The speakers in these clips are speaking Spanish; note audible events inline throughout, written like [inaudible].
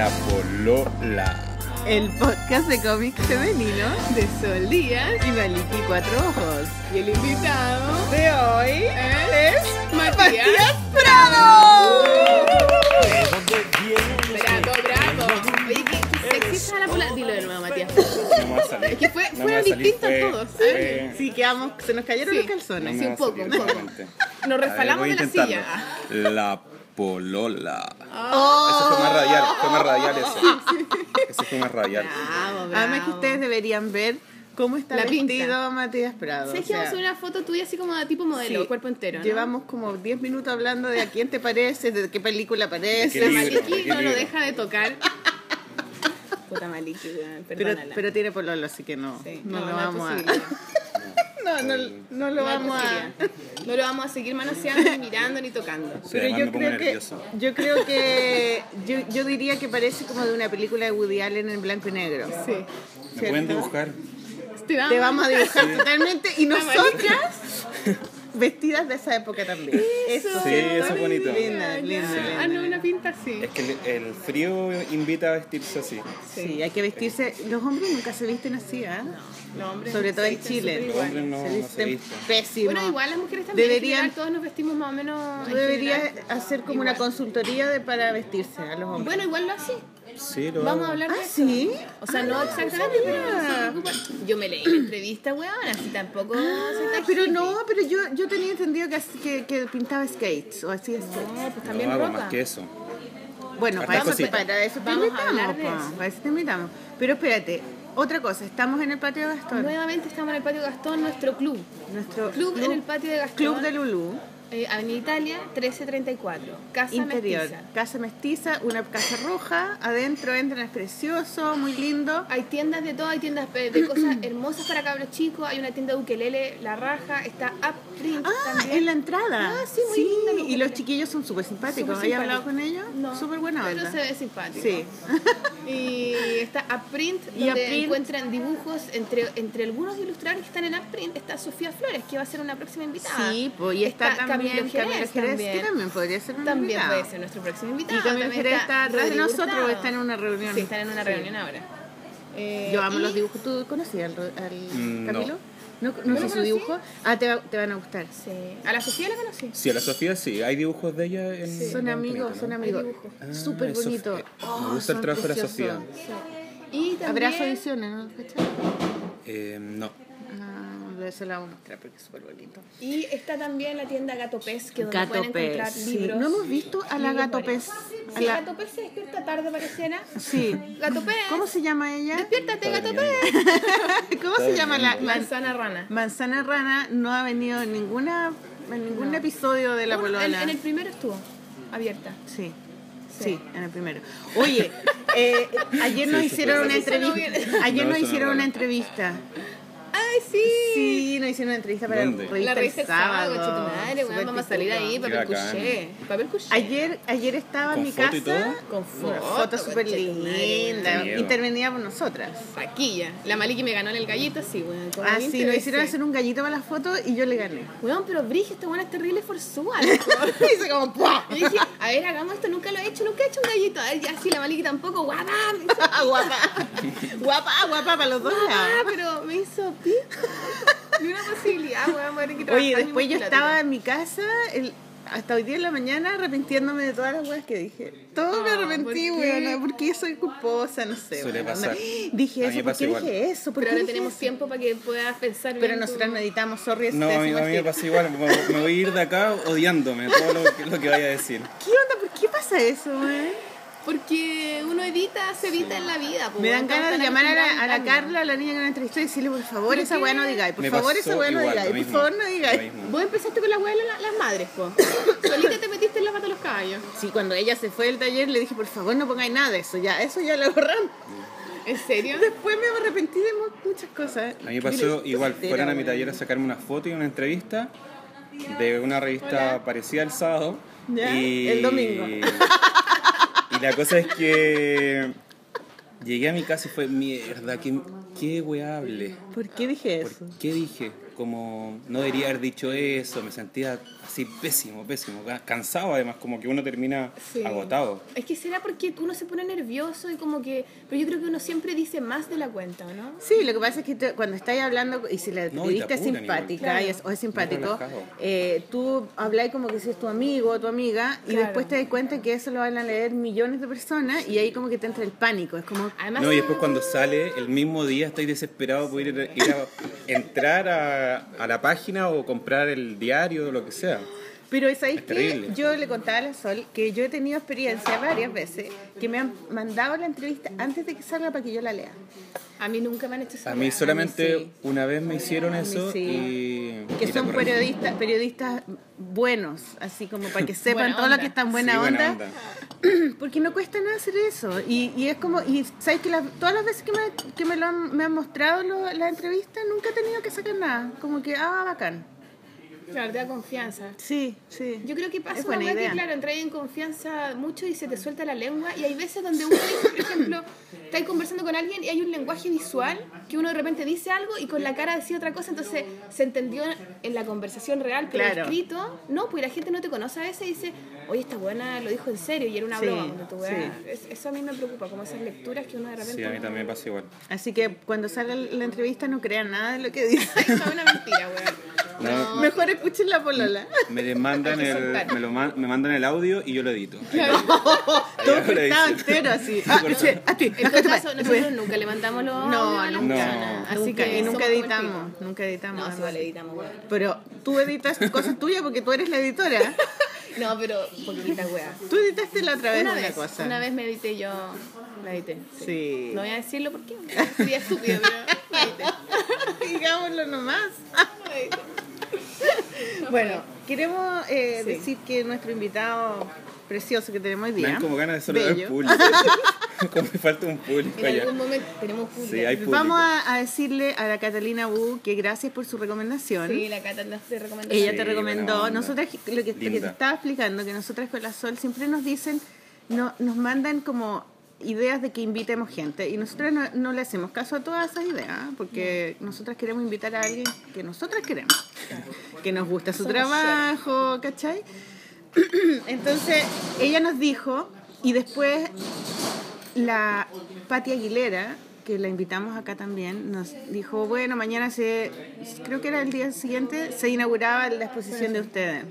La Polola. El podcast de cómics femenino de Sol Díaz y Maliki Cuatro Ojos. Y el invitado De hoy es Matías. Matías Prado. Bravo, bravo. Oye, qué, qué sexy está la pola. Dilo de nuevo, Matías. No me va a salir. Es que fue- No fueron distintos fue- todos, ¿eh? fue- Sí, quedamos, se nos cayeron Sí. los calzones. Sí, un poco, un poco. Nos resbalamos de la silla. La Polola. Oh. Ese fue más radial, fue más radial ese. Ese fue más radial. Bravo, bravo. Además que ustedes deberían ver cómo está La pinta. vestido Matías Prado. ¿Sabes O que vamos a una foto tuya así como de tipo modelo, sí. cuerpo entero? ¿no? Llevamos como 10 minutos hablando de a quién te parece, de qué película ¿De parece. qué La libro? Maliki ¿De qué no lo deja de tocar. [laughs] Puta Maliki, weón, Pero, perdónala. pero tiene pololo, así que no, Sí, no, lo vamos a... No, no, no lo vamos a... [laughs] No lo vamos a seguir manoseando, ni mirando, ni tocando. Sí, Pero yo me pongo creo que nervioso. yo creo que yo, yo diría que parece como de una película de Woody Allen en blanco y negro. Sí. ¿Me pueden dibujar? Te vamos, a dibujar totalmente y nosotras vestidas de esa época también. Eso, Sí, eso es bonito. Linda, linda. Ah, no, una pinta así. Es que el, el frío invita a vestirse así. Sí, hay que vestirse. Los hombres nunca se visten así, ¿ah? Los hombres Sobre todo en visten Chile. Los hombres no, se no se visten visten. pésimo. Bueno, igual las mujeres también. Deberían- general, todos nos vestimos más o menos. General. hacer como una Igual. consultoría de para vestirse a los hombres. Bueno, igual lo así. Sí, lo Vamos hago. a hablar de ah, eso. sí. O sea, no exactamente, pero no preocupa. Yo me leí la entrevista, weón, así tampoco soy Ah, Pero hippie. no, pero yo, yo tenía entendido que, así- que, que pintaba skates o hacía skates. No, pues No también hago ropa. más que eso. Bueno, para eso, para eso te invitamos, de para eso te invitamos. Pero espérate, otra cosa, estamos en el patio de Gastón. Nuevamente estamos en el patio Gastón, nuestro club. Nuestro Club, en el patio de Gastón. Club de Lulú, Eh, Avenida Italia, 1334. Casa interior, Mestiza. casa mestiza, una casa roja, adentro entran, es precioso, muy lindo. Hay tiendas de todo, hay tiendas eh, de cosas [clears throat] hermosas para cabros chicos, hay una tienda de ukelele, La Raja, está Upprint Ah, también. en la entrada. Ah, sí, muy linda, me Y los chiquillos son súper simpáticos. Súper ¿Has hablado con ellos? No, Súper buena pero onda. se ve simpático. Sí. [laughs] Y está Upprint, Y donde Upprint. encuentran dibujos entre, entre algunos ilustradores que están en Upprint. Está Sofía Flores, que va a ser una próxima invitada. Sí, pues y está, también Camilo Jerez, que también. también podría ser un También invitado. puede ser nuestro próximo invitado. Y Camilo También Jerez está atrás de nosotros está en una reunión. Sí, están en una Sí. reunión ahora. Eh, Yo amo y- los dibujos. ¿Tú conocías al, al Mm, no. Camilo? ¿No, no, ¿No sé su dibujo? Ah, te, va- te van a gustar. Sí. A la Sofía la conocí. Sí, a la Sofía sí, hay dibujos de ella en. Son en amigos, son amigos. Ah, Súper bonito. eh, Oh, me gusta el son trabajo de la preciosos. Sofía. Y también... Abrazo ediciones, ¿no? Eh, no. Eso la vamos a mostrar porque es súper bonito. Y está también la tienda Gato Pez, que donde Gato pueden encontrar. Sí. libros. No hemos visto a la Gato. Pez. A Sí, la- Gato Pez se despierta tarde, pareciera. Sí. Gato Pez. ¿Cómo se llama ella? Despiértate, Está Gato. Pez. [laughs] ¿Cómo se llama la, la- Manzana rana. Manzana Rana? No ha venido en ninguna en ningún episodio de La Polona. en el primero estuvo abierta. Sí. Sí. En el primero. Oye, eh, ayer nos Sí, hicieron una entrevista. Ayer No, nos hicieron una entrevista. ¡Ay, sí! Sí, nos hicieron una entrevista para ¿Dónde? la revista, La revista El Sábado. tu madre, weón, vamos a salir ahí, papel couché. Papel couché. Ayer, ayer estaba en ¿Con mi casa. y todo? Con Una foto, foto súper linda. Intervenía por nosotras. Paquilla. La Maliki me ganó en el gallito, sí, weón. Ah, 20 sí, nos hicieron hacer un gallito para la foto y yo le gané. Weón, pero Brigitte, esta buena es terrible forzuda, [laughs] loco. Hice como ¡pua! Y dije, a ver, hagamos esto, nunca lo he hecho, nunca he hecho un gallito. A ver, ya sí, la Maliki tampoco, guapa. [laughs] Guapa. [laughs] guapa, guapa para los dos Ah, lados. pero me hizo Ni [laughs] una posibilidad, weón, que Oye, después yo estaba en mi casa el- hasta hoy día en la mañana arrepintiéndome de todas las weas que dije. Todo me Ah, arrepentí, ¿por weón, porque soy culposa, no sé. Suele weón. pasar. Dije eso, ¿por qué igual. dije eso? ¿Por Pero ahora tenemos eso? tiempo para que puedas pensar Pero bien nosotras tu- meditamos, sorry, No, a mí, a mí me pasa igual. Me, me voy a ir de acá odiándome todo lo que, lo que vaya a decir. ¿Qué onda? ¿Por qué pasa eso, weón? Porque uno edita, se evita en la vida. po, Me dan ganas de llamar a la, a. Carla, a la niña que nos entrevistó, y decirle, por favor, ¿Pero esa weá no digáis. Por favor, esa weá no digáis. Por favor, no digáis. Vos empezaste con la weá de la- las madres, po. [coughs] Solita te metiste en la pata de los caballos. Sí, cuando ella se fue del taller le dije, por favor, no pongáis nada de eso. Ya, eso ya lo borramos. ¿En serio? Después me arrepentí de mu- muchas cosas. A mí me pasó igual, fueron a mi taller a sacarme una foto y una entrevista de una revista parecida al sábado. Ya, y, el domingo. [laughs] La cosa es que llegué a mi casa y fue, mierda, qué, qué weá hablé. ¿Por qué dije ¿Por eso? qué dije? como no debería haber dicho eso, me sentía así pésimo, pésimo, ca- cansado además, como que uno termina Sí. agotado. Es que será porque uno se pone nervioso y como que... Pero yo creo que uno siempre dice más de la cuenta, ¿o ¿no? Sí, lo que pasa es que te- cuando estáis hablando y si la No, periodista es simpática y es, o es simpático, eh, tú habláis como que si es tu amigo o tu amiga y Claro. después te das cuenta que eso lo van a leer millones de personas y ahí como que te entra el pánico. Es como, Además, No, y después cuando sale, el mismo día estáis desesperado por ir, a- ir a entrar a, a la página o comprar el diario o lo que sea. Pero ¿sabéis Es qué? terrible. Yo le contaba a la Sol que yo he tenido experiencia varias veces que me han mandado la entrevista antes de que salga para que yo la lea. a mí nunca me han hecho esa A mí solamente sí. una vez me hicieron eso sí. y... Que y son periodistas, periodistas buenos, así como para que [laughs] sepan Buena todo lo que está en Sí, buena, buena onda, [clears throat] Porque no cuesta nada hacer eso. Y, y es como, y sabes que las- todas las veces que me, que me lo han, me han mostrado lo- la entrevista, nunca he tenido que sacar nada. Como que, ah, bacán. Claro, te da confianza. Sí, sí. Yo creo que pasa una weá que, idea. claro, entras en confianza mucho y se te suelta la lengua. Y hay veces donde uno dice, por ejemplo, estás conversando con alguien y hay un lenguaje visual que uno de repente dice algo y con la cara decía otra cosa. Entonces se entendió en la conversación real, pero Claro. escrito, no, pues la gente no te conoce a veces y dice, oye, esta buena lo dijo en serio y era una Sí, broma. tu sí. es- Eso a mí me preocupa, como esas lecturas que uno de repente. Sí, a mí también me pasa igual. Así que cuando salga la entrevista no crean nada de lo que dice. [laughs] Es una mentira, weón. No, Mejor escuchen la polola. me demandan [laughs] el, me, lo man- me mandan el audio y yo lo edito. Ahí [laughs] Todo la estaba edición. entero así. [laughs] Ah, a ti, En todo caso, nosotros nunca levantamos los audios No, a nunca. Así nunca, que y nunca somos como el editamos. Nunca editamos. No, sí, editamos, weón. Pero tú editas cosas tuyas porque tú eres la editora. No, pero poquita wea. Tú editaste la otra vez Una una, vez, cosa. una vez me edité yo, la edité. Sí. No voy a decirlo porque sería estúpido, pero la edité. Digámoslo nomás. La edité. [laughs] Bueno, queremos eh, Sí. decir que nuestro invitado precioso que tenemos hoy Me día. dan como ganas de saludar público. [laughs] [laughs] como me falta un público En allá. algún momento tenemos público. Sí, hay público. Vamos a, a decirle a la Catalina Wu que gracias por su recomendación. Sí, la Cata nos te recomendó. Ella Sí, te recomendó. Nosotras, lo que, lo que te estaba explicando, que nosotras con la Sol siempre nos dicen, no, nos mandan como ideas de que invitemos gente. Y nosotras no, no le hacemos caso a todas esas ideas, porque nosotras queremos invitar a alguien que nosotras queremos, que nos gusta su trabajo, ¿cachai? [clears throat] Entonces, ella nos dijo, y después la Patti Aguilera, que la invitamos acá también, nos dijo, bueno, mañana se, creo que era el día siguiente, se inauguraba la exposición de ustedes.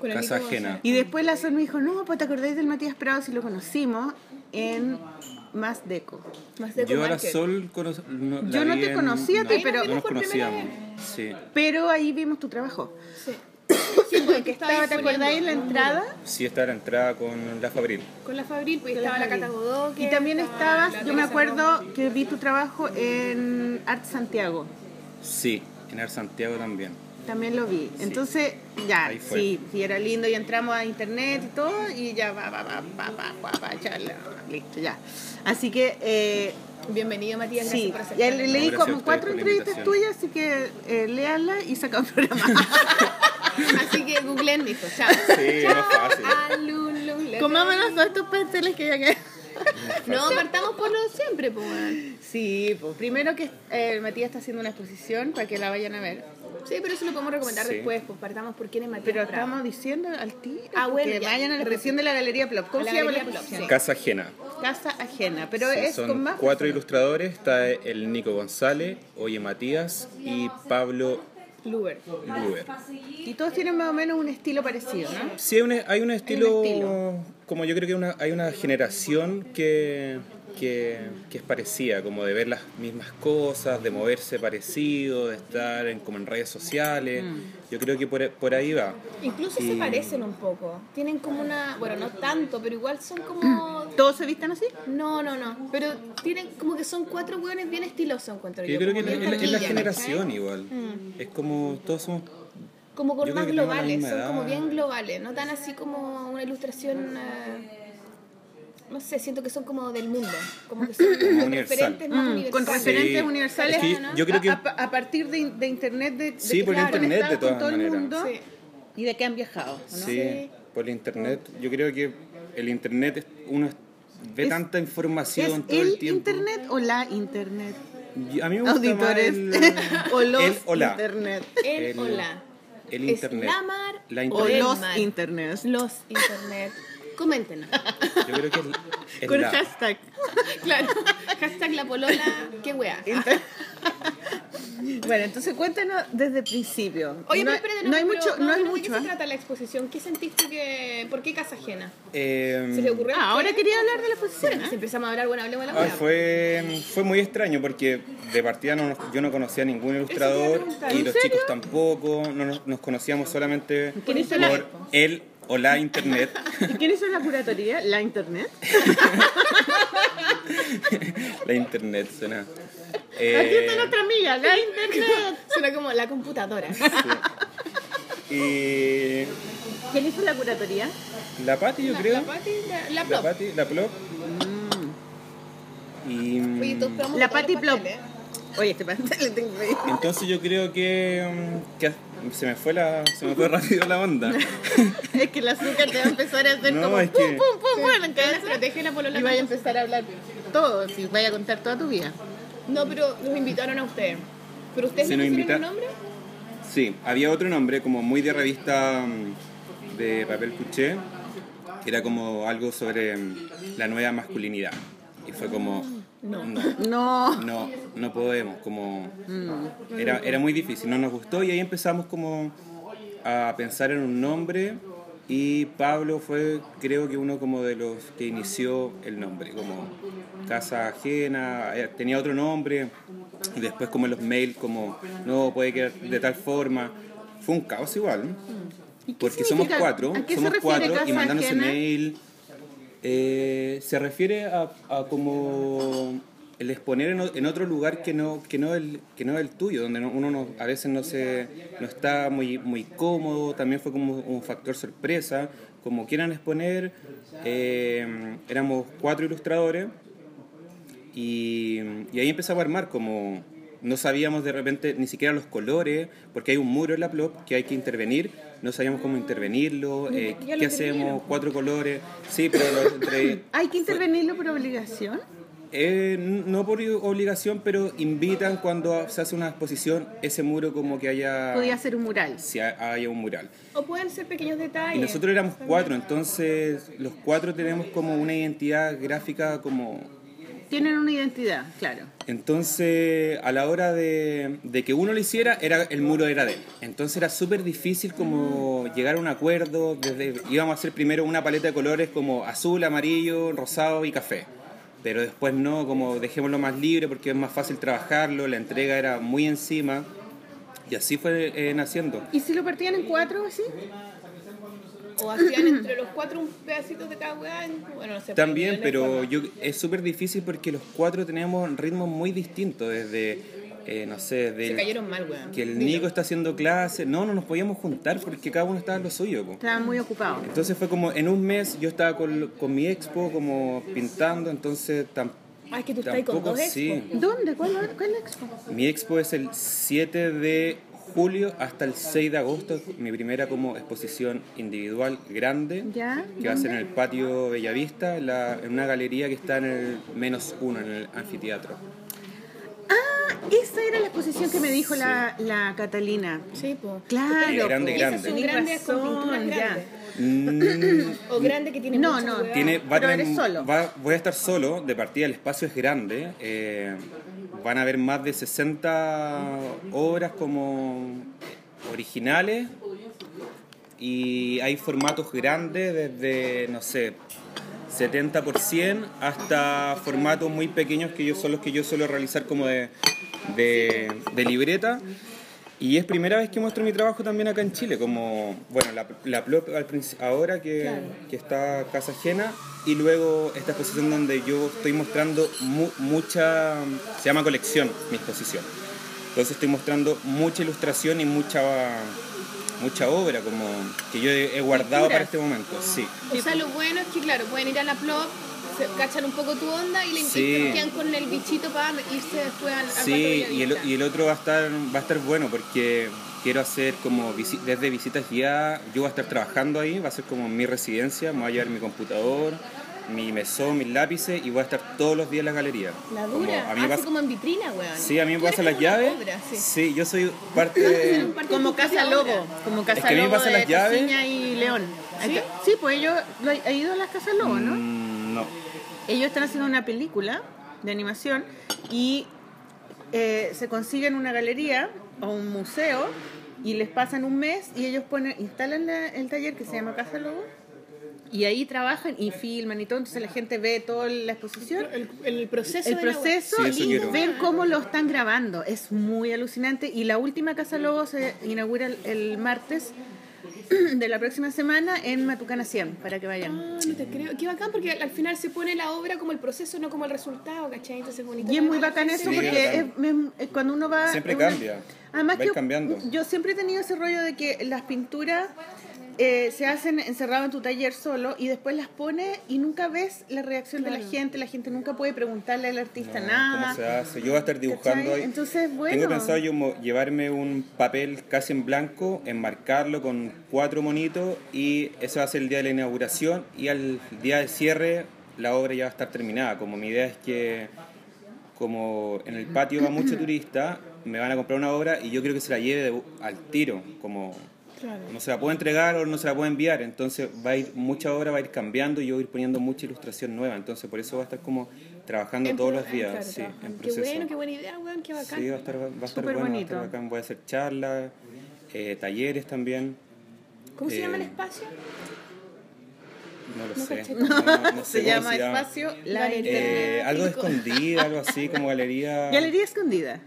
Casa ajena. Y después la Sol me dijo, no, pues te acordáis del Matías Prado si lo conocimos en Más Deco. Más de Yo a la. Sol no, la Yo no te en- conocía a ti, no, pero- No nos conocíamos. Sí. Pero ahí vimos tu trabajo. Sí. [coughs] Sí, porque Que estaba estaba, ¿te acordáis en la entrada? Sí, está la entrada con la Fabril. Con la Fabril, pues estaba la. Cata Godoque. Y también estaba estabas, yo me acuerdo que vi tu trabajo en Art Santiago. Sí, en Ar Santiago también. También lo vi. Entonces, ya, sí, sí, era lindo y entramos a internet y todo y ya va, va, va, va, va, va, va, ya, listo, ya. Así que, eh, Bienvenido, Matías. sí, Gracias por ya aceptar. le- leí como cuatro entrevistas tuyas, así que eh, léanla y saca un programa. [laughs] Así que googleen, dijo. Chao. Sí, no es fácil. La- Comámonos todos estos pasteles que ya quedan. No, partamos por lo siempre, pues. Sí, pues primero que eh, Matías está haciendo una exposición para que la vayan a ver. Sí, pero eso lo podemos recomendar Sí. después, pues partamos por quién es Matías Pero Prado. estamos diciendo al tiro Ah, bueno, que ya. vayan a la de la Galería Plop. ¿Cómo La se llama la exposición? sí. Casa ajena. Casa ajena, pero Sí, es son con más cuatro personas. ilustradores. Está el Nico González, Oye Matías y Pablo Luber. Luber. Y todos tienen más o menos un estilo parecido, ¿no? Sí, hay un, hay un estilo, estilo. como yo creo que una, hay una generación que, que, que es parecida, como de ver las mismas cosas, de moverse parecido, de estar en, como en redes sociales. Mm. Yo creo que por, por ahí va. Incluso se parecen un poco. Tienen como una. Bueno, no tanto, pero igual son como. [clears throat] ¿Todos se visten así? No, no, no. Pero tienen como que son cuatro hueones bien estilosos, encuentro yo. Yo creo que es la, generación igual. Mm. Es como todos somos Como con Yo más globales, son como bien globales, no tan así como una ilustración. eh, no sé, siento que son como del mundo, como que [clears throat] son como universal. referentes más Mm, universales. con referentes Sí. universales. Es que ¿no? yo creo que a, a- partir de, de internet, de, de Sí, que por están internet, de con todas todo el maneras. mundo Sí. y de que han viajado, ¿o ¿no? Sí, Sí. por el internet. Yo creo que el internet, es- uno ve Es- tanta información ¿Es todo el, el tiempo. internet o la internet? A mí me gusta auditores más [laughs] el, o los el o la. internet. El, El- hola. el ¿Es internet. la mar La O internet. el los internet. Los internet. Coméntenos. Yo creo que [laughs] es, es Con la. hashtag. claro. Hashtag la polola. Qué wea. Inter- bueno, entonces cuéntanos desde el principio. Oye, no, pero espérate, no hay pero mucho, no hay ¿De mucho. qué se ¿ah? trata la exposición? ¿Qué sentiste que.? ¿Por qué casa ajena? eh, ¿Se le ocurrió? Ah, ahora quería hablar de la Bueno, exposición. que si empezamos a hablar, bueno, hablemos de la Ah, fue, fue muy extraño porque de partida no yo no conocía a ningún ilustrador y ¿En los serio? chicos tampoco, no nos, nos conocíamos solamente ¿Quién hizo la- por él o la internet. ¿Y quién hizo la curatoría? ¿La internet? [laughs] la internet suena. Aquí Eh, está nuestra amiga, la internet. [laughs] Suena como la computadora. y ¿Quién hizo la curatoría? la Pati yo La, creo. la Pati, la, la La Plop. Pati, la Plop. Y Oye, La Pati Plop. pasteles. Oye, este pastel le tengo ahí. entonces yo creo que, mm, que se me fue la se me fue [laughs] rápido la onda. [laughs] Es que el azúcar te va a empezar a hacer No, como es pum, que- pum, pum, pum en la Es la cabeza. la polola. Y vaya a empezar a hablar todo, si vaya a contar toda tu vida. No, pero nos invitaron a ustedes. ¿Pero ustedes Sí, no invita- el nombre? Sí, había otro nombre como muy de revista mm, de papel cuché, que era como algo sobre mm, la nueva masculinidad. Y fue como, no, no, No. no, no podemos, como era, era muy difícil, no nos gustó y ahí empezamos como a pensar en un nombre y Pablo fue creo que uno como de los que inició el nombre, como Casa Ajena, eh, tenía otro nombre y después como en los mails como no puede quedar de tal forma, fue un caos igual. ¿Y qué Porque somos cuatro, ¿A qué se somos cuatro y mandándose ajena? mail. Eh, se refiere a, a como el exponer en, otro lugar que no que no el que no el tuyo, donde no- uno no- a veces no se no está muy muy cómodo. También fue como un factor sorpresa. Como quieran exponer, eh, éramos cuatro ilustradores y, ahí empezamos a armar como no sabíamos de repente ni siquiera los colores, porque hay un muro en la plop que hay que intervenir, no sabíamos cómo intervenirlo, eh, qué hacemos, cuatro colores, sí, pero lo- entre, [laughs] ¿Hay que intervenirlo por obligación? eh, no por obligación, pero invitan cuando se hace una exposición ese muro como que haya, Podía ser un mural. si ha- haya un mural. O pueden ser pequeños detalles. Y nosotros éramos cuatro, entonces los cuatro tenemos como una identidad gráfica como Tienen una identidad, claro. Entonces, a la hora de, de que uno lo hiciera, era, el muro era de él. Entonces era súper difícil como llegar a un acuerdo. Desde, íbamos a hacer primero una paleta de colores como azul, amarillo, rosado y café. Pero después no, como dejémoslo más libre porque es más fácil trabajarlo, la entrega era muy encima. Y así fue eh, naciendo. ¿Y si lo partían en cuatro así? O hacían entre los cuatro un pedacito de cada weá. Bueno, no sé. También, pero yo, es súper difícil porque los cuatro tenemos ritmos muy distintos. Desde, eh, no sé, Se del, cayeron mal, weón. que el. Nico está haciendo clase. No, no nos podíamos juntar porque cada uno estaba en lo suyo. po. Estaban muy ocupados. Entonces fue como en un mes yo estaba con, con mi expo como pintando, entonces tam- Ah, es que tú estás ahí con tampoco dos sí. ¿Dónde? ¿Cuál, cuál expo? Mi expo es el 7 de julio hasta el 6 de agosto, mi primera como exposición individual grande, ¿Ya? que va a ser en el patio Bellavista, en, la- en una galería que está en el menos uno, en el anfiteatro. Ah, esa era la exposición que me dijo la, la Catalina. Sí, po. Claro. Grande, grande. Razón, ya. Mm, [laughs] O grandes que tienen No, no, weas. Tiene, va a Pero tener- eres solo. va- voy a estar solo, de partida el espacio es grande, eh, van a haber más de 60 obras como originales y hay formatos grandes desde, no sé, 70 por 100 hasta formatos muy pequeños que yo son los que yo suelo realizar como de, de, de libreta. Y es primera vez que muestro mi trabajo también acá en Chile, como, bueno, la, la Plop al ahora que, Claro. que está Casa Ajena, y luego esta exposición donde yo estoy mostrando mu- mucha, se llama colección mi exposición. Entonces estoy mostrando mucha ilustración y mucha, mucha obra como que yo he, he guardado para este momento, sí. O sea, lo bueno es que, claro, pueden ir a la plop, se cachan un poco tu onda y le Sí. quedan con el bichito para irse después al, al Sí, y el, y el otro va a estar va a estar bueno porque quiero hacer como visi- desde visitas guiadas, yo voy a estar trabajando ahí, va a ser como mi residencia, me voy a llevar mi computador, mi mesón, mis lápices y voy a estar todos los días en la galería. La Como dura. a mí me Así pasa- como en vitrina, weón. Sí, a mí me pasan las como llaves. obra, sí. Sí, yo soy parte de... [laughs] Como Casa Lobo, como que Casa a mí me pasan las llaves. Y León. ¿Sí? Sí, pues ellos lo, ha ido a las Casas Lobo, ¿no? Mm, no. Ellos están haciendo una película de animación y eh, se consiguen una galería o un museo y les pasan un mes y ellos ponen, instalan la- el taller que se llama Casa Lobo y ahí trabajan y filman y todo, entonces la gente ve toda la exposición. El, el proceso El la proceso Sí, y ven cómo lo están grabando. Es muy alucinante. Y la última Casa Lobo se inaugura el, el martes [clears throat] de la próxima semana en Matucana 100, para que vayan. Ah, no te creo. Qué bacán, porque al final se pone la obra como el proceso, no como el resultado, ¿cachai? Entonces es bonito. Y es muy bacán eso Sí, porque es, bacán. es cuando uno va... Siempre una- cambia. Además que cambiando. yo siempre he tenido ese rollo de que las pinturas eh, se hacen encerrado en tu taller solo y después las pones y nunca ves la reacción de la gente. La gente nunca puede preguntarle al artista No, nada. ¿Cómo se hace? Yo voy a estar dibujando hoy. Entonces, bueno. Tengo pensado yo mo- llevarme un papel casi en blanco, enmarcarlo con cuatro monitos y eso va a ser el día de la inauguración y al día de cierre la obra ya va a estar terminada. Como mi idea es que como en el patio va mucho [clears throat] turista, me van a comprar una obra y yo creo que se la lleve de- al tiro, como Claro. no se la puedo entregar o no se la puedo enviar, entonces va a ir mucha obra va a ir cambiando y yo voy a ir poniendo mucha ilustración nueva, entonces por eso va a estar como trabajando En todos los días, claro, sí, en Qué proceso. bueno, qué buena idea, weón, qué bacán. Sí, va a estar, va a estar bueno, va a bonito. estar bacán. Voy a hacer charlas, eh, talleres también. ¿Cómo se Eh, llama el espacio? No lo No sé. No, no [laughs] sé se llama Espacio La. Eh, algo Pico. escondido, algo así, como galería. [laughs] Galería escondida.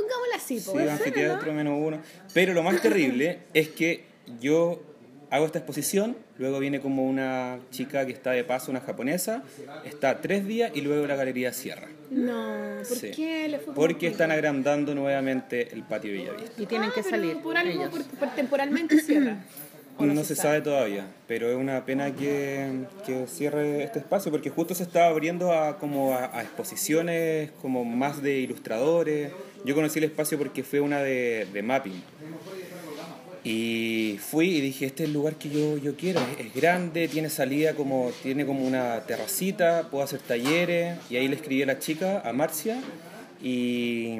Pongámosla así, Sí, po. anfiteatro menos uno. Pero lo más terrible es que yo hago esta exposición, luego viene como una chica que está de paso, una japonesa, está tres días y luego la galería cierra. No, ¿por Sí. qué le fue Porque que- están agrandando nuevamente el patio Villavista. Y tienen Ah, que salir. Por algo, ellos. por, por temporalmente cierra. [clears throat] ¿O No, se sabe todavía, pero es una pena que, que cierre este espacio porque justo se estaba abriendo a, como a, a exposiciones como más de ilustradores. Yo conocí el espacio porque fue una de, de mapping. Y fui y dije, este es el lugar que yo, yo quiero, es, es grande, tiene salida como, tiene como una terracita, puedo hacer talleres. Y ahí le escribí a la chica, a Marcia, y,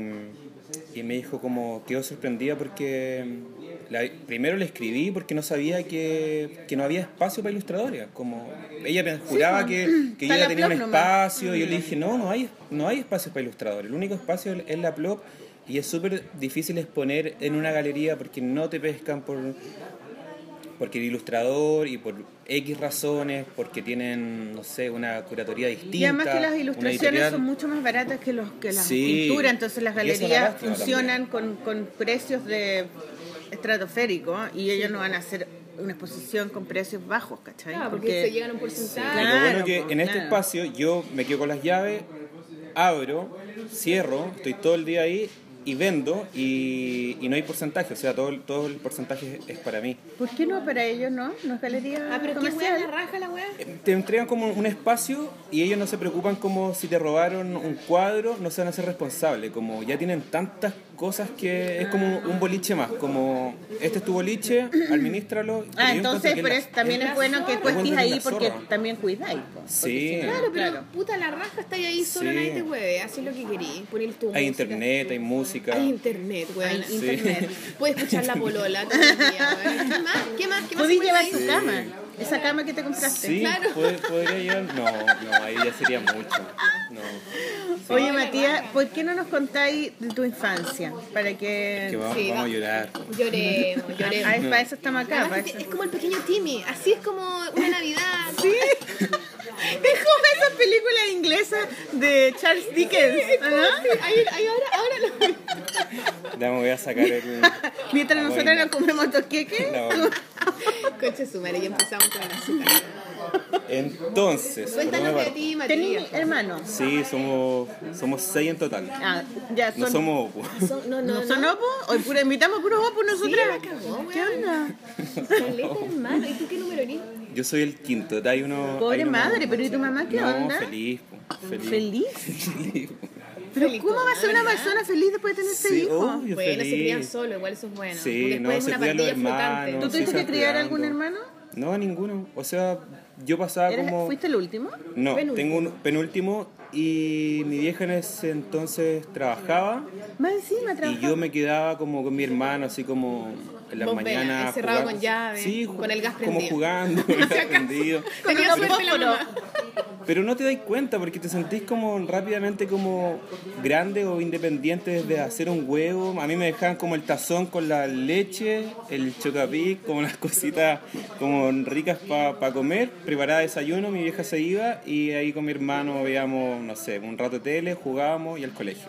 y me dijo como, quedó sorprendida porque la- primero le escribí porque no sabía que, que no había espacio para ilustradores. Como ella me juraba pues, que, que yo ya la tenía un nomás. espacio y yo le dije, no, no hay, no hay espacio para ilustradores. El único espacio es la Plop y es súper difícil exponer en una galería porque no te pescan por porque el ilustrador y por X razones, porque tienen, no sé, una curatoría distinta. Y además que las ilustraciones son mucho más baratas que, los, que las Sí. pinturas, entonces las galerías lástima funcionan con, con precios de estratosférico y ellos no van a hacer una exposición con precios bajos, ¿cachai? Claro, porque, se llegan a un porcentaje. Lo bueno que pues, en este claro. espacio yo me quedo con las llaves, abro, cierro, estoy todo el día ahí y vendo y, y no hay porcentaje, o sea, todo, el- todo el porcentaje es para mí. ¿Por qué no para ellos, no? No es galería Ah, pero qué comercial. la raja la weá. Te entregan como un espacio y ellos no se preocupan como si te robaron un cuadro, no se van a hacer responsables, como ya tienen tantas cosas que es como un boliche más, como este es tu boliche, [clears throat] administralo. Ah, entonces la- eso también es es bueno que tú estés ahí porque también cuidáis. po. Porque Sí. si no- Claro, pero claro. puta la raja está ahí solo, Sí. nadie te hueve, así es lo que querís, poner tu Hay música. internet, hay música. Hay internet. Hay Sí. internet. Puedes escuchar la polola todo el día, weón. ¿Qué más? ¿Qué más? ¿Qué más? Podéis se llevar tu cama, esa cama que te compraste. Sí, Claro. pod- podría llevar. No, no, ahí ya sería mucho. No. Oye. Matías, ¿por qué no nos contáis de tu infancia? Para que... Que vamos, Sí, vamos a llorar. Lloremos, [laughs] Ah, lloremos. es para eso estamos acá. Además, para es, eso. es como el pequeño Timmy, así es como una Navidad. [laughs] Sí. Es como esa película inglesa de Charles Dickens, ¿no? Ahí, ahí ahora, ahora lo... [laughs] Ya me voy a sacar el. Mientras nosotros nos comemos toqueques. La boina. Concha su madre, ya empezamos con el azúcar. Entonces, Cuéntanos de ti, ¿Tení Matías. hermanos? Sí, somos, somos seis en total. Ah, ya son... No somos Opu. Son- no, no, ¿No no. son opos? Hoy puro, invitamos puros opos nosotras. Sí, cagó, ¿Qué onda? Caleta, hermano. ¿Y tú qué número eres? Yo soy el quinto. Hay uno, Pobre hay uno- madre, pero ¿y tu mamá qué no, onda? feliz. Feliz. ¿Feliz? [laughs] ¿Pero Feliz cómo va a ser una madre, persona feliz después de tener ese Sí, hijo? obvio, Bueno, se feliz. crían solo, igual eso es bueno. Sí, Porque no, después se una cuidan los pastilla flotante. hermanos. ¿Tú tuviste se que criar cuidando. algún hermano? No, ninguno. O sea, yo pasaba ¿Eres- como... ¿Fuiste el último? No, Penúltimo. tengo un penúltimo y mi vieja en ese entonces trabajaba Más encima y yo me quedaba como con mi hermano, así como en las mañanas. jugando. con llave, Sí, con el gas Como prendido. jugando, con el gas [laughs] prendido. Tenía unos suerte la fósforos. mamá. Pero no te das cuenta porque te sentís como rápidamente como grande o independiente desde hacer un huevo. A mí me dejaban como el tazón con la leche, el chocapic, como las [laughs] cositas como ricas para comer. Preparaba desayuno, mi vieja se iba y ahí con mi hermano veíamos, no sé, un rato de tele, jugábamos y al colegio.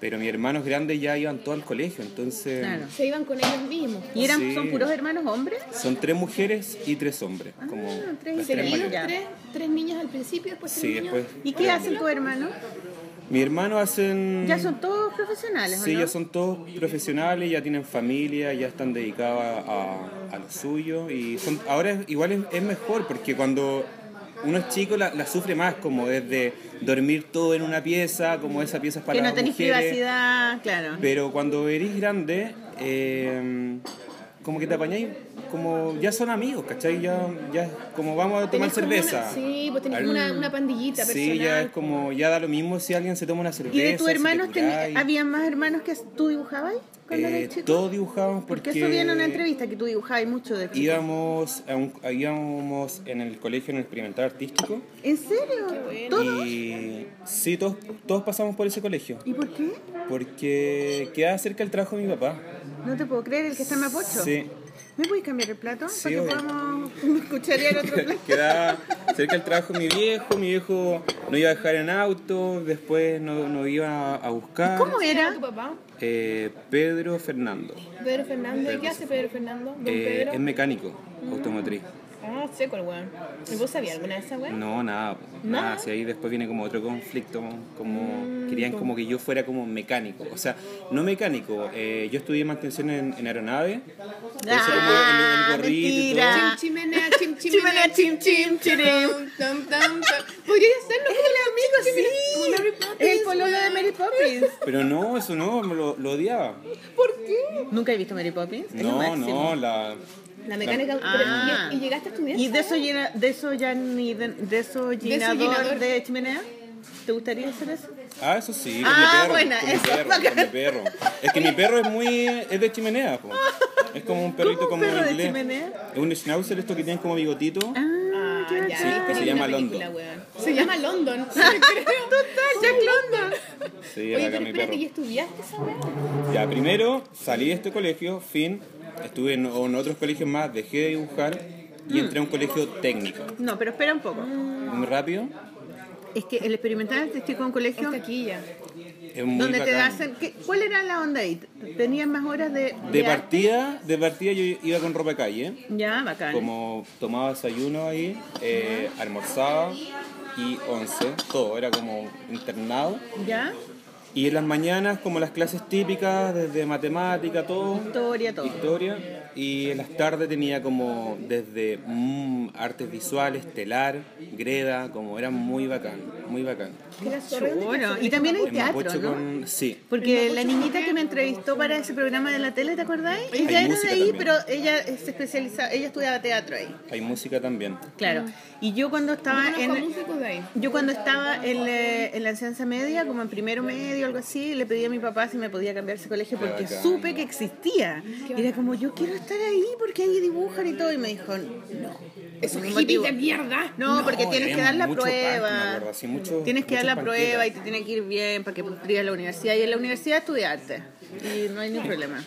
Pero mis hermanos grandes ya iban todos al colegio, entonces Claro. Se iban con ellos mismos. ¿Y eran, Sí. son puros hermanos hombres? son tres mujeres y tres hombres. Como Ah, las tres. tres. Tres, tres niñas al principio, después tres Sí, niños. después. ¿Y qué hacen tus hermanos? Mis hermanos hacen. Ya son todos profesionales, ¿o Sí, no? ya son todos profesionales, ya tienen familia, ya están dedicados a, a lo suyo y son, ahora es- igual es, es mejor porque cuando uno es chico la, la sufre más, como desde dormir todo en una pieza, como esa pieza es para Que no mujeres. privacidad, claro. Pero cuando eres grande, eh, como que te apañáis, como ya son amigos, ¿cachai? Ya, ya como vamos a tomar cerveza. una- sí, pues tenés una, una pandillita personal. Sí, ya es como, ya da lo mismo si alguien se toma una cerveza. ¿Y de tus si hermanos curáis. habían más hermanos que tú dibujabas cuando Eh, eras chico? todos dibujábamos porque Porque eso viene en una entrevista que tú dibujabas mucho de chico. íbamos, a un- íbamos en el colegio en el experimental artístico ¿En serio? bueno. ¿Todos? y sí, todos, todos pasamos por ese colegio ¿Y por qué? porque queda cerca el trabajo de mi papá. No te puedo creer, el que está en Mapocho. Sí, ¿Me puedes cambiar el plato? Sí, para que podamos [laughs] escucharear otro plato. queda cerca del trabajo mi viejo. Mi viejo no iba a dejar en auto, después no, no iba a buscar. ¿Cómo ¿Quién era? tu papá? Eh, Pedro Fernando. Pedro Fernando. ¿Y qué hace Pedro Fernando? Don Eh, Pedro. es mecánico automotriz. Ah, seco el weón. ¿Y vos sabías alguna de esas weón? No, nada, nada. Nada. Si ahí después viene como otro conflicto, como querían como que yo fuera como mecánico. O sea, no mecánico. eh, yo estudié mantención en, en aeronave. Como Ah, el, el gorrito y todo. Chim, chimenea, chim, [laughs] Chimenea, chim, chim, chirim. Tam, tam, tam. Podría serlo Es el amigo, sí. Como Mary Poppins, Es el pololo de Mary Poppins. Pero no, eso no, me lo, lo odiaba. ¿Por qué? ¿Nunca he visto Mary Poppins? No, no, la... La mecánica. Ah. pero, ¿y, y llegaste a estudiar? ¿Y de eso, llena, de eso ya ni de, de eso llenador llenador. de chimenea? ¿Te gustaría hacer eso? Ah, eso sí, con Ah, mi perro. buena, con mi eso, perro, bacán. con mi perro. Es que mi perro es muy... es de chimenea, po. Es como un perrito ¿Cómo un como perro de inglés. chimenea? Es un schnauzer, esto que tienen como bigotito. Ah, Ah, ya, Sí, que se llama London. weón. Se llama London. sí, [laughs] creo. Total, Jack London. Sí, Oye, pero mi espérate, perro. ¿y estudiaste esa? Ya, primero salí de este colegio, fin, estuve en, en otros colegios más, dejé de dibujar y entré a un colegio técnico. No, pero espera un poco. Muy rápido, Es que el experimental artístico en un colegio es muy donde te bacán. hacen... ¿qué- ¿Cuál era la onda ahí? ¿Tenías más horas de, De partida, de partida yo iba con ropa de calle, Ya, bacán. como tomaba desayuno ahí, eh, almorzaba y once, todo, era como internado. ¿Ya? Y en las mañanas como las clases típicas, desde matemática, todo, Historia, todo. historia y en las tardes tenía como desde mm, artes visuales, telar, greda, como era muy bacán, muy bacán. Clase, y también hay teatro, ¿no? con- sí, Porque la niñita que me entrevistó para ese programa de la tele, ¿te acordáis? Hay Ella era de ahí, también. pero ella se especializa, ella estudiaba teatro ahí. hay música también. Claro. Y yo cuando estaba en músicos de ahí. yo cuando estaba en, la- en la enseñanza media, como en primero medio, algo así, le pedí a mi papá si me podía cambiar ese colegio porque supe que existía. Y era como, yo quiero estar ahí porque ahí dibujan y todo. Y me dijo, no. Ningún hippies motivo. de mierda. No, porque tienes que había dar la prueba. tienes que la prueba y te tiene que ir bien para que puedas ir a la universidad. Y en la universidad estudiarte. Y no hay ningún problema.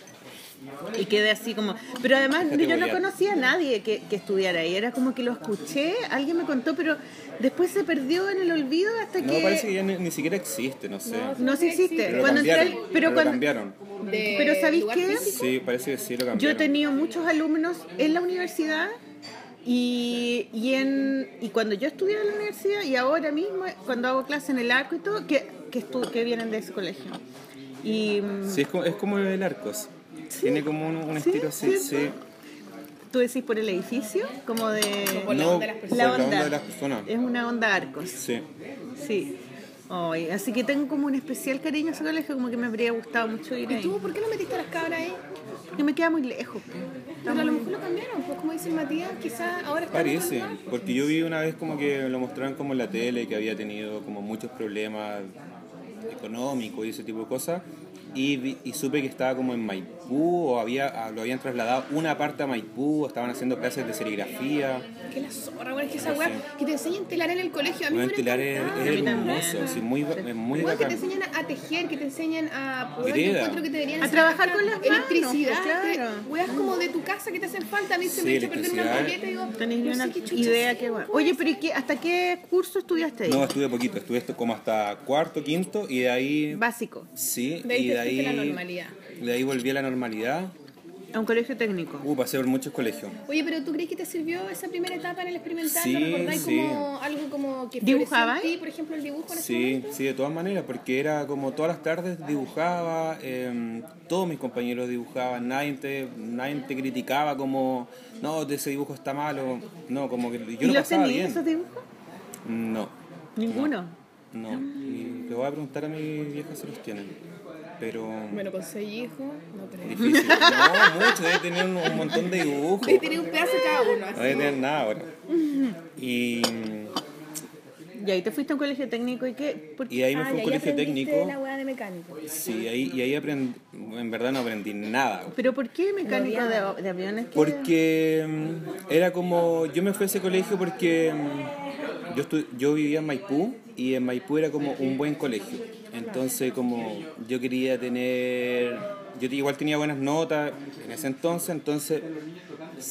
Y quedé así como... Pero además yo no conocía a nadie que, que estudiara ahí. Era como que lo escuché, alguien me contó, pero después se perdió en el olvido hasta No, que... parece que ya ni, ni siquiera existe, no sé. No se existe. Pero Cuando entré cambiaron, al- pero cuando- cambiaron. De Pero ¿sabéis qué? físico. Sí, parece que sí lo Yo he cambiaron. tenido muchos alumnos en la universidad y, y, en, y cuando yo estudié en la universidad y ahora mismo cuando hago clase en el arco y todo, que, que, estu- que vienen de ese colegio. Y mm, Sí, es como, es como el Arcos. Tiene como un, un Sí, estilo así, sí. tú decís por el edificio, como de... Por la No, onda de las personas. La la onda. onda de las personas. Es una onda arcos. Sí. Sí. Ay, así que tengo como un especial cariño a ese colegio, como que me habría gustado mucho ir ¿Y ahí. tú por qué no metiste a las cabras ahí? Porque me queda muy lejos. Pero a lo mejor lo cambiaron, pues como dice el Matías, quizás ahora está Parece, porque yo vi una vez como que lo mostraron como en la tele, que había tenido como muchos problemas económicos y ese tipo de cosas, y, vi- y supe que estaba como en Maipú, o había, a- lo habían trasladado una parte a Maipú, estaban haciendo clases de serigrafía. Que la zorra, bueno, es que esa weá, que te enseñen telar en el colegio, a mí Bueno, me el telar es, es hermoso, sí, muy, es muy Igual que te bacán. enseñan a tejer, que te enseñan a Greda. encuentro que te deberían A trabajar con las manos, electricidad, que- claro. weas como de tu casa que te hacen falta, a mí se Sí, me echa perder una ampolleta y digo, ni no sé una qué chucha idea qué bueno. ¿cómo Oye, pero ¿y qué, hasta qué curso estudiaste ahí? No, estuve poquito, estuve esto como hasta cuarto, quinto, y de ahí... Básico, Sí, De ahí y te de fuiste a la ahí... normalidad. De ahí volví a la normalidad. a un colegio técnico. Uh, pasé por muchos colegios. Oye, pero ¿tú crees que te sirvió esa primera etapa en el experimental? Sí, ¿Lo recordáis sí. como algo como que ti, por ejemplo, el dibujo en Sí, sí, de todas maneras, porque era como todas las tardes dibujaba, eh, todos mis compañeros dibujaban, nadie te, nadie te criticaba como, no, de ese dibujo está malo, no, como que ¿Y yo lo los pasaba tenías bien. esos dibujos? No, Ninguno. no, y le voy a preguntar a mi vieja si los tienen, pero Bueno, con seis hijos, no creo. difícil, no, mucho, debe tener un, un montón de dibujos, Debe tener un pedazo cada uno. así. no debe tener nada ahora. Y, Y ahí te fuiste a un colegio técnico y qué. ¿Por qué? y ahí me Ah, fui a un colegio técnico, la weá de mecánico. sí, ahí, y ahí aprendí, en verdad no aprendí nada. ¿Pero por qué mecánico de, aviones? que- Porque mm, era como, yo me fui a ese colegio porque mm, yo, estu- yo vivía en Maipú y en Maipú era como un buen colegio. Entonces como yo quería tener, yo igual tenía buenas notas en ese entonces, entonces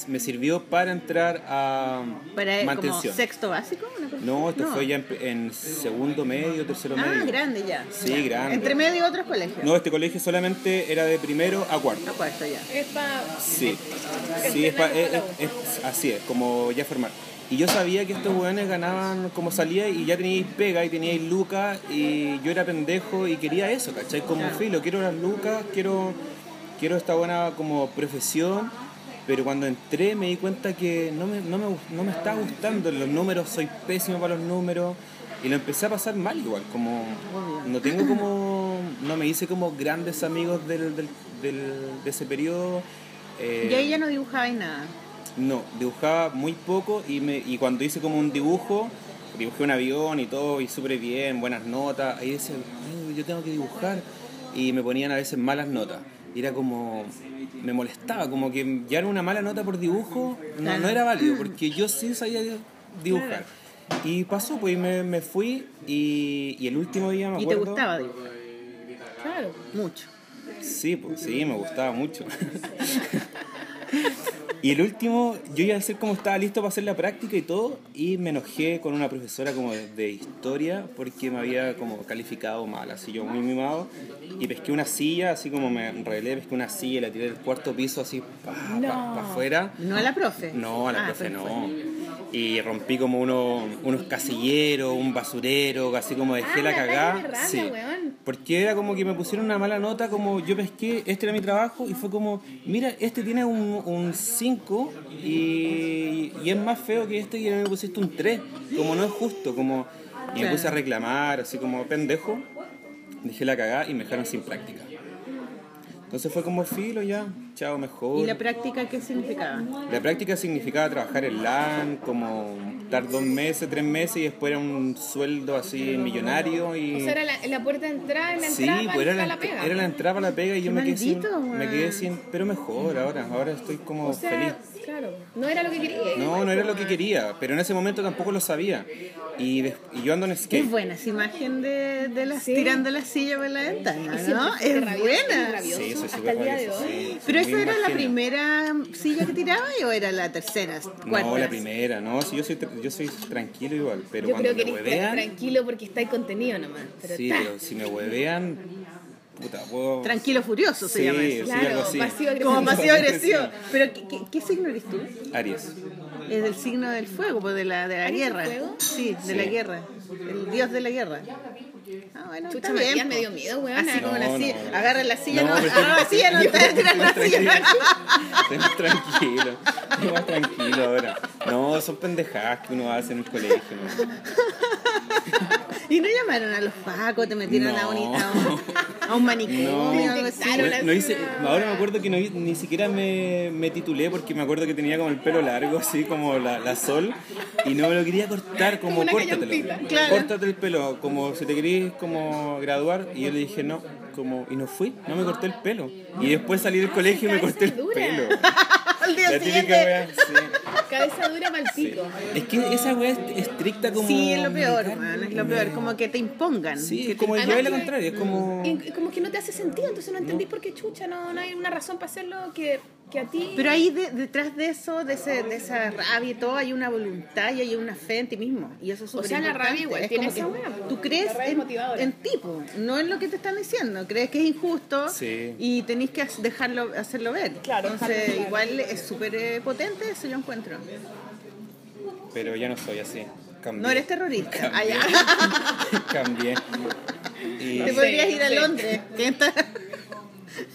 me sirvió para entrar a Para como mantención. sexto básico? No, esto fue ya en, en segundo medio, tercero Ah, medio. grande ya. Sí, grande. Entre medio otros colegios. No, este colegio solamente era de primero a cuarto. A cuarto ya. Es para Sí, sí es, pa- es- es- es- así es, como ya formar. Y yo sabía que estos weones ganaban como salía y ya teníais pega y teníais lucas y yo era pendejo y quería eso, ¿cachai? Como filo, quiero las lucas, quiero, quiero esta buena como profesión, pero cuando entré me di cuenta que no me, no me, no me estaba gustando los números, soy pésimo para los números y lo empecé a pasar mal igual, como no tengo como, [clears throat] no me hice como grandes amigos del, del, del- de ese periodo. eh, Y ahí ya no dibujabais nada. No, dibujaba muy poco y, me, y cuando hice como un dibujo, dibujé un avión y todo, y súper bien, buenas notas, ahí decía, "Ay, yo tengo que dibujar, y me ponían a veces malas notas. Y era como, me molestaba, como que ya era una mala nota por dibujo, no, no era válido, [clears throat] porque yo sí sabía dibujar. Y pasó, pues y me, me fui y, y el último día me ¿Y te acuerdo... gustaba dibujar? Claro. Mucho. Sí, pues sí, me gustaba mucho. [laughs] y el último, yo iba a hacer como estaba listo para hacer la práctica y todo, y me enojé con una profesora como de, de historia porque me había como calificado mal, así yo muy mimado, y pesqué una silla, así como me enredé, pesqué una silla y la tiré del cuarto piso así para No. afuera. No a la profe. No, a la Ah, profe no. fue. Y rompí como unos, unos casilleros, un basurero, así como dejé Ah, la cagada. Sí. weón. Porque era como que me pusieron una mala nota, como yo pesqué, este era mi trabajo, y fue como, mira, este tiene un 5 y, y es más feo que este y me pusiste un 3, como no es justo, como... Y me puse a reclamar, así como pendejo, dejé la cagada y me dejaron sin práctica. Entonces fue como filo ya, mejor. ¿Y la práctica qué significaba? La práctica significaba trabajar en LAN, como estar dos meses, tres meses y después era un sueldo así millonario y... O sea, era la, la puerta de entrada, la sí, entrada pues para era la, la pega. era la entrada para la pega y yo me quedé, sin, maldito, me quedé sin... Pero mejor ahora, ahora estoy como O sea, feliz. Claro, no era lo que quería. No, no era lo que quería, pero en ese momento tampoco lo sabía. Y, des- y yo ando en skate. buena esa imagen de, de las Sí. tirando la silla por la ventana, ¿no? Es rabioso, buena. Sí, soy hasta súper el día de hoy. sí, ¿Pero eso era la primera silla que tiraba o era la tercera? No, la primera, no, sí, yo soy, yo soy tranquilo igual, pero Yo cuando creo que me eres huevean... tranquilo porque está en contenido nomás. Pero Sí, ta. pero si me huevean, puta, puedo... Tranquilo Furioso se Sí, llama eso. sí, algo Claro, así. pasivo agresivo. Como pasivo agresivo. Pero ¿qué, qué, qué signo eres tú? Aries. Es del signo del fuego, pues de la, de la ¿Aries guerra. Sí, de Sí. la guerra. El dios de la guerra. Ah, bueno, Chucha, está bien, me dio miedo, weona. Así como la no. silla. Agarra la silla, No, la silla, no te la [laughs] tranquilo. silla. Estoy más tranquilo. Estoy más tranquilo ahora. No, son pendejadas que uno hace en el colegio. ¿no? Y no llamaron a los pacos, te metieron a, un, No. a, un, a un manicomio No. o algo así. Claro, la No hice- ciudad. ahora me acuerdo que ni siquiera me, me titulé porque me acuerdo que tenía como el pelo largo, así como la, la sol, y no me lo quería cortar, como, Como córtatelo. Claro. Córtate el pelo, como si te como graduar, y yo le dije no, como, y no fui, no me corté el pelo. Y después salí del colegio y me corté el pelo. [laughs] Al día La típica siguiente. wea, sí. Cabeza dura el pico. Es que esa wea es estricta como. Sí, es lo peor, man, es lo peor, como que te impongan. Sí, es como llevar la contraria, es como. Y como que no te hace sentido, entonces no entendís por qué chucha, no, no hay una razón para hacerlo que, que a ti. Pero ahí de- detrás de eso, de, ese, de esa rabia y todo, hay una voluntad y hay una fe en ti mismo. Y eso es O sea, la rabia igual Es tiene como esa que. Tú crees en, en ti, po, no en lo que te están diciendo. Crees que es injusto Sí. y tenés que dejarlo, hacerlo ver. Claro, Entonces, igual es súper eh, potente, eso yo encuentro. Pero ya no soy así. Cambié. No eres terrorista. Ah. [laughs] Cambié. Y Te podrías ir a. Londres.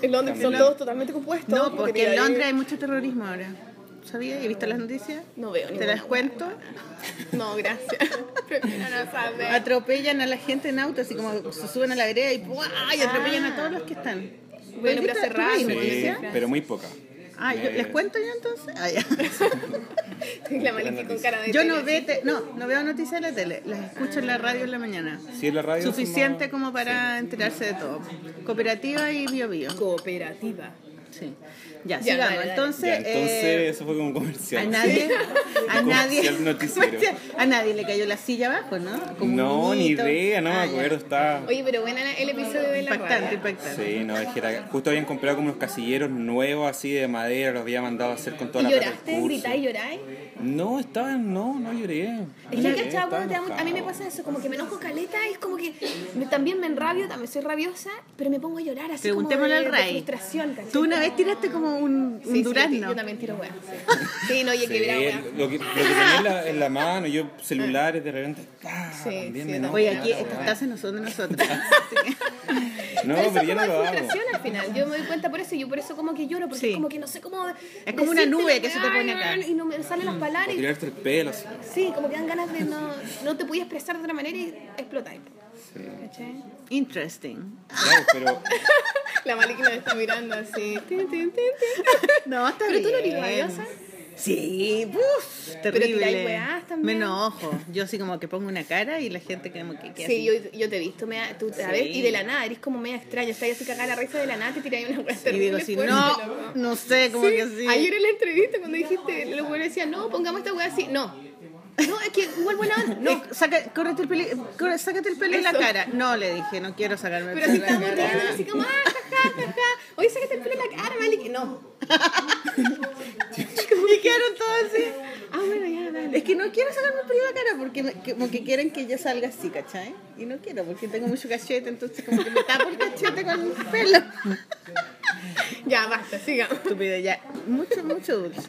En Londres son todos totalmente compuestos. No, porque en Londres hay mucho terrorismo ahora. ¿Sabías? ¿Y visto las noticias? No veo ¿Te las cuento? No, gracias. [laughs] No. Atropellan a la gente en auto, así como se suben a la vereda y, ¡buah! y atropellan a todos los que están. Bueno, pero pero muy poca. Ah, ¿yo- Eh, ¿les cuento yo entonces? Ah, ya. [laughs] La Maliki con cara de Yo no, tele. ve te- no, no veo noticias en la tele, las escucho en la radio en la mañana. Sí, en la radio. Suficiente como para enterarse de todo. Cooperativa y bio bio. Cooperativa. Sí. Ya, Ya, sigamos. dale, dale. Entonces, Ya, entonces, eh, eso fue como comercial. a nadie, a nadie, [laughs] a nadie le cayó la silla abajo, ¿no? Como No, ni idea, no Ah, me acuerdo, está. Oye, pero bueno el episodio de la Impactante, impactante. Sí, no, es que era, justo habían comprado como unos casilleros nuevos así de madera, los había mandado a hacer con toda ¿Y la lloraste? ¿Gritáis, lloráis? No, estaban, no, no lloré. Es que lloré, ¿cachai? estaba Cuando te da mu- a mí me pasa eso, como que me enojo caleta, es como que me- también me enrabio, también soy rabiosa, pero me pongo a llorar así como de, Preguntémosle al de Ray. frustración. ¿cachai? Tú una vez tiraste como un, un Sí, sí, yo, durazno. yo también tiro weá. Sí, sí no, oye, Sí, que mira weá. lo, que, lo que tenía en la, en la mano, yo celulares de repente. Ah, Sí, también sí, me enojo. Oye, aquí estas tazas no son de nosotros. No, pero pero es no lo hago. frustración al final. Yo me doy cuenta por eso y yo por eso como que lloro, porque Sí. es como que no sé cómo. Es como una nube que se te pone acá. Y no me salen las O palabras. y- tirarte el pelo. Sí, como que dan ganas de no. No te podías expresar de otra manera y Interesting. Claro, pero [laughs] La Maliki nos está mirando así. [laughs] Tin, tin, tin, tin. No, está Pero tú no bien. eres rabiosa. Sí, uff, Pero terrible. tiráis weás también. Me enojo. Yo así como que pongo una cara y la gente como que queda Sí, así. yo, yo te he visto, me da- tú Sí. y de la nada eres como media extraña, estás así cagada la risa de la nada, te tiras una hueá Y terrible digo así, no, no sé, como Sí, que sí. Ayer en la entrevista cuando dijiste, los buenos decían, no, pongamos esta hueá así, no. No, es que igual buena onda. No, Eh, saca, córrete el peli, corre- sácate el pelo de la cara. No, le dije, no quiero sacarme el pero así pelo de estamos la cara. así como, ah, jaja, jaja. Oye, sácate el pelo en la cara, Malik. No. [laughs] Y quedaron todos así. Ah, bueno, ya, dale. Es que no quiero sacarme el pelo de la cara porque me- que- como que quieren que yo salga así, ¿cachai? Y no quiero porque tengo mucho cachete, entonces como que me tapo el cachete con el pelo. [laughs] Ya, basta, sigamos. Estúpido, ya. Mucho, mucho dulce.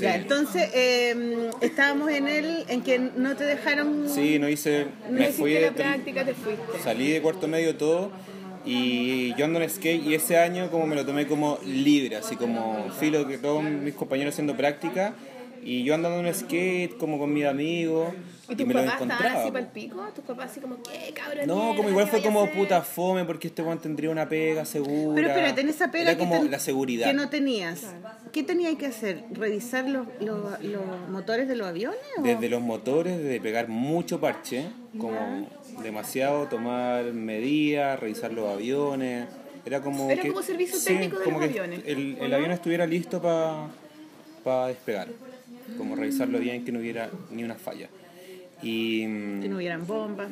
Ya, entonces eh, estábamos en el en que no te dejaron. sí, no hice. No Me fui la práctica, te fuiste. salí de cuarto medio todo y yo ando en skate y ese año como me lo tomé como libre, así como filo que todos mis compañeros haciendo práctica y yo andando en skate como con mis amigos ¿Y y, tus me lo papás encontraba. así para el pico? ¿Tus papás así como, qué cabrón? No, mierda, como igual fue como hacer?" puta fome porque este weón tendría una pega segura. Pero espérate, en esa pega Era como que, ten- la seguridad. que no tenías, ¿qué tenías que hacer? ¿Revisar los, los, los motores de los aviones? O? Desde los motores, de pegar mucho parche, como demasiado, tomar medidas, revisar los aviones. Era como. Era que, como servicio sí, técnico de como los que aviones, El, avión estuviera listo para despegar. Como revisarlo bien, que no hubiera ni una falla. Y mm, Que no hubieran bombas.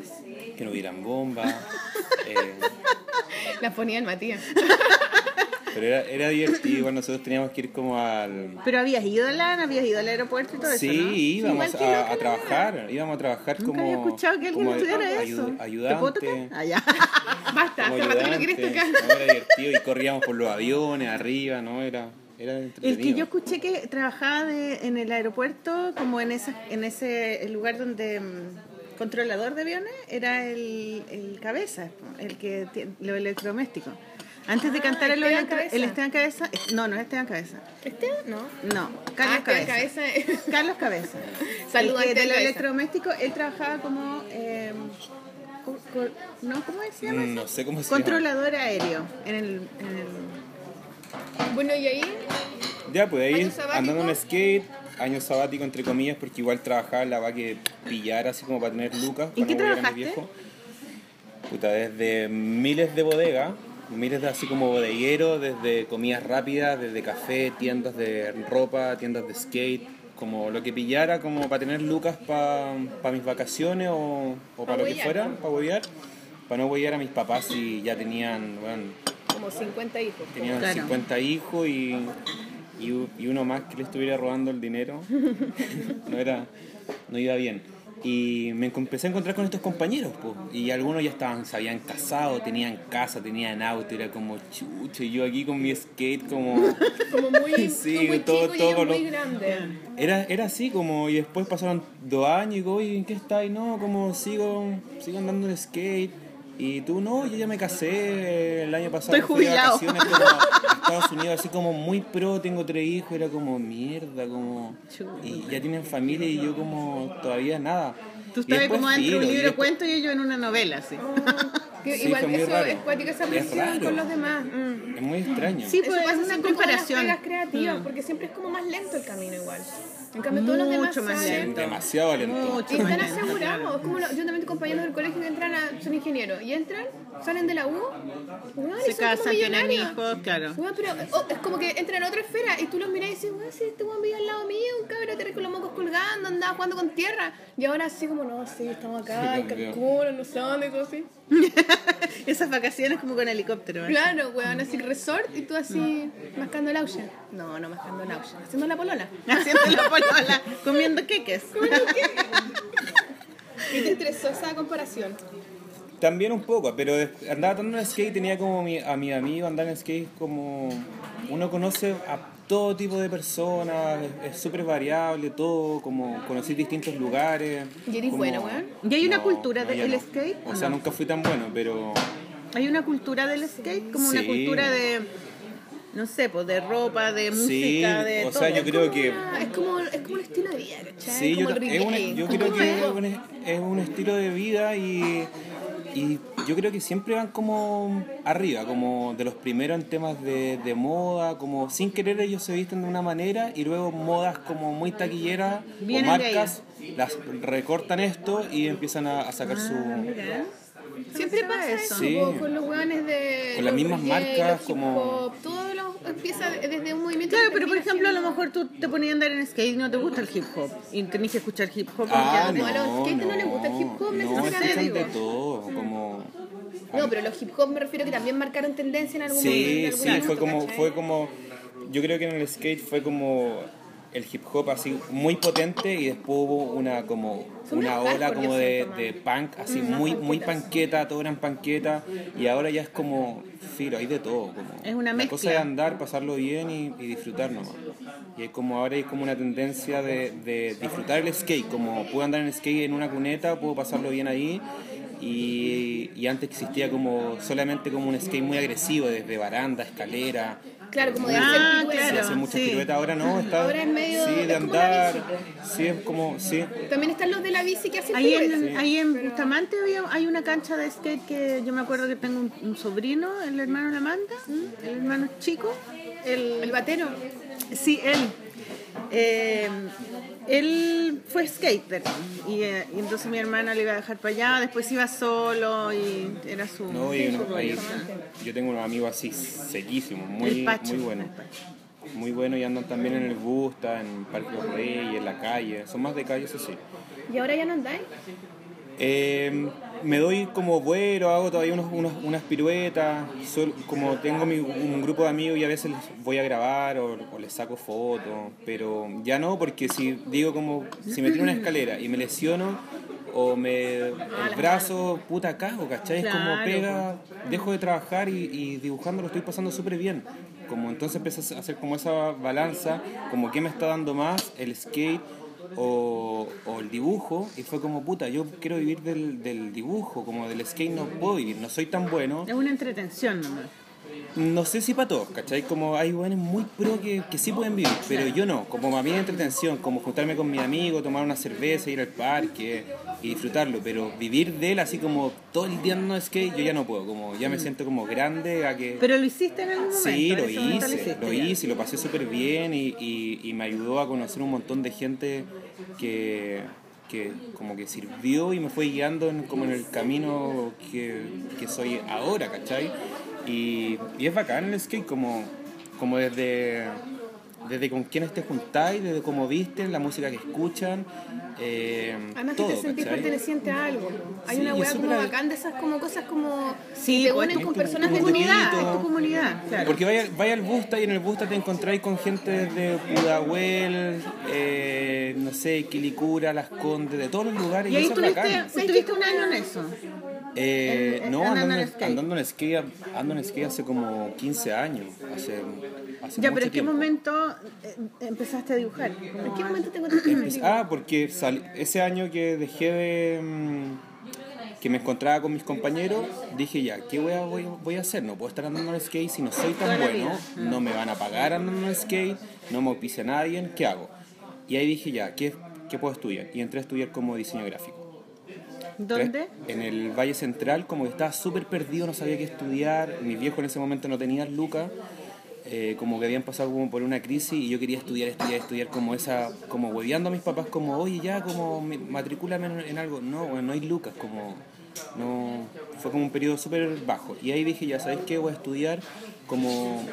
que no hubieran bombas. [laughs] eh, La ponía el Matías. pero era, era divertido, igual nosotros teníamos que ir como al. Pero habías ido a LAN, habías ido al aeropuerto y todo Sí, eso, ¿no? íbamos que a, a trabajar, íbamos a trabajar Nunca como. había escuchado que alguien estudiara eso. ¿Te puedo Ayudante. tocar? Ah, ya. Basta, hace rato ayudante. quieres tocar. No, era divertido y corríamos por los aviones arriba, ¿no? Era, El que yo escuché que trabajaba de- en el aeropuerto, como en, esa, en ese lugar donde mm, controlador de aviones, era el, el cabeza, el que tiene lo electrodoméstico. Antes de Ah, cantar el, Esteban Cabeza. el Esteban Cabeza, no, no es Esteban Cabeza, ¿Este? No. no, Carlos Ah, Esteban Cabeza. Cabeza. [laughs] Carlos Cabeza. [laughs] Saludos El que de Esteban lo electrodoméstico, él trabajaba como eh, co- ¿no? ¿Cómo se llama? Mm, No sé cómo se llama. Controlador aéreo. En el, en el- Bueno, y ahí, Ya, pues ahí andando en skate, año sabático entre comillas, porque igual trabajaba la va que pillara así como para tener lucas. ¿En qué trabajaste? viejo. Puta, desde miles de bodegas, miles de así como bodegueros, desde comidas rápidas, desde café, tiendas de ropa, tiendas de skate, como lo que pillara como para tener lucas para mis vacaciones o, o para Pa' lo que fuera, para huevear, para no huevear a mis papás si ya tenían, bueno, como 50 hijos. tenían Claro. 50 hijos y, y, uno más que le estuviera robando el dinero. [laughs] no era no iba bien. Y me empecé a encontrar con estos compañeros, po. y algunos ya estaban, se habían casado, tenían casa, tenían auto, era como chucho, y yo aquí con mi skate como... [laughs] Como muy, [laughs] Sí, como muy todo- chico todo ellos con muy lo- grande. Era, era así como, y después pasaron dos años y digo, oye, ¿en qué estás? Y no, como sigo, sigo andando en skate. Y tú, no, yo ya me casé el año pasado. Estoy fui de jubilado. vacaciones como a Estados Unidos, así como muy pro, tengo tres hijos, era como mierda, como... Y ya tienen familia y yo como todavía nada. Tú estabas después como dentro de un libro después- cuento y ellos en una novela, así. Que Sí, igual fue muy eso raro. es cuática esa Es presión con los demás. Mm. Es muy extraño. Sí, Eso pues pasa es una comparación. pegas creativas, porque siempre es como más lento el camino igual. En cambio, todos los demás Mucho más salen lento. Demasiado lento. Mucho. y están lento, asegurados. Es como yo también tengo compañeros del colegio que entran a, son ingenieros y entran, salen de la U, weón, y Se son como casan, tienen millonarios. hijos, claro. Weón, pero oh, es como que entran a otra esfera y tú los miras y dices, weón, si este weón vive al lado mío, un cabrón te con los mocos colgando, andaba jugando con tierra. Y ahora así como, no, sí, estamos acá, en cambió. Cancún, en los Andes, todo así. [laughs] Esas vacaciones como con helicóptero. ¿eh? Claro, weón, así resort y tú así mascando el auge. No, no mascando el auge, haciendo la polola. [laughs] Haciendo la polola, comiendo queques. ¿Y [laughs] te interesó esa comparación? También un poco, pero andaba tanto en skate, tenía como mi, a mi amigo andar en skate como... Uno conoce a todo tipo de personas, es- súper variable todo, como conocí distintos lugares. ¿Y eres como- bueno, weón? ¿Y hay una cultura del skate, O sea, no? nunca fui tan bueno, pero... Hay una cultura del skate, como una cultura de, no sé, pues de ropa, de música, Sí, de o todo. sea, yo creo que... Ah, es, como, es como un estilo de vida, ¿cachai? Sí, yo, el es yo creo que es un, es un estilo de vida y, y yo creo que siempre van como arriba, como de los primeros en temas de, de moda, como sin querer ellos se visten de una manera y luego modas como muy taquilleras o Vienen marcas las recortan esto y empiezan a, a sacar su... Mira. Siempre pasa eso. Sí. con los weones de. Con las mismas marcas, como- todo lo, empieza desde un movimiento. Claro, pero por ejemplo, a lo mejor tú te ponías a andar en skate y no te gusta el hip hop. Y tenés que escuchar hip hop. Ah, no, a los skaters no les gusta el hip hop, no, necesariamente, digo. de todo, como... No, pero los hip hop me refiero que también marcaron tendencia en algún momento. Sí, en algún sí, fue como, fue como, yo creo que en el skate fue como el hip hop así muy potente y después hubo una como una ola como de, de punk así Mm, muy muy panqueta, todo eran panqueta y ahora ya es como filo, hay de todo, como Es una la cosa mezcla. es andar, pasarlo bien y, y disfrutar nomás. Y es como ahora hay como una tendencia de, de disfrutar el skate, como puedo andar en skate en una cuneta, puedo pasarlo bien ahí y, y antes existía como solamente como un skate muy agresivo, desde baranda, escalera. Claro, como de Ah, hacer piruetas. Se claro. hace muchas sí. piruetas, ahora no, está Ahora es medio- sí, de es andar, bici, sí, es como, sí, También están los de la bici que hacen Ahí piruetas. en, ahí en Bustamante había, hay una cancha de skate que yo me acuerdo que tengo un, un sobrino, el hermano de Amanda, el hermano chico. El, El batero. Sí, él. Eh, él fue skater y, eh, y entonces mi hermana le iba a dejar para allá, después iba solo y era su... no, y uno- ahí- yo tengo unos amigos así sequísimos, muy, el Pacho. muy buenos, el muy buenos y andan también en el Busta, en Parque Los Reyes, en la calle, son más de calle, eso sí. ¿Y ahora ya no andáis? Eh, me doy como vuelo, hago todavía unos, unos- unas piruetas, sol- como tengo mi- un grupo de amigos y a veces les voy a grabar o, o les saco fotos, pero ya no, porque si digo como, si me tiro una escalera y me lesiono o me el brazo, puta cago, ¿cachai? Es como pega, dejo de trabajar y, y dibujando lo estoy pasando súper bien. Como entonces empecé a hacer como esa balanza, como qué me está dando más, el skate o, o el dibujo y fue como puta yo quiero vivir del, del dibujo como del skate no puedo vivir no soy tan bueno Es una entretención nomás. No sé si para todos, ¿cachai? Como hay buenos muy pro que, que sí pueden vivir, pero yo no. Como para mí es entretención, como juntarme con mi amigo, tomar una cerveza, ir al parque y disfrutarlo. Pero vivir de él así como todo el día andando skate, yo ya no puedo. Como ya me siento como grande a que... Pero lo hiciste en algún momento. Sí, lo hice, lo hice y lo pasé súper bien y, y- y me ayudó a conocer un montón de gente que, que como que sirvió y me fue guiando en, como en el camino que, que soy ahora, ¿cachai? Y, y es bacán el skate como, como desde, desde con quiénes te juntáis, desde cómo visten, la música que escuchan, eh, Además todo, que te sentís ¿cachai? perteneciente a algo. Hay Sí, una y weá como bacán de esas como cosas como Sí, te pues, unen con personas de tu es tu comunidad, claro. Porque vaya, vaya al Busta y en el Busta te encontráis con gente de Pudahuel, eh, no sé, Quilicura, Las Condes, de todos los lugares. Y ahí eso es un año en eso. Eh, en- no, andando en skate. andando en skate, ando en skate hace como 15 años. Hace, hace Ya, mucho pero ¿en qué tiempo. momento eh, empezaste a dibujar? ¿En qué momento te encontraste? Ah, porque sal- ese año que dejé de... mm, que me encontraba con mis compañeros, dije ya, ¿qué voy a, voy, voy a hacer? No puedo estar andando en skate si no soy tan bueno, no me van a pagar andando en skate, no me auspicia nadie, ¿qué hago? Y ahí dije ya, ¿qué, ¿qué puedo estudiar? Y entré a estudiar como diseño gráfico. ¿Dónde? En el Valle Central, como que estaba súper perdido, no sabía qué estudiar. Mis viejos en ese momento no tenían lucas, eh, como que habían pasado como por una crisis y yo quería estudiar, estudiar, estudiar, como esa, como hueveando a mis papás, como, oye, ya, como matricúlame en, en algo. No, bueno, no hay lucas, como, no. Fue como un periodo súper bajo. Y ahí dije, ya, ¿sabes qué? Voy a estudiar, como.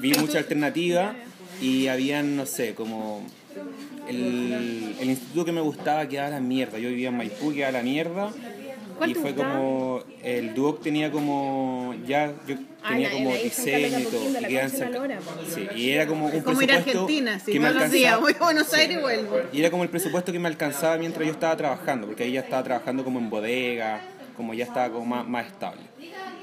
Vi mucha alternativa y habían, no sé, como el, el instituto que me gustaba quedaba a la mierda. Yo vivía en Maipú, quedaba a la mierda. ¿Cuál Y te fue gustaba? como. El Duoc tenía como. Ya, yo Ah, tenía la- como la- en diseño y todo. La y quedaban concha cerca- lora, po. Sí, y era como un Como ir a presupuesto Argentina, sí, que me todos los días. alcanzaba. Voy a Buenos Aires y vuelvo. Y era como el presupuesto que me alcanzaba mientras yo estaba trabajando, porque ahí ya estaba trabajando como en bodega, como ya estaba como más, más estable.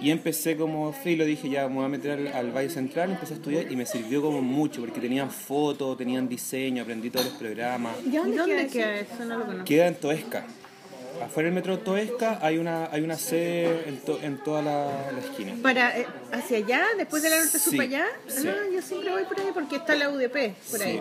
Y empecé como filo, dije ya me voy a meter al, al Valle Central, empecé a estudiar y me sirvió como mucho, porque tenían fotos, tenían diseño, aprendí todos los programas. ¿Y a ¿Y dónde, dónde queda queda eso? eso? No lo conozco. Queda en Toesca. Afuera del metro Toesca hay una, hay una sede en, to- en toda la, la esquina. Para, eh, ¿Hacia allá? ¿Después de la Norte Sur Sí, para allá? sí. Ah, yo siempre voy por ahí porque está la UDP por ahí.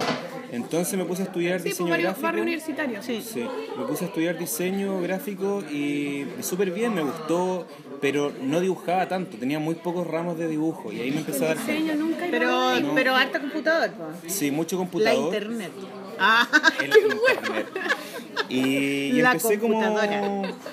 Entonces me puse a estudiar Sí, pues diseño gráfico. barrio universitario. Sí. Sí, me puse a estudiar diseño gráfico y súper bien, me gustó, pero no dibujaba tanto, tenía muy pocos ramos de dibujo y ahí me empecé a dar Diseño nunca Pero, No. pero harta computador. Sí, mucho La computador. internet. Ah, [laughs] el internet. Y, [laughs] empecé como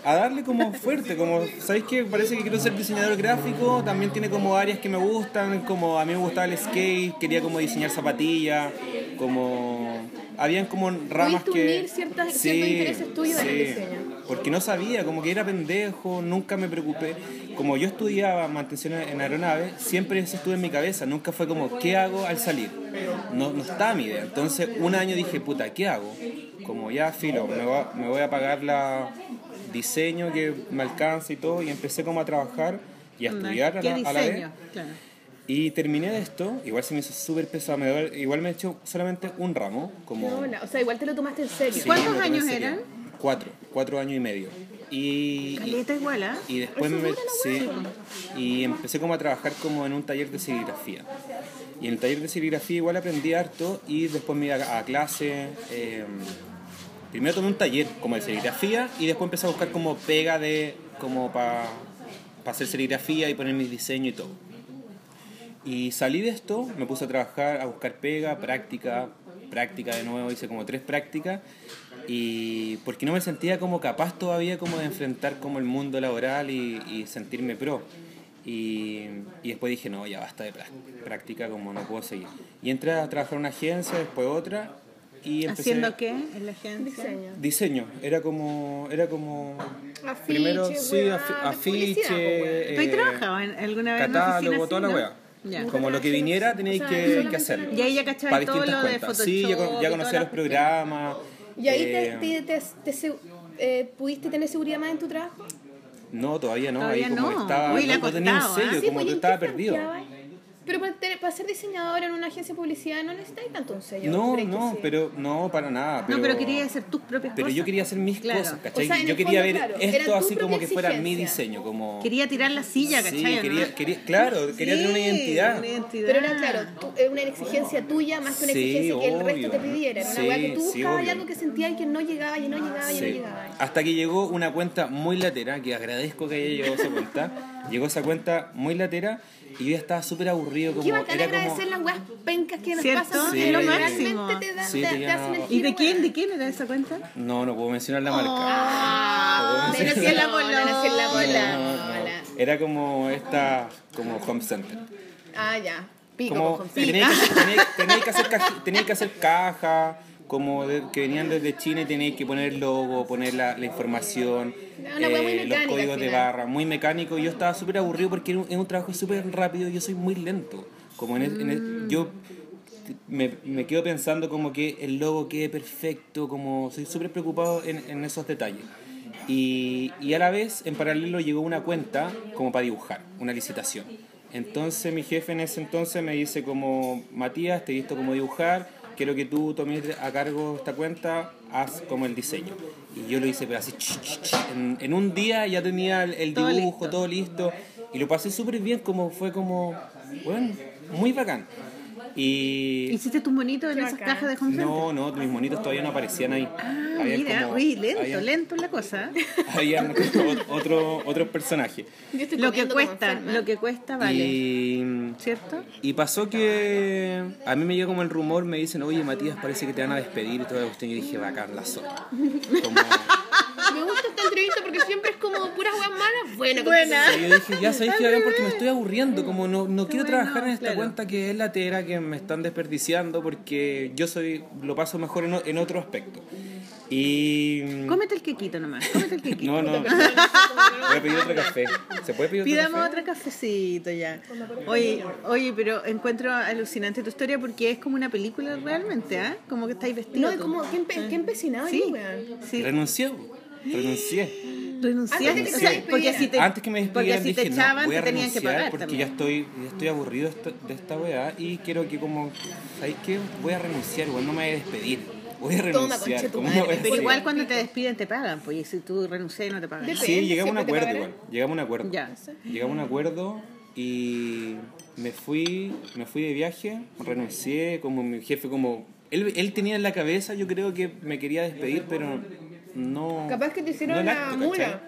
a darle como fuerte, como, ¿sabéis qué? Parece que quiero ser diseñador gráfico, también tiene como áreas que me gustan, como a mí me gustaba el skate, quería como diseñar zapatillas, como... Habían como ramas que... ciertas- ciertos intereses tuyos en el sí, diseño. Porque no sabía, como que era pendejo, nunca me preocupé. Como yo estudiaba mantención en aeronave, siempre eso estuvo en mi cabeza, nunca fue como, ¿qué hago al salir? No, no estaba mi idea. Entonces, un año dije, puta, ¿qué hago? Como ya, filo, me, va- me voy a pagar la diseño que me alcanza y todo, y empecé como a trabajar y a estudiar a ¿Qué la, a la vez. Claro. Y terminé de esto, igual se me hizo súper pesado, me duele- igual me he hecho solamente un ramo, como... Hola, O sea, igual te lo tomaste en serio. Sí, ¿Cuántos años serio. eran? Cuatro, cuatro años y medio. Y, Caleta igual, ¿ah? y después me sí, y empecé como a trabajar como en un taller de serigrafía. Y en el taller de serigrafía igual aprendí harto y después me iba a, a clase. eh, primero tomé un taller como de serigrafía y después empecé a buscar como pega de como para hacer serigrafía y poner mis diseños y todo. Y salí de esto, me puse a trabajar, a buscar pega, práctica, práctica de nuevo, hice como tres prácticas y porque no me sentía como capaz todavía como de enfrentar como el mundo laboral y, y sentirme pro. Y, y después dije, no, ya basta de prá- práctica, como no puedo seguir. Y entré a trabajar en una agencia, después otra, y empecé... ¿Haciendo qué en la agencia? Diseño. Diseño, era como... Era como Afiche, primero, sí, weá, publicidad, afiche... ¿Tú ahí eh, trabajabas en- alguna vez en una catálogo, oficina toda la weá. No? Ya. Como lo que viniera teníais O sea, que, que hacer. lo- Y ahí ya cachabas Para todo lo de cuentas. Photoshop. Sí, ya, ya conocía los programas. ¿Y ahí te, eh, te- te- te se- eh, pudiste tener seguridad más en tu trabajo? No, todavía no. Todavía ahí como no. estaba, Uy, le no, no tenía en costado, serio, ¿ah? Sí, como pues, que ¿y en estaba perdido. franqueabas? Pero para, tener- para ser diseñadora en una agencia de publicidad no necesitáis tanto un sello. No, ¿crees que no, sí? pero no, para nada. Pero, no, pero quería hacer tus propias Pero cosas. yo quería hacer mis Claro. cosas, ¿cachai? O sea, en yo quería fondo, ver claro, esto así como que fuera mi diseño, como... Quería tirar la silla, Sí, ¿cachai? no? quería, quería, claro, quería tener una Sí, identidad. una identidad. Pero era, claro, tú- era una exigencia tuya más que una Sí, exigencia que el resto te pidiera. Era una Sí, weá que tú sí, buscabas y algo que sentías y que no llegaba y no llegaba y no Sí. llegaba. Hasta que llegó una cuenta muy latera, que agradezco que haya llegado esa cuenta. Llegó esa cuenta muy latera y yo ya estaba súper aburrido. Como, Qué bacán era agradecer como, las weas pencas que nos ¿Cierto? pasan porque Sí. lo Es lo máximo. realmente te, da, Sí, te, te te hacen el llama- ¿Y de quién, de quién era esa cuenta? No, no puedo mencionar la marca. Ah, Puedo pero si mencionar- es la no, no, No, bola. Era como esta, como home center. Ah, ya. Pico, como con que, hacer- caja, que hacer caja como de- que venían desde China y tenéis que poner el logo, poner la, la información, eh, los códigos de barra, muy mecánico. Yo estaba súper aburrido porque es un trabajo súper rápido y yo soy muy lento. Como en el- en el- yo me, me quedo pensando como que el logo quede perfecto, como soy súper preocupado en, en esos detalles. Y, y a la vez, en paralelo, llegó una cuenta como para dibujar, una licitación. Entonces mi jefe en ese entonces me dice como, Matías, te he visto como dibujar, quiero que tú tomes a cargo esta cuenta, haz como el diseño. Y yo lo hice, pero así, ch, ch, ch. En, en un día ya tenía el, el Todo dibujo, listo. todo listo, y lo pasé súper bien, como fue como, bueno, muy bacán. Y... ¿Hiciste tus monitos en esas cajas de home center? No, no, mis monitos todavía no aparecían ahí. Ah, mira, como- uy, lento, habían- lento la cosa. [laughs] Habían como otro. Yo estoy Lo que cuesta, lo que cuesta vale. Y, ¿Cierto? y pasó que a mí me llegó como el rumor, me dicen, oye Matías, parece que te van a despedir y cuestión. Y yo dije, bacán, la zona. Como, Me gusta esta entrevista porque siempre es como puras weas malas. Bueno, Buena. yo dije, ya sabéis que bacán porque me estoy aburriendo, como no, no quiero bueno, trabajar en esta claro. cuenta que es latera, que me están desperdiciando porque yo soy lo paso mejor en, en otro aspecto. Y... Cómete el quequito nomás, cómete el quequito. No, no. Voy a pedir otro café. ¿Se puede pedir otro Pidamos café? otro cafecito ya. Oye, oye, pero encuentro alucinante tu historia porque es como una película realmente, ¿ah? Como que estáis vestido. No, es como, qué, empe qué empecinado Sí, ahí, weón. sí. Renuncié. Renuncié. Antes que te Renuncié. Porque si te, Antes que me porque despidieran si te dije, no, echaban voy a te tenían que renunciar pagar porque también. ya estoy, ya estoy aburrido de esta, weá y quiero que como, ¿sabes qué? Voy a renunciar, igual no me voy a despedir. Voy a renunciar. concha tu ¿cómo madre. no voy a Pero decir? igual cuando te despiden te pagan, pues y si tú renuncias y no te pagan. Depende. Sí, llegamos a un ¿Siempre te acuerdo igual. Llegamos a un acuerdo. Ya. Llegamos a un acuerdo y me fui, me fui de viaje, renuncié, como mi jefe, como... Él, él tenía en la cabeza, yo creo que me quería despedir, pero no... Capaz que te hicieron no la acto, mula.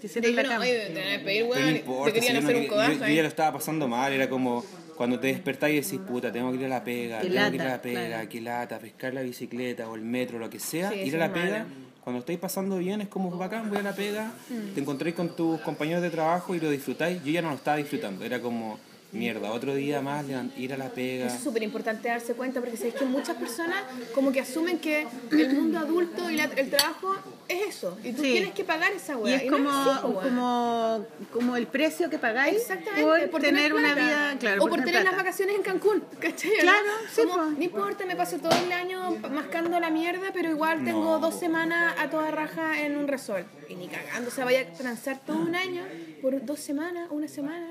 Te hicieron la cama. no importa, Te querían si yo, no hacer un quería- codazo yo- yo ahí. ya lo estaba pasando mal, era como cuando te despertás y decís, puta, tengo que ir a la pega, Qué tengo que ir a la pega, claro. qué lata, pescar la bicicleta o el metro, lo que sea, Sí, ir a la pega. Cuando estáis pasando bien es como bacán, voy a la pega, Mm. te encontráis con tus compañeros de trabajo y lo disfrutáis. Yo ya no lo estaba disfrutando, era como, mierda, otro día más, ir a la pega. Eso es súper importante darse cuenta porque sabéis que muchas personas como que asumen que el mundo adulto y la- el trabajo es eso. Y tú Sí. tienes que pagar esa Y weá. es no como, como, como el precio que pagáis Exactamente, por, tener una vida, claro, o por tener las vacaciones en Cancún, ¿cachai? ¿O Claro, no? sí, Como, no importa, me paso todo el año mascando la mierda, pero igual tengo No, dos semanas a toda raja en un resort. Y ni cagando, o sea, vaya a transar todo un año por dos semanas, una semana.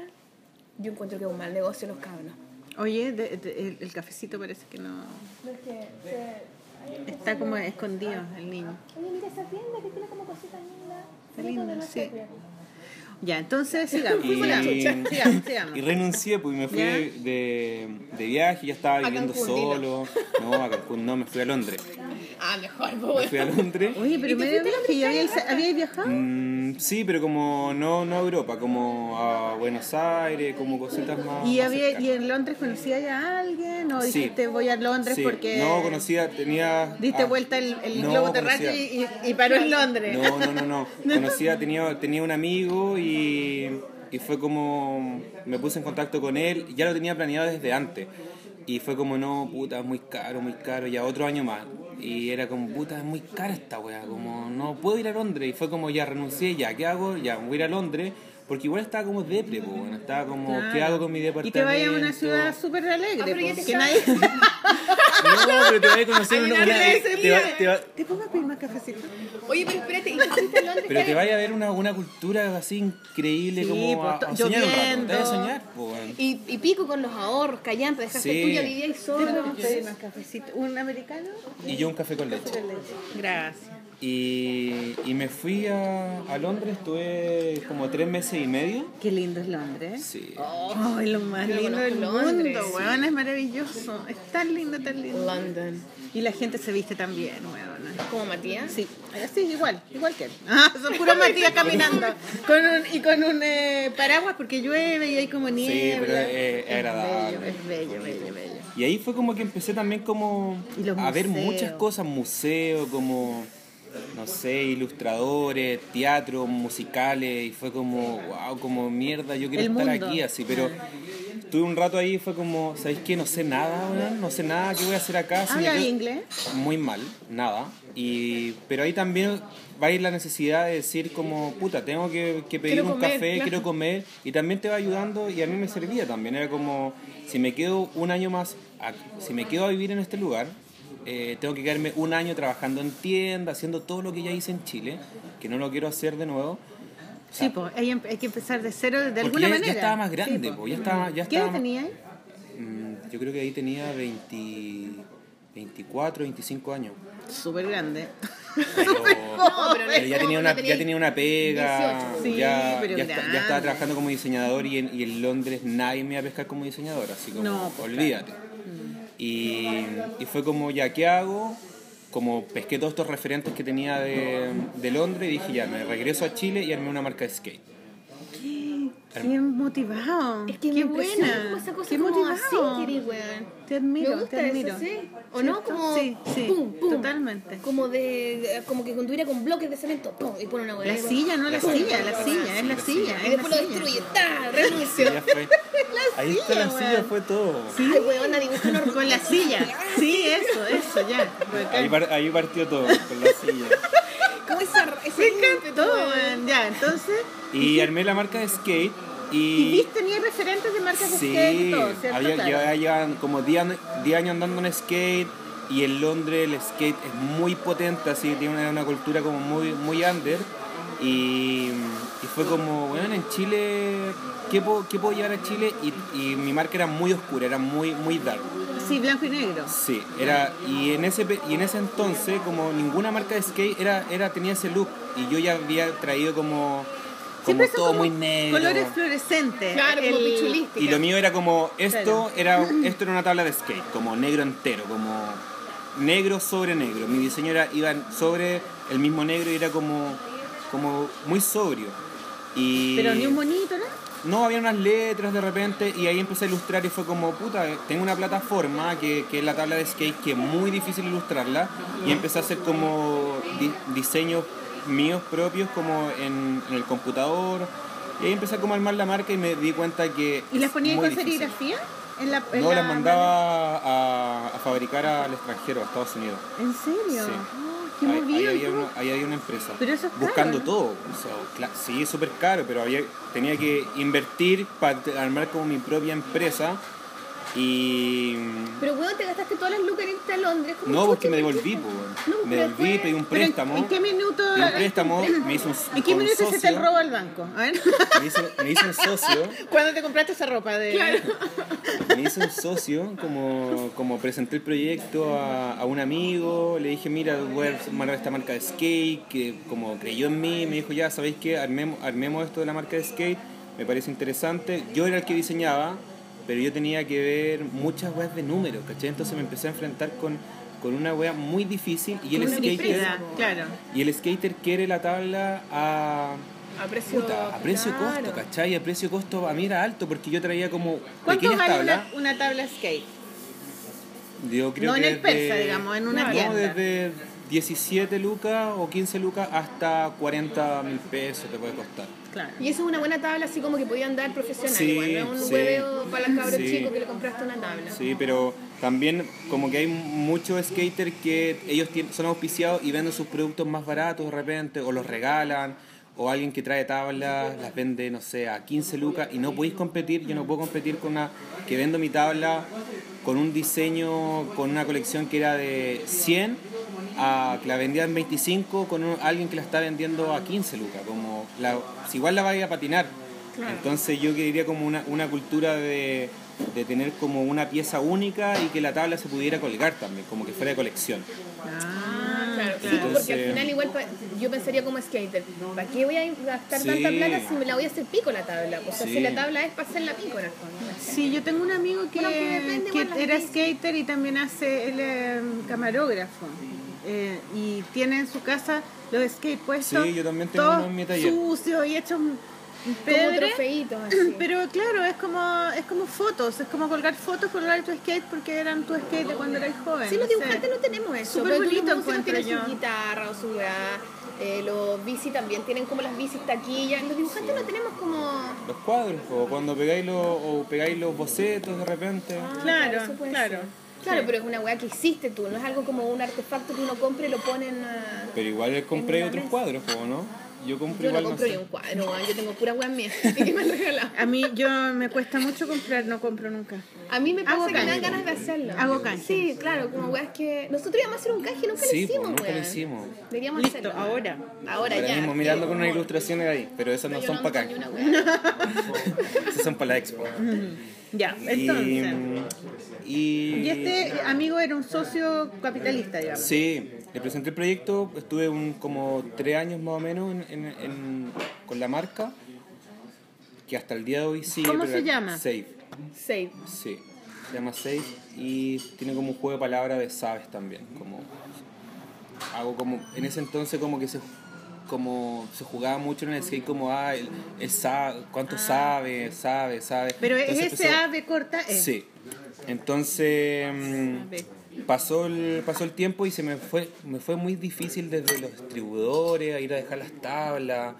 Yo encuentro que es un mal negocio los cabros. Oye, de- de- el, el cafecito parece que no... Está como escondido el niño. Oye, mira esa tienda que tiene como cositas lindas. Está lindo, sí. Ya, entonces sigamos. Y, sigamos, y renuncié, pues y me fui de, de, de viaje, ya estaba viviendo Cancún, dilo. solo. No, a Cancún no, me fui a Londres. Ah, mejor, Me pues. fui a Londres. Oye, pero ¿Y te medio viaje, ¿ya Londres, habíais, viajado? Mm, sí, pero como no, no a Europa, como a Buenos Aires, como cositas más. ¿Y, más había. ¿Y en Londres conocías ya a alguien? ¿O Sí. dijiste voy a Londres Sí, porque No, conocía, tenía. diste ah, vuelta el, el no, globo terráqueo y- y paró en [laughs] Londres? No, no, no, [laughs] no. Conocía, tenía, tenía un amigo y, y fue como. Me puse en contacto con él, ya lo tenía planeado desde antes. Y fue como, no, puta, es muy caro, muy caro, ya otro año más. Y era como, puta, es muy cara esta weá, como, no puedo ir a Londres. Y fue como, ya renuncié, ya, ¿qué hago? Ya, voy a ir a Londres. Porque igual estaba como depre, po, bueno, estaba como, ¿qué Claro. hago con mi Y departamento? te vayas a una ciudad súper alegre, Ah, pero ya te que sabes. nadie... [laughs] No, pero te voy a conocer una, una- te, va- te va- ¿Te puedo pedir más cafecito? Oye, pero espérate, ¿y tú a Londres? pero te ¿Qué- vaya a ver una, una cultura así increíble Sí, como a, pues, a soñar un rato. Te vas a soñar, pues. weón. Y, y pico con los ahorros, callantes, dejaste Sí. tuya, vivía y ¿Te solo. podemos pedir más cafecito? ¿Un americano? Y yo un café con leche. Gracias. Y, y me fui a, a Londres, estuve como tres meses y medio. Qué lindo es Londres. Sí. Oh, es lo más lindo del Londres, mundo, sí. weón, es maravilloso. Es tan lindo, tan lindo. London. Y la gente se viste tan bien, weón. ¿Como Matías? Sí, sí, igual, igual que él. [laughs] Ah, son puros Matías caminando. Con un, y con un eh, paraguas porque llueve y hay como niebla. pero es- es agradable. bello, es bello, bello, bello. Y ahí fue como que empecé también como a ver muchas cosas, museos, como, no sé, ilustradores, teatro, musicales, y fue como, wow, como mierda, yo quiero estar aquí así, pero estuve un rato ahí y fue como, ¿sabéis qué? No sé nada, no sé nada, ¿qué voy a hacer acá? ¿Habla quedo- inglés? Muy mal, nada. Y, pero ahí también va a ir la necesidad de decir como, puta, tengo que, que pedir Quiero un comer, café, claro. quiero comer, y también te va ayudando y a mí me servía también. Era como, si me quedo un año más, si me quedo a vivir en este lugar, eh, tengo que quedarme un año trabajando en tienda, haciendo todo lo que ya hice en Chile, que no lo quiero hacer de nuevo. Sí, pues hay, hay que empezar de cero de alguna ya, ya manera. estaba más grande, Sí, po. po, ya estaba, ya ¿Qué estaba edad más- tenía ahí? Mm, yo creo que ahí tenía 20, 24, 25 años. Súper grande. Pero, [laughs] No, pero ya tenía una, ya tenía una pega, 18. Sí, ya, pero ya, está- ya estaba trabajando como diseñador y en, y en Londres nadie me iba a pescar como diseñador, así como, No, pues, olvídate. Y, y fue como, ya, ¿qué hago? Como pesqué todos estos referentes que tenía de, de Londres y dije, ya, me regreso a Chile y armé una marca de skate. Qué motivado. Es que qué buena. como esa cosa qué como motivado. así. Te admiro, Me gusta te admiro. eso, ¿sí? ¿O no? Como sí, sí, pum, pum. totalmente. Como de como que conduira con bloques de cemento, pum, y pone una weá. La silla, no la silla, la silla, es la silla, Y es después la lo silla. destruye, ¡ta! Renuncio. Sí. [laughs] Ahí está la silla, fue todo. Ay, weón, dibuja una Con la silla. Sí, eso, eso, ya. Ahí, par- ahí partió todo, con la silla. [laughs] Como esa, ese Me encantó. Ya, entonces. Y armé la marca de skate Y y... viste, tenía referentes de marcas de Sí, skate y todo, ¿cierto? había, Claro. llevaba ya como 10 años 10 años andando en skate y en Londres el skate es muy potente, así tiene una, una cultura como muy, muy under y, y fue como, bueno, en Chile, ¿qué puedo, qué puedo llevar a Chile? Y, y mi marca era muy oscura, era muy, muy dark. Sí, blanco y negro. Sí, era, y en ese y en ese entonces como ninguna marca de skate era, era tenía ese look y yo ya había traído como, como Siempre todo como muy negro. Colores fluorescentes. Claro, como. Y lo mío era como, esto Claro. era [laughs] esto era una tabla de skate, como negro entero, como negro sobre negro. Mi diseño era, iba sobre el mismo negro y era como, como muy sobrio. Y Pero ni un bonito, ¿no? no, había unas letras de repente y ahí empecé a ilustrar y fue como, puta, tengo una plataforma que, que es la tabla de skate que es muy difícil ilustrarla y empecé a hacer como di- diseños míos propios como en, en el computador y ahí empecé como a armar la marca y me di cuenta que... ¿Y las ponía con serigrafía? En la, en No, la las mandaba a, a fabricar al extranjero, a Estados Unidos. ¿En serio? Sí. Oh, qué Ahí, había una, ahí había una empresa. Pero eso es caro, buscando todo. O sea, sí, es súper caro, pero había, tenía que invertir para armar como mi propia empresa. Y. Pero weón, te gastaste todas las lucas en irte a Londres. ¿cómo No, porque me devolví, po, No, Me devolví, pedí un préstamo. ¿En qué minuto? Pedí un préstamo, me hizo un, [laughs] ¿En qué minuto hiciste el socio, robo al banco? A ver. Me hizo, me hizo un socio. [laughs] ¿Cuándo te compraste esa ropa? De... [laughs] me hizo un socio, como, como presenté el proyecto a, a un amigo, le dije, mira, voy a armar esta marca de skate, que como creyó en mí, me dijo, ya, ¿sabéis qué? Armemos, armemos esto de la marca de skate, me parece interesante. Yo era el que diseñaba, pero yo tenía que ver muchas weas de números, ¿cachai? Entonces me empecé a enfrentar con, con una wea muy difícil y el skater... Claro. Y el skater quiere la tabla a... A precio, Puta, a precio claro. costo, ¿cachai? A precio costo a mí era alto porque yo traía como ¿Cuánto vale tablas. una, una tabla skate? Yo creo No en que el persa, digamos, en una no, tienda. desde 17 lucas o 15 lucas hasta 40 mil pesos te puede costar. Claro. Y eso es una buena tabla así como que podía andar profesional Sí, igual, no es un sí. hueveo para los cabros Sí. chicos que le compraste una tabla. Sí, pero también como que hay muchos skaters que ellos son auspiciados y venden sus productos más baratos de repente o los regalan o alguien que trae tablas las vende, no sé, a 15 lucas y no podéis competir, yo no puedo competir con una que vendo mi tabla con un diseño, con una colección que era de 100, a que la vendía en 25 con un- alguien que la está vendiendo a 15 lucas. Como la, si igual la vaya a patinar. Entonces yo quería como una, una cultura de, de tener como una pieza única y que la tabla se pudiera colgar también, como que fuera de colección. Ah, Claro, sí, porque al final igual yo pensaría como skater, ¿para qué voy a gastar Sí. tanta plata si me la voy a hacer pico la tabla? O sea, Sí. si la tabla es para hacer la pico el fondo. Sí, yo tengo un amigo que, Bueno, que era skater y también hace, él es camarógrafo. Eh, y tiene en su casa los skate puestos. Sí, yo también tengo todos uno en mi taller. sucios y hechos un un Como trofeitos así. [clears throat] Pero claro, es como, es como fotos, es como colgar fotos, colgar tu skate porque eran tu skate de cuando eras joven. Sí, los no sé. dibujantes no tenemos eso. Súper pero bonito encuentro tienen yo. su guitarra o su weá. Eh, los bici también tienen como las bicis taquillas. Los dibujantes no tenemos como. Los cuadros, o cuando pegáis los, o pegáis los bocetos de repente. Ah, Claro, claro. Claro, pero es una weá que hiciste tú, no es algo como un artefacto que uno compra y lo pone en. Pero igual compré otros cuadros, ¿o no? Yo compré Yo no compro sé. ni un cuadro, yo tengo pura weá mía que me han regalado. A mí yo me cuesta mucho comprar, no compro nunca. A mí me pasa Hago que me dan ganas de hacerlo. Hago canje. Sí, claro, como weas que. Nosotros íbamos a hacer un canje y nunca Sí, lo hicimos, pues, nunca lo hicimos. Deberíamos Listo, hacerlo. ahora. Ahora, Ahora ya. mismo mirando con unas ilustraciones ahí, pero esas no son para acá. [laughs] Esas son para la expo. Ya, entonces. y, Y este amigo era un socio capitalista, digamos. Sí, le presenté el proyecto, estuve un, como tres años más o menos en, en- en- con la marca, que hasta el día de hoy sigue. ¿Cómo se llama? Safe, Save. sí. Se llama Safe y tiene como un juego de palabras de sabes también. Como, hago como, en ese entonces como que se como se jugaba mucho en el skate como ah él, él sabe cuánto sabe sabe sabe Ah. Pero es ese empezó- ave corta E. Sí. Entonces mm, pasó el, pasó el tiempo y se me fue, me fue muy difícil desde los distribuidores a ir a dejar las tablas.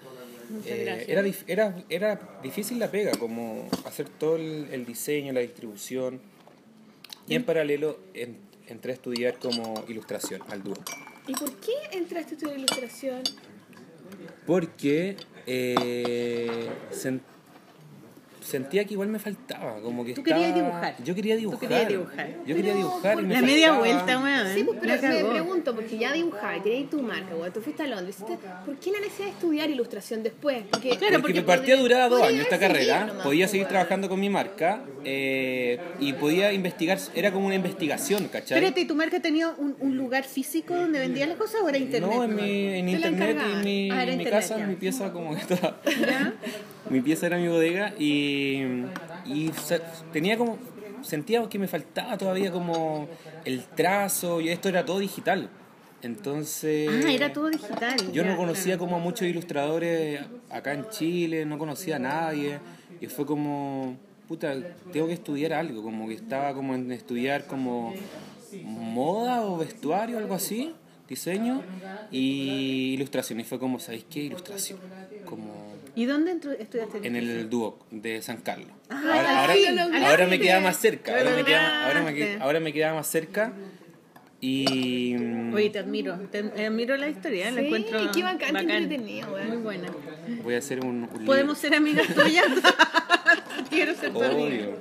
Eh, era, era, era difícil la pega, como hacer todo el, el diseño, la distribución. Y en paralelo en- entré a estudiar como ilustración al dúo. ¿Y por qué entraste a estudiar ilustración? Porque eh, sentía que igual me faltaba, como que Tú querías estaba- dibujar. Yo quería dibujar. querías dibujar. Yo quería Pero, dibujar y me La media vuelta, weón. Sí, pues, pero me cagó. pregunto, porque ya dibujabas, querías tu marca, weón, tú fuiste a Londres, ¿por qué la necesidad de estudiar ilustración después? Porque, Claro, porque, porque mi partida podría- duraba dos años esta carrera, nomás, podía pues, seguir weón. trabajando con mi marca eh, y podía investigar, era como una investigación, ¿cachai? Espérate, ¿y tu marca tenía un, un lugar físico donde vendías las cosas o era internet? no, en, mi, internet, en mi, Ah, era en mi internet, casa, ya. mi pieza como que estaba... ¿Ya? [laughs] mi pieza era mi bodega y, tenía como sentía que me faltaba todavía como el trazo y esto era todo digital entonces Ah, era todo digital. yo ya, no conocía claro. como a muchos ilustradores acá en Chile no conocía a nadie y fue como puta tengo que estudiar algo como que estaba como en estudiar como moda o vestuario algo así diseño y ilustración y fue como sabéis qué ilustración como ¿Y dónde estudiaste? en el Duoc de San Carlos. Ah, ahora ahora, ahora me lograste. queda más cerca. Ahora me queda, Lograste. ahora me, que- ahora me queda más cerca. Y. mm, Oye, te admiro. Te admiro la historia, la Sí, encuentro. qué bacán, qué entretenido, weón. Muy buena. Voy a hacer un. un ¿Podemos ser amigas tuyas? [laughs] Quiero ser tu amiga. Obvio.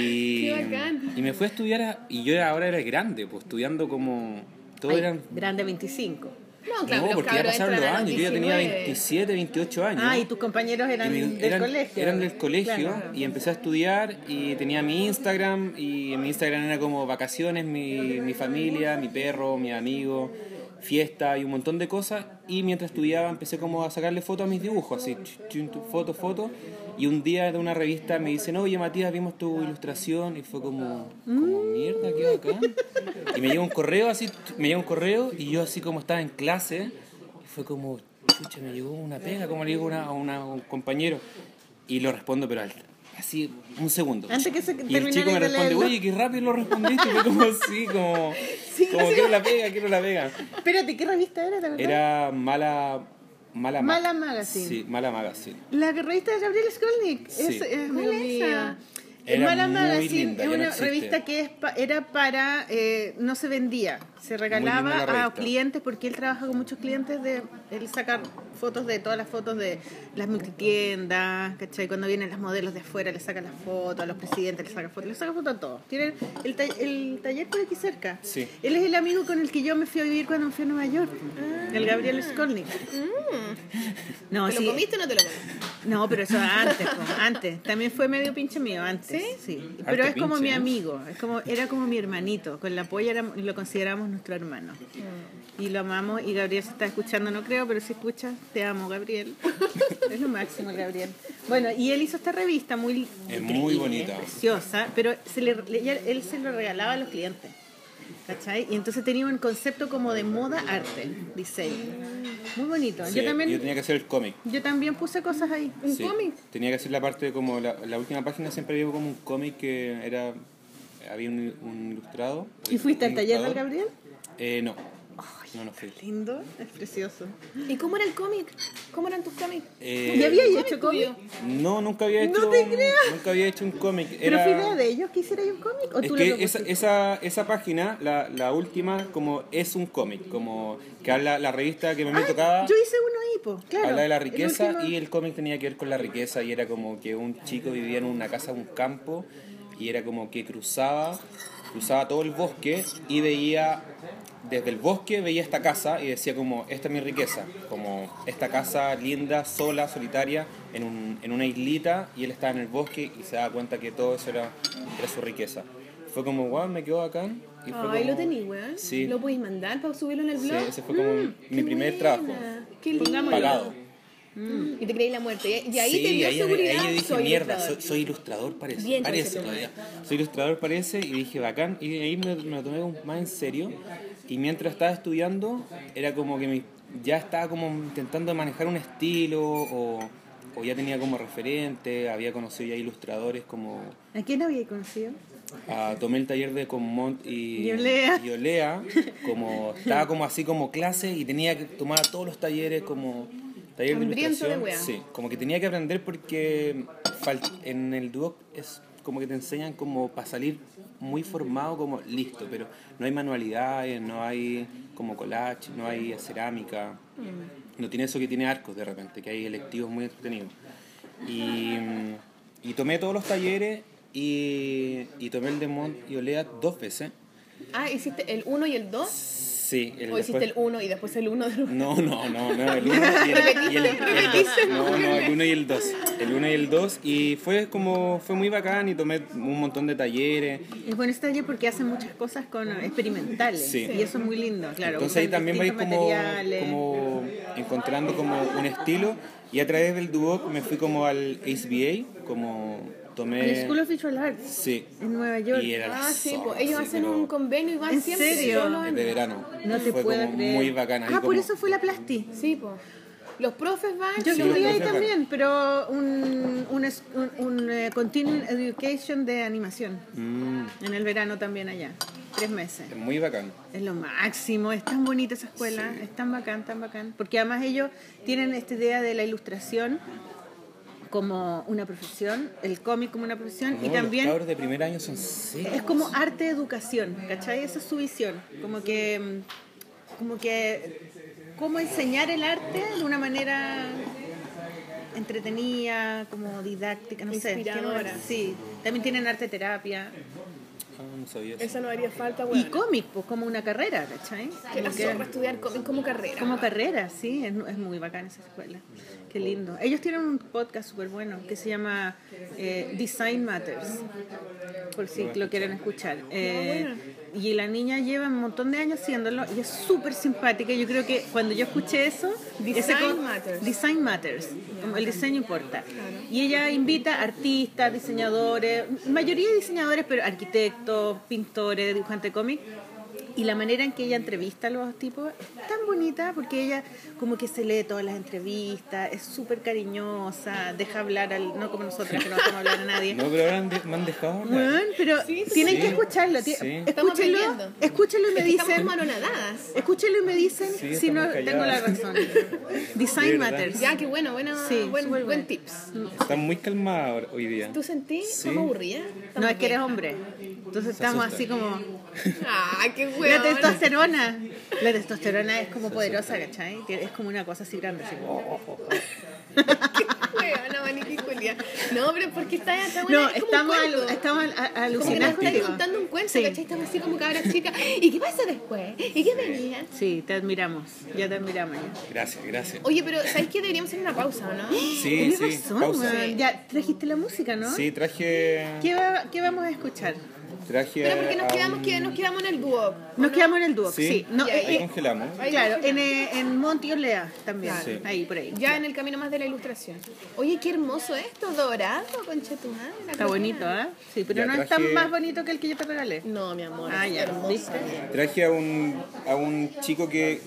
Y, Qué bacán. y me fui a estudiar. a- y yo ahora era grande, pues estudiando como. Todos Ay, eran. Grande 25. No, claro, no, porque ya pasaron los años. Yo ya tenía 19. 27, 28 años. Ah, y tus compañeros eran mi- del eran, colegio. eran del colegio Claro. y empecé a estudiar y tenía mi Instagram y en mi Instagram era como vacaciones, mi, mi familia, mi perro, mi amigo, fiesta y un montón de cosas y mientras estudiaba empecé como a sacarle fotos a mis dibujos, así, foto, foto y un día de una revista me dicen, oye Matías, vimos tu ilustración y fue como, como mierda, qué bacán. Y me llegó un correo así, me llegó un correo y yo así como estaba en clase y fue como, chucha, me llegó una pega, como le digo una- a, una- a un compañero. Y lo respondo, pero al- así, un segundo. Antes que se y el chico me de responde, leerlo. oye, qué rápido lo respondiste. Fue como así, como, como quiero la pega, quiero la pega. Espérate, ¿qué revista era? Era mala. Mala, Ma- Mala Magazine. Sí, Mala Magazine. La revista de Gabriel Skolnick. Sí. Es, es ¿Cuál amigo es mío. esa? Era Mala muy Magazine linda, es no una revista que es pa- era para, eh, no se vendía, se regalaba a clientes porque él trabaja con muchos clientes, de él saca fotos de todas las fotos de las multitiendas, ¿cachai? Cuando vienen las modelos de afuera le saca las fotos, a los presidentes le saca fotos, le saca fotos a todos. Tienen el, ta- el taller por aquí cerca. Sí. Él es el amigo con el que yo me fui a vivir cuando me fui a Nueva York, el Gabriel Skolnick. No, ¿Te sí. lo comiste o no te lo comiste? No, pero eso antes, antes. También fue medio pinche mío antes. Sí. Pero Harto es como pinche, mi ¿eh? amigo, es como, era como mi hermanito. Con la polla éramos- lo consideramos nuestro hermano. Y lo amamos y Gabriel se está escuchando, no creo, pero si escucha, te amo, Gabriel. [laughs] es lo máximo, el Gabriel. Bueno, y él hizo esta revista muy Es muy bonita. preciosa, pero se le, él se lo regalaba a los clientes. ¿Cachai? Y entonces tenía un concepto como de moda arte, diseño. Muy bonito. Sí, yo también yo tenía que hacer el cómic. yo también puse cosas ahí. ¿Un Sí, cómic? Tenía que hacer la parte de como la, la última página siempre había como un cómic que era había un, un ilustrado. ¿Y fuiste al taller del. Gabriel? Eh, no. No, no fui. Lindo, es precioso. ¿Y cómo era el cómic? ¿Cómo eran tus cómics? Eh, ¿Ya había ¿Cómic hecho cómic? No, nunca había No hecho. te un- creo. Nunca había hecho un cómic. ¿Pero Era- fue idea de ellos que hiciera un cómic? ¿O Es tú le que esa, esa, esa página, la, la última, como es un cómic, como que habla la revista que me Ah, tocaba. Yo hice uno ahí, po, claro. Habla de la El riqueza último- y el cómic tenía que ver con la riqueza y era como que un chico vivía en una casa, un campo y era como que cruzaba, cruzaba todo el bosque y veía, desde el bosque veía esta casa y decía como, esta es mi riqueza, como esta casa linda, sola, solitaria, en, un, en una islita y él estaba en el bosque y se daba cuenta que todo eso era, era su riqueza. Fue como, wow, me quedó bacán. Y fue Ay, como- lo tení, weón. Sí. ¿Lo podéis mandar para subirlo en el Sí, blog? ese fue como mi Qué primer buena. trabajo. Qué lindo. Pagado. Y te creí la muerte. Y ahí sí, te dio ahí, seguridad. ahí yo dije, soy mierda, ilustrador". soy, soy ilustrador parece. Bien, parece. Soy ilustrador parece y dije, bacán. Y ahí me, me lo tomé más en serio. Y mientras estaba estudiando, era como que mi- ya estaba como intentando manejar un estilo o, o ya tenía como referente, había conocido ya ilustradores como... ¿A quién había conocido? ah, tomé el taller de Conmont y, Y Olea. y Olea, como estaba como así como clase y tenía que tomar todos los talleres como taller de de ilustración. wea. Sí, como que tenía que aprender porque en el Duoc es como que te enseñan como para salir muy formado como listo, pero no hay manualidades, no hay como collage, no hay cerámica, no tiene eso que tiene arcos de repente, que hay electivos muy entretenidos. Y, y tomé todos los talleres y, y tomé el de Mont y Olea dos veces. Ah, ¿hiciste el 1 y el 2? Sí, el ¿O hiciste después- el 1 y después el 1 de los... No, no, no, no, el 1 y el, y [laughs] el, y el dos. No, no, el 1 y el 2. El 1 y el 2. Y fue como, fue muy bacán y tomé un montón de talleres. Es bueno este taller porque hacen muchas cosas con experimentales. Sí. Y eso es muy lindo, claro. Entonces ahí también vais como, como encontrando como un estilo. Y a través del Duoc me fui como al HBA, como tomé... El School of Visual Arts Sí. en Nueva York. Y era Ah, sí, pues ellos sí, hacen pero un convenio y van ¿En siempre. serio? solo es en- de verano. No te fue puedo como creer. muy bacana. Ah, por como- eso fue la Plasti. Sí, pues. Los profes van. Yo Sí, los ahí también, pero un, un, un, un, eh, Continuing Education de animación. Mm, En el verano también allá. Tres meses. es muy bacán. Es lo máximo, es tan bonita esa escuela, es tan bacán, tan bacán. Porque además ellos tienen esta idea de la ilustración como una profesión, el cómic como una profesión y también Los de primer año son secos. es como arte educación, ¿cachai? Esa es su visión. Como que, como que, cómo enseñar el arte de una manera entretenida, como didáctica, no sé. Inspiradora. Tienen- Sí, también tienen arte terapia. Ah, no sabía eso. Esa no haría falta, Y cómic, pues como una carrera, ¿cachai? Que la zorra estudiar cómic como carrera. como carrera, sí, es, es muy bacán esa escuela. Qué lindo. Ellos tienen un podcast súper bueno que se llama eh, Design Matters, por si lo quieren escuchar. Eh, y la niña lleva un montón de años haciéndolo y es súper simpática. Yo creo que cuando yo escuché eso, Design matters. Design Matters, como el diseño importa. Y ella invita artistas, diseñadores, mayoría de diseñadores, pero arquitectos, pintores, dibujantes de cómic Y la manera en que ella entrevista a los tipos es tan bonita porque ella como que se lee todas las entrevistas, es súper cariñosa, deja hablar, al, no como nosotros que no dejamos hablar a nadie. [laughs] No, pero ahora han de- me han dejado hablar. Bueno, pero tienen sí. que escucharlo. Sí. Escúchenlo, escúchenlo y me dicen. Escúchenlo y me dicen Sí, si no estamos tengo la calladas. razón. [laughs] Design matters. Ya, qué bueno, bueno, Sí, buen, buen bueno. tips. Están muy calmadas hoy día. ¿Tú sentís? Sí. ¿Estamos aburridas? No, ¿Estamos es que eres hombre. Entonces estamos asusta. así como... Ah, qué [laughs] La hueón. testosterona. La testosterona es como poderosa, ¿cachai? Es como una cosa así grande. Así. como, oh, oh, oh. [laughs] Qué maniquí Julia. No, pero porque está, está buena. No, es como estamos, un cuento. estamos al- a- Como que nos contando un cuento, Sí. ¿cachai? Estamos así como cabras chicas. ¿Y qué pasó después? ¿Y qué venía? Sí, te admiramos. Ya te admiramos. Ya. Gracias, gracias. Oye, pero ¿sabes qué? Deberíamos hacer una pausa, ¿o no? [gasps] Sí, Tienes sí. razón, pausa. Ya trajiste la música, ¿no? Sí, traje. ¿Qué, va- qué vamos a escuchar? Traje. Pero porque nos a quedamos, un- que, nos quedamos en el dúo. Nos quedamos en el dúo, sí. Sí, No, eh, ahí eh, congelamos. Ahí claro, nos en, eh, en Monte Olea también. Sí. Ahí, por ahí. Ya en el camino más de la ilustración. Oye, qué hermoso esto, dorado, concha tu madre. Está bonito, ¿ah? Sí, pero Ya, no es tan traje- más bonito que el que yo te regalé. No, mi amor. Ah, ya, hermoso. ¿viste? Traje a un, a un chico que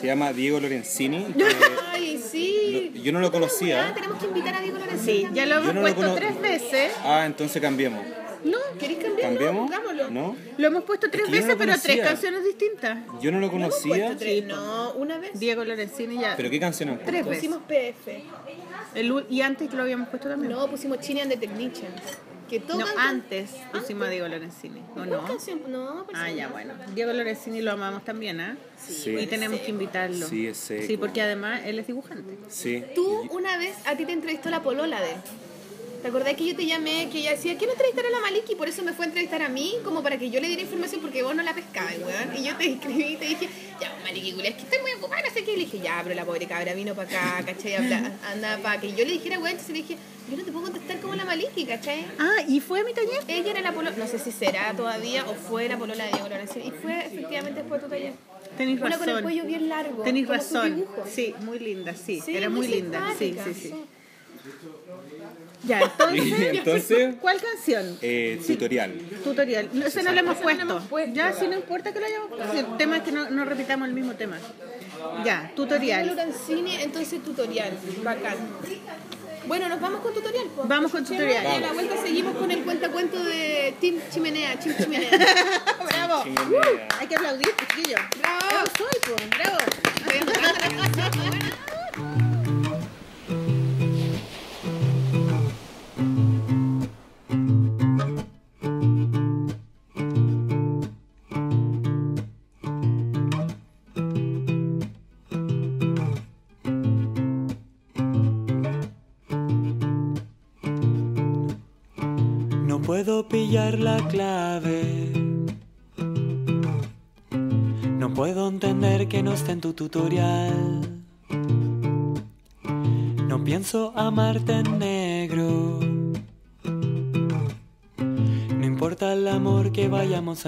se llama Diego Lorenzini. [laughs] Ay, sí. Lo- yo no lo conocía. Ah, tenemos que invitar a Diego Lorenzini. Sí, ya lo hemos no lo puesto cono- tres veces. Ah, entonces cambiemos. No, ¿Queréis cambiarlo? ¿Cambiamos? Pongámoslo. ¿No? lo hemos puesto tres que yo no veces, lo pero tres conocía. canciones distintas. Yo no lo ¿No hemos conocía. puesto tres? No, una vez. Diego Lorenzini ya. ¿Pero qué canción han Tres veces. Pusimos PF. El u- y antes lo habíamos puesto también. No, pusimos Chini and the Technicians. Que No, tocan. antes pusimos a Diego Lorenzini. ¿O ¿Cuál no? canción? No, Ah, ya, bueno. Diego Lorenzini lo amamos también, ¿ah? Sí. Y tenemos que invitarlo. Sí, es seco. Sí, porque además él es dibujante. Sí. Tú una vez a ti te entrevistó la polola de él. ¿Te acordás que yo te llamé, que ella decía, quiero entrevistar a la Maliki? Por eso me fue a entrevistar a mí, como para que yo le diera información, porque vos no la pescabas, weón. Y yo te escribí y te dije, ya, Maliki, es que estoy muy ocupada, no sé qué. Y le dije, ya, pero la pobre cabra vino para acá, ¿cachai? Habla, anda para que yo le dijera, weón. Entonces le dije, yo no te puedo contestar como la Maliki, ¿cachai? Ah, ¿y fue a mi taller? Ella era la polola, no sé si será todavía o fue la polola de Diego Lorenzo. Y fue, efectivamente, fue tu taller. Tenéis Una razón. con el cuello bien largo. Tenéis razón. Sí, muy linda, sí. Sí, Era muy, linda. Sí, sí, sí. Ya, [laughs] entonces, entonces, ¿cuál canción? eh, tutorial. Tutorial. No, ese no lo hemos puesto. Ya, si no importa que lo hayamos puesto. El tema es que no, no repitamos el mismo tema. Ya, tutorial. Lorenzini, entonces tutorial. Bacán. Bueno, nos vamos con tutorial. po. Vamos con tutorial. Y a la vuelta seguimos con el cuentacuento de Team Chimenea. Team Chimenea. [laughs] ¡Bravo! Chimenea. Uh, hay que aplaudir, chiquillo. ¡Bravo! Bravo soy, pues. Bravo.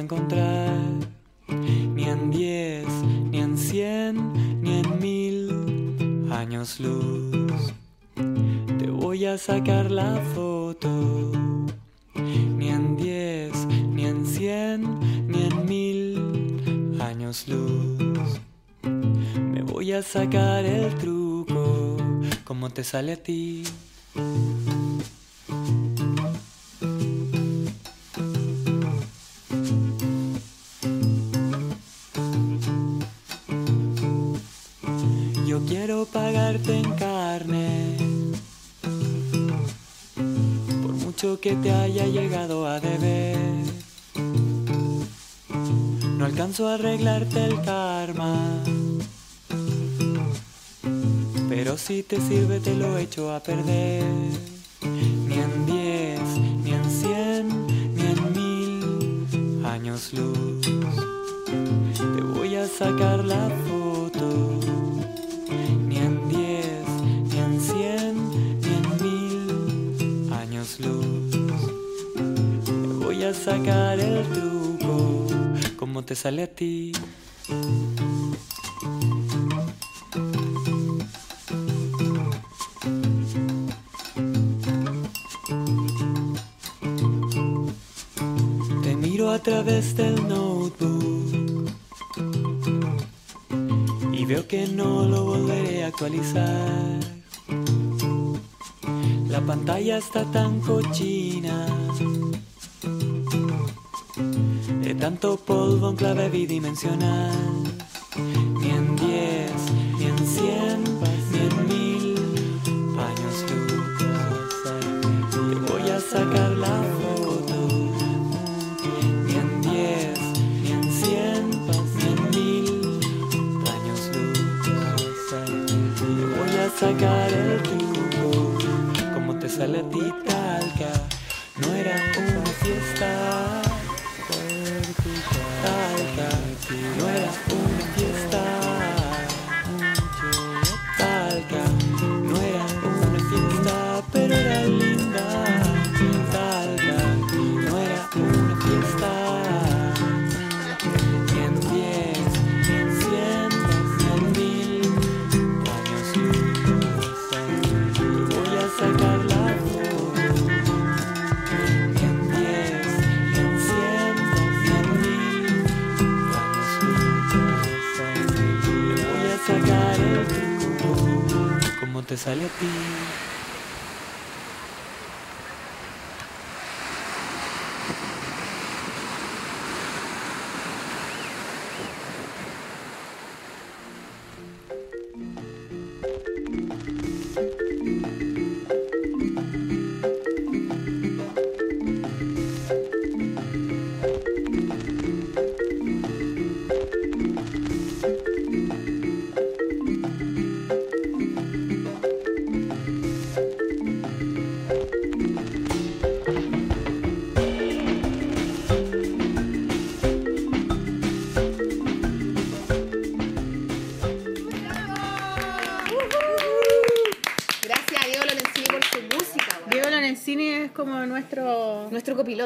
Encontrar. Ni en diez, ni en cien, ni en mil años luz. Te voy a sacar la foto. Ni en diez, ni en cien, ni en mil años luz. Me voy a sacar el truco, como te sale a ti. Yo quiero pagarte en carne por mucho que te haya llegado a deber. No alcanzo a arreglarte el karma, pero si te sirve te lo echo a perder. Ni en diez, ni en cien, ni en mil años luz. Te voy a sacar la foto sacar el truco, como te sale a ti.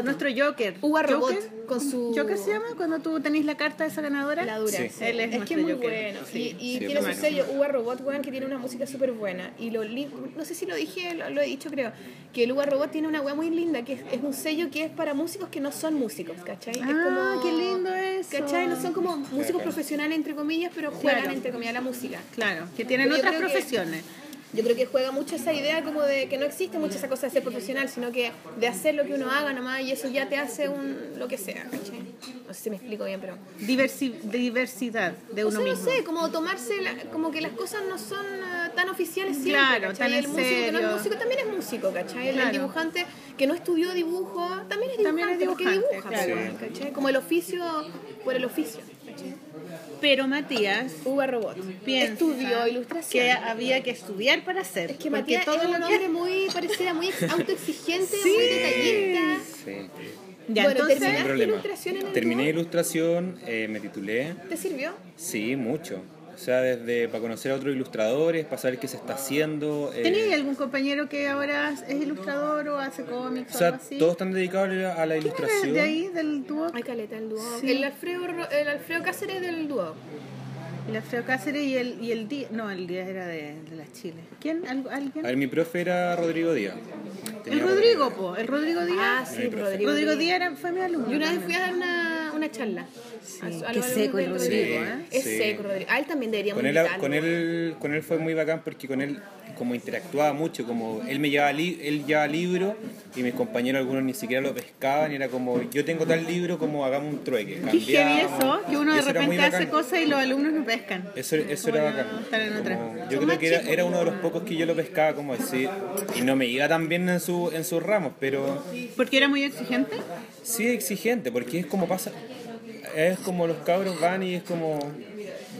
Nuestro Joker. Uva Robot ¿Joker? con su- ¿Joker se llama cuando tú tenés la carta de esa ganadora? La dura. Sí. Él es es que es muy Joker. bueno. Sí. y y Sí, tiene es su bueno. sello Uva Robot, weón, que tiene una música súper buena. Y lo li- no sé si lo dije, lo, lo he dicho creo, que el Uva Robot tiene una weá muy linda, que es, es un sello que es para músicos que no son músicos, ¿cachai? es Ah, como, qué lindo eso. ¿Cachai? No son como músicos bacán. profesionales, entre comillas, pero juegan, Claro. entre comillas, la música. Claro, que tienen Pero otras que- profesiones. Yo creo que juega mucho esa idea como de que no existe mucho esa cosa de ser profesional, sino que de hacer lo que uno haga nomás y eso ya te hace un lo que sea, ¿cachai? No sé si me explico bien, pero... Diversi- diversidad de O uno sea, no mismo. sé, como tomarse, la- como que las cosas no son ah, tan oficiales siempre, Claro, tan el músico que no serio. es músico también es músico, ¿cachai? El- Claro. El dibujante que no estudió dibujo también es dibujante, También es porque dibujante, dibuja, claro. ¿cachai? Como el oficio por el oficio. Pero Matías Uva Robot. piensa Estudió ilustración. que había que estudiar para hacer. Es que porque Matías todo es un lo hombre que... muy, pareciera muy [laughs] autoexigente, Sí. muy detallista. Sí. Ya, Bueno, entonces, terminaste ilustración en el Terminé ilustración, eh, me titulé. ¿Te sirvió? Sí, mucho. O sea, desde para conocer a otros ilustradores, para saber qué se está haciendo. eh, ¿tenías algún compañero que ahora es ilustrador o hace cómics o o sea, algo así? todos están dedicados a la- a la ¿Quién ilustración. es de ahí, del dúo? Hay caleta el dúo. Sí. El, Alfredo, Ro- el Alfredo Cáceres del dúo. El Alfredo Cáceres y el, y el Díaz. No, el Díaz era de, de las Chiles. ¿Quién? ¿Algo- ¿Alguien? A ver, mi profe era Rodrigo Díaz. el Rodrigo, po. El Rodrigo Ah, Díaz. sí, Mi profe. Rodrigo. Rodrigo Díaz. Díaz era- fue mi alumno. Y una vez fui a dar una, una charla. Sí, A su- a qué los seco el Rodrigo, Sí. ¿eh? Es Sí. seco, Rodrigo. A él también deberíamos Con él, invitarlo. con, él, con él fue muy bacán porque con él como interactuaba mucho, como él me llevaba, li- él llevaba libros y mis compañeros algunos ni siquiera lo pescaban y era como, yo tengo tal libro, como hagamos un trueque. Qué heavy eso, que uno de eso era muy repente hace cosas y los alumnos no pescan. Eso, eso era bacán. Como- yo creo que era uno de los pocos que yo lo pescaba, como decir, y no me iba tan bien en, su, en sus ramos, pero Porque era muy exigente. sí exigente, porque es como pasa, es como los cabros van y es como,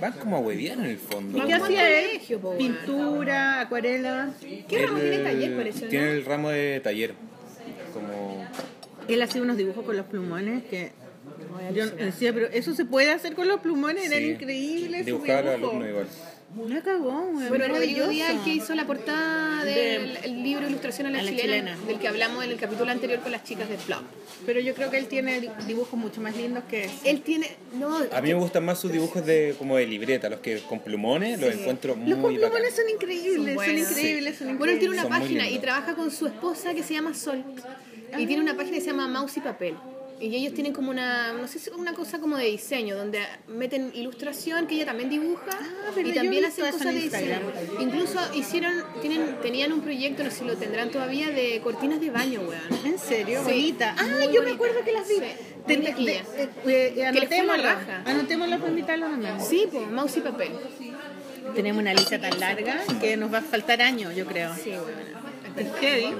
van como a huevear en el fondo. ¿Y qué hacía él? Pintura, acuarela. ¿Qué ramo tiene taller, parece, no? Tiene el ramo de taller, como... Él hacía unos dibujos con los plumones que yo decía, pero eso se puede hacer con los plumones, eran sí, increíbles. Dibujaba a igual. La cagó, güey. Bueno, Rodrigo. Díaz, el que hizo la portada del el libro Ilustración a la, a la chilena, chilena. del que hablamos en el capítulo anterior con las chicas de Flop. Pero yo creo que él tiene di- dibujos mucho más lindos que ese. Él tiene. No, A mí me gustan más sus dibujos de como de libreta, los que con plumones los encuentro Los muy plumones bacanes. son increíbles, Son son, increíbles, son increíbles. Bueno, él tiene una Son muy página y trabaja con su esposa que se llama Sol. Y tiene una página que se llama Mouse y Papel. Y ellos tienen como una, no sé si una cosa como de diseño, donde meten ilustración, que ella también dibuja, Ah, y también hacen cosas en de diseño. Instagram. Incluso hicieron, tienen, tenían un proyecto, no sé si lo tendrán todavía, de cortinas de baño, weón. ¿En serio? Sí, bonita. Ah, muy yo me acuerdo que las vi. Sí, de- eh, Que les fue la anotémosla. Anotémosla para invitarlos también. Sí, pues, mouse y papel. Tenemos una lista tan larga que nos va a faltar años, yo creo. Sí, weón. Es heavy.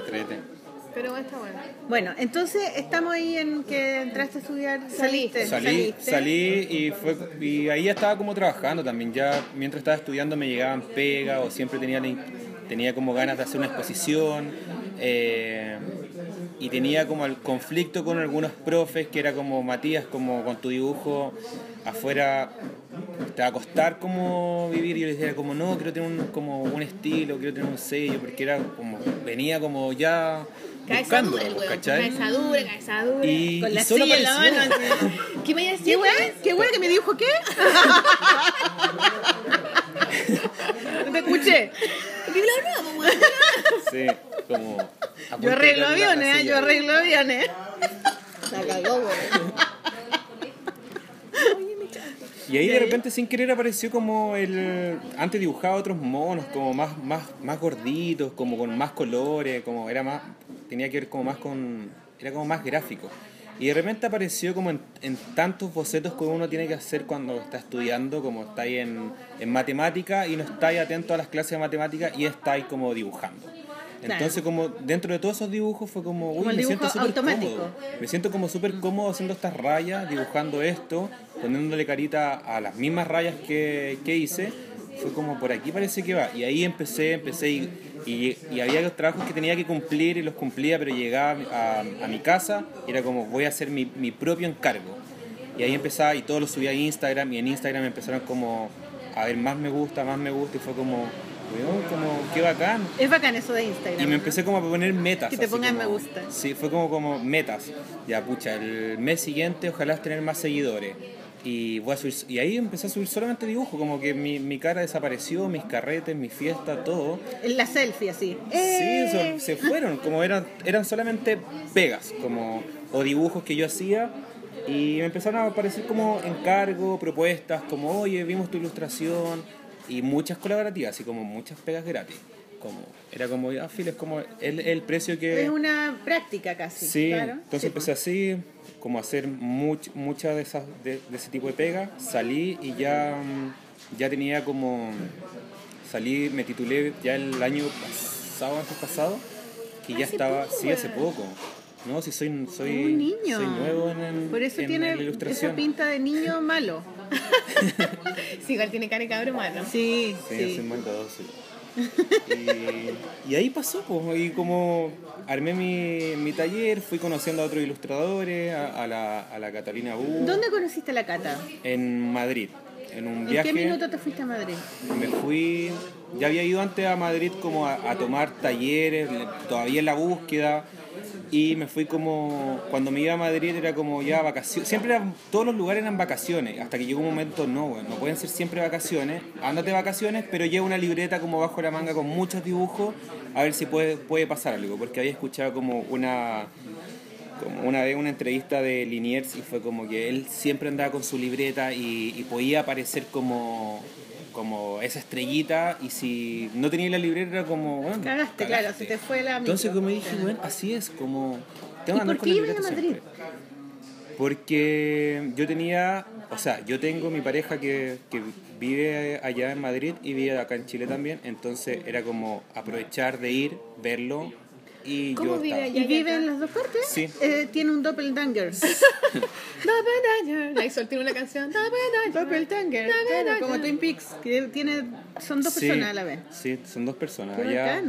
Pero está bueno. Bueno, entonces estamos ahí en que entraste a estudiar, saliste, Salí, Salí, saliste. salí y, fue, y ahí ya estaba como trabajando también. Ya mientras estaba estudiando me llegaban pega o siempre tenía, tenía como ganas de hacer una exposición. eh, y tenía como el conflicto con algunos profes que era como Matías, como con tu dibujo afuera te va a costar como vivir y yo les decía como no, quiero tener un, como un estilo, quiero tener un sello, porque era como, venía como ya buscando. ¿cachai? Cabeza dura, cabeza dura. Y, Con la y solo silla en la mano. [laughs] ¿Qué me iba a decir? ¿Qué hueá? ¿Qué hueá que me dijo qué? [laughs] No te escuché. Sí, como. punto Yo arreglo aviones, ¿eh? yo arreglo aviones. La cagó, weón. [laughs] Y ahí de repente sin querer apareció como el. Antes dibujaba otros monos, como más, más, más gorditos, como con más colores, como era más. Tenía que ver como más con. Era como más gráfico. Y de repente apareció como en, en tantos bocetos que uno tiene que hacer cuando está estudiando, como está ahí en, en matemática y no está ahí atento a las clases de matemática y está ahí como dibujando. Entonces como dentro de todos esos dibujos fue como, uy, Como me siento súper cómodo. Me siento como súper cómodo haciendo estas rayas, dibujando esto, poniéndole carita a las mismas rayas que, que hice. Fue como por aquí parece que va. Y ahí empecé, empecé y, y, y había los trabajos que tenía que cumplir y los cumplía, pero llegaba a, a mi casa y era como voy a hacer mi, mi propio encargo. Y ahí empezaba y todo lo subía a Instagram y en Instagram empezaron como a ver más me gusta, más me gusta y fue como, weón, como qué bacán. Es bacán eso de Instagram. Y me empecé como a poner metas. Que te pongan me gusta. Sí, fue como, como metas. Ya, pucha, el mes siguiente ojalá tener más seguidores. Y, voy a subir, y ahí empecé a subir solamente dibujo, como que mi, mi cara desapareció, mis carretes, mi fiesta, todo. La selfie así. Sí, ¡Eh! se fueron, como eran, eran solamente pegas, como, o dibujos que yo hacía. Y me empezaron a aparecer como encargos, propuestas, como, oye, vimos tu ilustración. Y muchas colaborativas, así como muchas pegas gratis. Como, era como, ah, Phil, es como el, el precio que... Es una práctica casi. Sí, claro. entonces Sí, empecé así, como hacer much, muchas de esas de, de ese tipo de pega. Salí y ya, mm, ya tenía como salí, me titulé ya el año pasado, antes pasado, que ya poco, poco, sí, hace poco. No, si soy soy Un niño. soy nuevo en, el- Por eso en tiene la esa ilustración. pinta de niño malo. [laughs] Sí, igual tiene cara de cabro malo. Sí, Sí, sí. soy maldoso. Y, y ahí pasó, pues, y como armé mi, mi taller, fui conociendo a otros ilustradores, a, a la, a la Catalina Bu. ¿Dónde conociste a la Cata? En Madrid, en un ¿En viaje. qué minuto te fuiste a Madrid? Me fui, ya había ido antes a Madrid como a, a tomar talleres, le- todavía en la búsqueda, y me fui como, cuando me iba a Madrid era como ya vacaciones, siempre eran, todos los lugares eran vacaciones, hasta que llegó un momento, no, güey, no pueden ser siempre vacaciones, ándate vacaciones, pero lleva una libreta como bajo la manga con muchos dibujos, a ver si puede, puede pasar algo, porque había escuchado como una como una vez una entrevista de Liniers y fue como que él siempre andaba con su libreta y podía aparecer como, como esa estrellita y si no tenía la libreta era como, bueno, Cagaste, claro, se te fue la Entonces como dije, bueno, así es, como... tengo ¿Y por qué ibas a Madrid? siempre. Porque yo tenía, o sea, yo tengo mi pareja que, que vive allá en Madrid y vive acá en Chile también, entonces era como aprovechar de ir, verlo y ¿Cómo yo vive allá? ¿Y vive en las dos partes? Sí. Eh, tiene un doppelganger. [laughs] Doppelganger. Hizo tiene una canción. Doppelganger. doppelganger, claro, como Twin Peaks, que tiene, son dos Sí, personas a la vez. Sí, son dos personas. Allá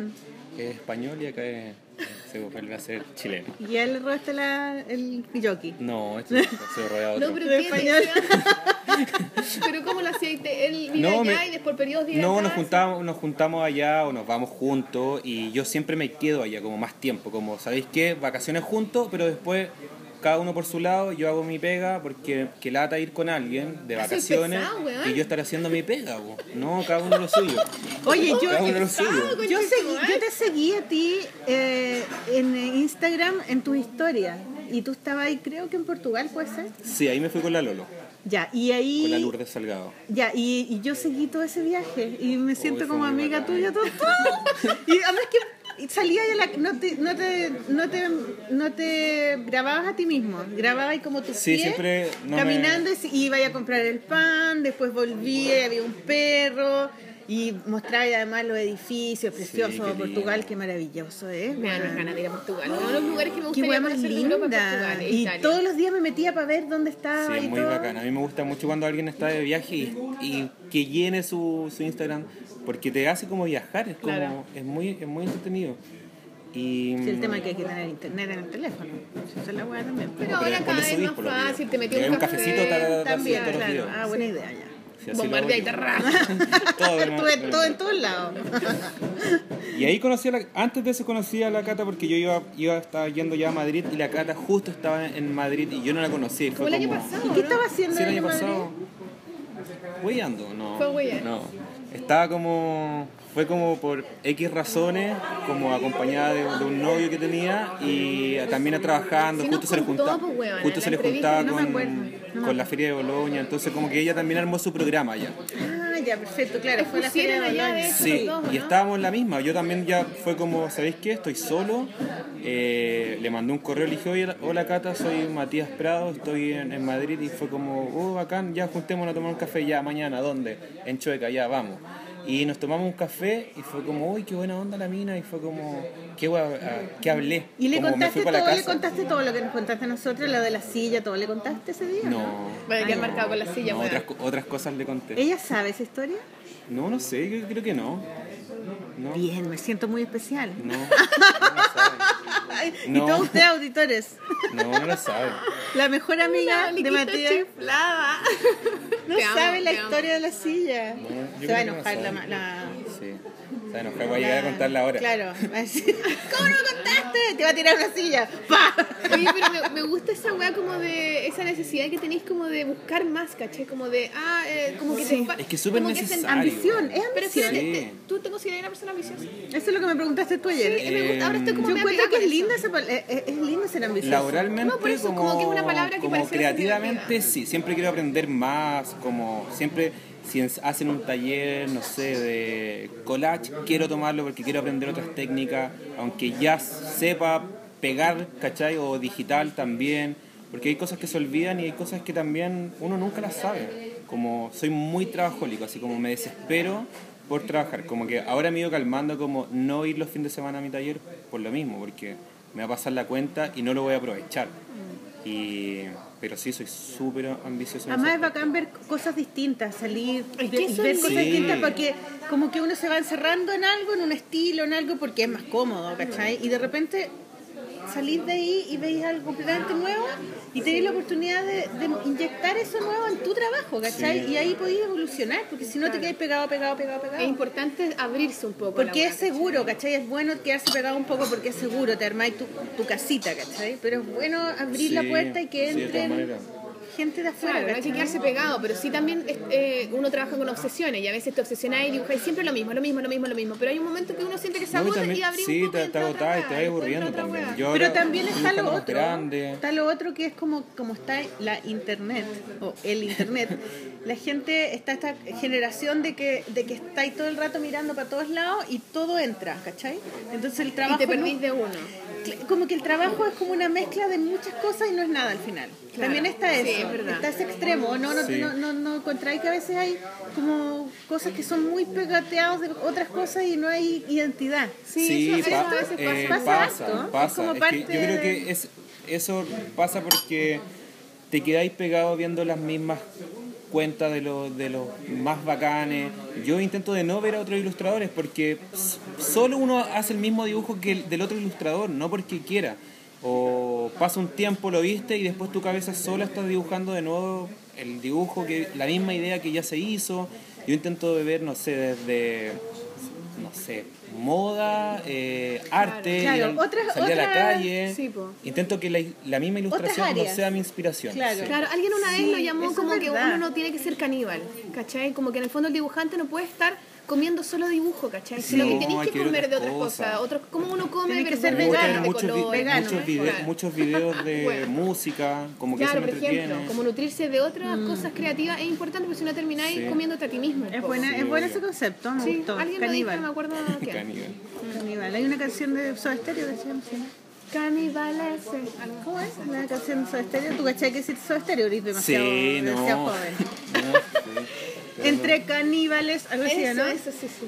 es español y acá es, se vuelve a ser chileno. Y él robaste la, el jockey. No, esto se rodeado No, otro. pero De ¿qué? español. Pero ¿cómo lo hacía? Él vive No, allá me- y después periodos vive No, acá, nos juntamos, nos juntamos allá o nos vamos juntos y yo siempre me quedo allá como más tiempo, como, ¿sabéis qué? Vacaciones juntos, pero después cada uno por su lado, yo hago mi pega porque que lata ir con alguien de vacaciones pesado, y yo estar haciendo mi pega, no, cada uno lo suyo. Oye, yo, Cada uno lo suyo. Yo, seguí- yo te seguí a ti eh, en Instagram en tu historia. y tú estabas ahí, creo que en Portugal, ¿puede ser? Sí, ahí me fui con la Lolo, Ya, y ahí... con la Lourdes Salgado. Ya, y, y yo seguí todo ese viaje y me siento como amiga bacán. tuya todo, todo. [laughs] Y además que salía de la... No te, no, te, no, te, no te grababas a ti mismo, grababas ahí como tus Sí, pies siempre no me- caminando y iba a comprar el pan, después volvía y había un perro y mostraba además los edificios preciosos qué de lindo. Portugal, qué maravilloso es. Me dan ganas de ir a Portugal. Uno de los lugares que me Qué gustaría hueá más linda. Portugal e Y Italia. todos los días me metía para ver dónde estaba Sí, y muy todo. bacán. A mí me gusta mucho cuando alguien está de viaje y, y que llene su, su Instagram porque te hace como viajar, es como Claro. es muy es muy entretenido. Y Sí, el tema es que hay que tener internet en el teléfono. Esa es la hueá también. Pero pero ahora cada vez más fácil, te metí un cafecito, ta, ta, ta, ta, También, claro. Ah, buena idea ya. Lo Bombardea y hago te yo. raja. Todo, bueno. todo en todos lados. [laughs] Y ahí conocí a la, antes de eso conocí a la Cata porque yo iba, iba estaba yendo ya a Madrid y la Cata justo estaba en Madrid y yo no la Como fue el año pasado. ¿Y qué ¿no? estaba haciendo Sí, el en año pasado. Huellando, no. Fue huellando. No. Estaba como. Fue como por X razones, como acompañada de, de un novio que tenía y también trabajando. Sí, justo se le juntaba, pues, justo se le juntaba con, acuerdo, no me con la Feria de Boloña. Entonces, como que ella también armó su programa ya. Ya, perfecto, claro. Fue la feria de Bolonia. Sí, y estábamos en la misma. Yo también ya fue como, ¿sabéis qué? Estoy solo. Eh, le mandé un correo, le dije, oye, hola Cata, soy Matías Prado, estoy en, en Madrid. Y fue como, oh, bacán, ya juntémonos a tomar un café ya mañana. ¿Dónde? En Chueca, ya, vamos. Y nos tomamos un café y fue como, uy, qué buena onda la mina. Y fue como, ¿qué, gua- ah, qué hablé? ¿Y le como contaste todo? ¿Le contaste todo lo que nos contaste a nosotros? Lo de la silla, ¿todo le contaste ese día? No. A quedar Ah, marcado con la silla, no, otras, otras cosas le conté. ¿Ella sabe esa historia? No, no sé, yo creo que no. No. Bien, me siento muy especial. No, no [laughs] lo sabe. Ay, Y todos ustedes, auditores. No, no lo sabe. La mejor amiga de Matías chiflada. no Te amo, sabe la amo. historia de la silla. Se va a enojar la, la, Sí. Se va a enojar, voy a llegar a contarla ahora. Claro. va a decir, ¿Cómo no me contaste? Te va a tirar una silla. ¡Pa! Oye, pero me, me gusta esa weá como de esa necesidad que tenéis como de buscar más, ¿caché? Como de, ah, eh, como que Sí. te Es que es súper necesario. Ambición, es Pero ambición. espérate, Sí. te- ¿tú te consideras una persona ambiciosa? Eso es lo que me preguntaste tú ayer. Sí, me gusta, ahora estoy como Yo encuentro que con es eso. linda esa es, es- es lindo ser ambicioso. Laboralmente, No, por eso, como, como que es una palabra que como creativamente, sí. Siempre quiero aprender más, como siempre, si en- hacen un taller, no sé, de collage, quiero tomarlo porque quiero aprender otras técnicas, aunque ya sepa pegar, ¿cachai? O digital también, porque hay cosas que se olvidan y hay cosas que también uno nunca las sabe. Como soy muy trabajólico, así como me desespero por trabajar, como que ahora me he ido calmando como no ir los fines de semana a mi taller por lo mismo, porque me va a pasar la cuenta y no lo voy a aprovechar. Y, pero sí, soy súper ambicioso. Además es bacán ver cosas distintas, salir, Es que ver, cosas Sí. distintas porque como que uno se va encerrando en algo, en un estilo, en algo porque es más cómodo, ¿cachai? Y de repente salís de ahí y veis algo completamente nuevo y tenéis la oportunidad de, de inyectar eso nuevo en tu trabajo, ¿cachai? Sí. Y ahí podéis evolucionar, porque si no te quedáis pegado, pegado, pegado, Es pegado. importante abrirse un poco. Porque es seguro, ¿cachai? Es bueno quedarse pegado un poco porque es seguro, te armáis tu, tu casita, ¿cachai? Pero es bueno abrir la puerta y que sí, de todas entren. Gente de afuera, Claro, no hay que quedarse pegado, pero sí también eh, uno trabaja con obsesiones y a veces te obsesionas y dibujas siempre lo mismo, lo mismo, lo mismo, lo mismo. Pero hay un momento que uno siente que se No, y y, abre sí, un poco te, y te agotás y te vas y aburriendo también. Yo Pero ahora también está lo otro. grande. Está lo otro que es como, como está la internet o el internet. La gente está esta generación de que, de que estáis todo el rato mirando para todos lados y todo entra, ¿cachai? Entonces el Y trabajo. te no- perdís de uno. como que el trabajo es como una mezcla de muchas cosas y no es nada al final. Claro. También está Sí, eso, es verdad. está ese extremo, no, no, Sí. no, no, no encontráis que a veces hay como cosas que son muy pegateadas de otras cosas y no hay identidad. Sí, eso- eso pa- a veces eh, pasa. pasa, Pasa es pasa. como Es que yo creo que es, eso pasa porque te quedáis pegados viendo las mismas cuentas de los de los más bacanes. Yo intento de no ver a otros ilustradores porque s- solo uno hace el mismo dibujo que el del otro ilustrador, no porque quiera. O pasa un tiempo, lo viste y después tu cabeza sola está dibujando de nuevo el dibujo, que la misma idea que ya se hizo. Yo intento de ver, no sé, desde no sé, moda, eh, arte, Claro, otras- salir a la calle. sí. Intento que la, la misma ilustración no sea mi inspiración. Claro. sí. Claro, alguien una Sí, vez lo llamó como es que uno no tiene que ser caníbal, ¿cachai? Como que en el fondo el dibujante no puede estar comiendo solo dibujo, ¿cachai? Sino No, que tienes hay que que comer de otras cosas. cosas. Otros, ¿Cómo uno come que ser vegano. de muchos, vi- colores, vegano, muchos, muchos videos de Bueno. música, como que Claro, eso por ejemplo, como nutrirse de otras cosas creativas es importante porque si no termináis Sí. comiéndote a ti mismo. Es buena, Sí, es bueno ese concepto, me Sí, gustó. alguien lo dijo, Caníbal. no me acuerdo [laughs] quién. Caníbal. Caníbal. Hay una canción de Soda Stereo que se llama algo. ¿Cómo es? La canción de Soda Stereo. ¿Tú cachai que decir Soda Stereo? Eres demasiado, Sí, no. demasiado joven. [laughs] Entre caníbales, algo así, ¿no? eso, sí, sí.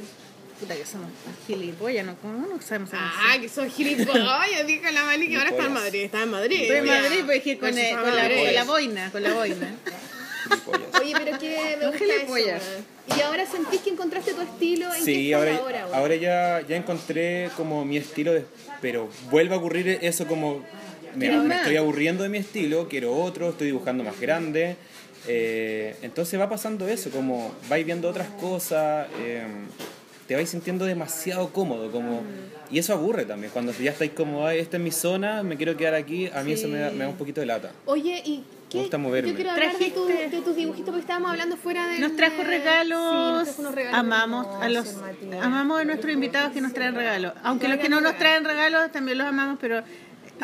Puta que somos gilipollas, ¿no? ¿Cómo no sabemos hacer Ah, que son gilipollas, [laughs] dijo la Mali que ahora está en. Madrid, está en Madrid. Estoy en. Madrid, pues dije con, con, la, Madrid. con la boina, con la boina. Oye, pero que me gusta eso. Y ahora sentís que encontraste tu estilo en Sí, qué ahora, ahora, ahora ya, ya encontré como mi estilo, de- pero vuelve a ocurrir eso como me, ¿Quieres me estoy aburriendo de mi estilo, quiero otro, estoy dibujando más grande. Eh, entonces va pasando eso, como vais viendo otras cosas, eh, te vais sintiendo demasiado cómodo, como y eso aburre también, cuando ya estáis como, "Ay, esta es mi zona, me quiero quedar aquí, a mí eso me da, me da un poquito de lata. Oye, ¿y qué? Me gusta moverme. Yo quiero hablar de, tu- Trajiste- de tus dibujitos porque estábamos hablando fuera de... Nos trajo regalos. Sí, nos trajo unos regalos amamos a los Matías. amamos a nuestros invitados que nos traen regalos. Aunque los que no nos traen regalos también los amamos, pero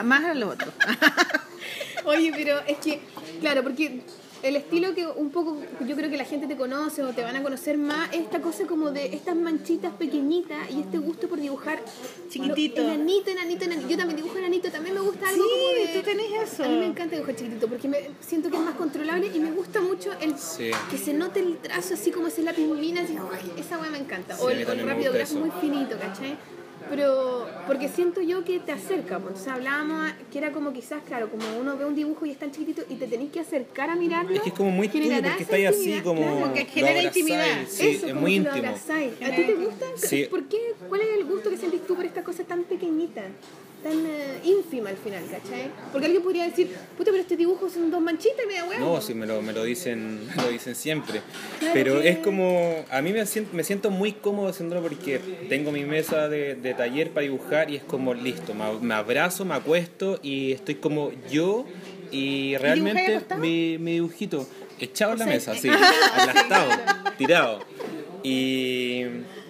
más a los otros. [laughs] Oye, pero es que, claro, porque el estilo que un poco yo creo que la gente te conoce o te van a conocer más es esta cosa como de estas manchitas pequeñitas y este gusto por dibujar Chiquitito. lo- enanito, enanito, enanito. Yo también dibujo enanito, también me gusta algo Sí, como de... tú tenés eso. A mí me encanta dibujar chiquitito porque me siento que es más controlable y me gusta mucho el Sí. que se note el trazo así como ese lápiz así, ¡ay! esa weá me encanta. Sí, o el, el rápido grafo muy finito, ¿cachai? Pero, porque siento yo que te acerca, pues. O sea, hablábamos que era como quizás, claro, como uno ve un dibujo y es tan chiquitito y te tenés que acercar a mirarlo. Es que es como muy tuyo generará porque estáis así como... claro. que lo genera intimidad. Sí, Eso, es como muy que lo íntimo. abrazáis. ¿A ti te gusta? Sí. ¿Por qué? ¿Cuál es el gusto que sentís tú por esta cosa tan pequeñita? Tan eh, ínfima al final, ¿cachai? Porque alguien podría decir, puta, pero este dibujo son dos manchitas y media hueá. No, sí, me lo, me lo dicen [laughs] me lo dicen siempre. Claro Pero que- es como, a mí me siento, me siento muy cómodo haciéndolo porque tengo mi mesa de, de taller para dibujar y es como listo, me, me abrazo, me acuesto y estoy como yo y realmente mi, mi dibujito echado en la sea, mesa, [laughs] así, aplastado, tirado. Y,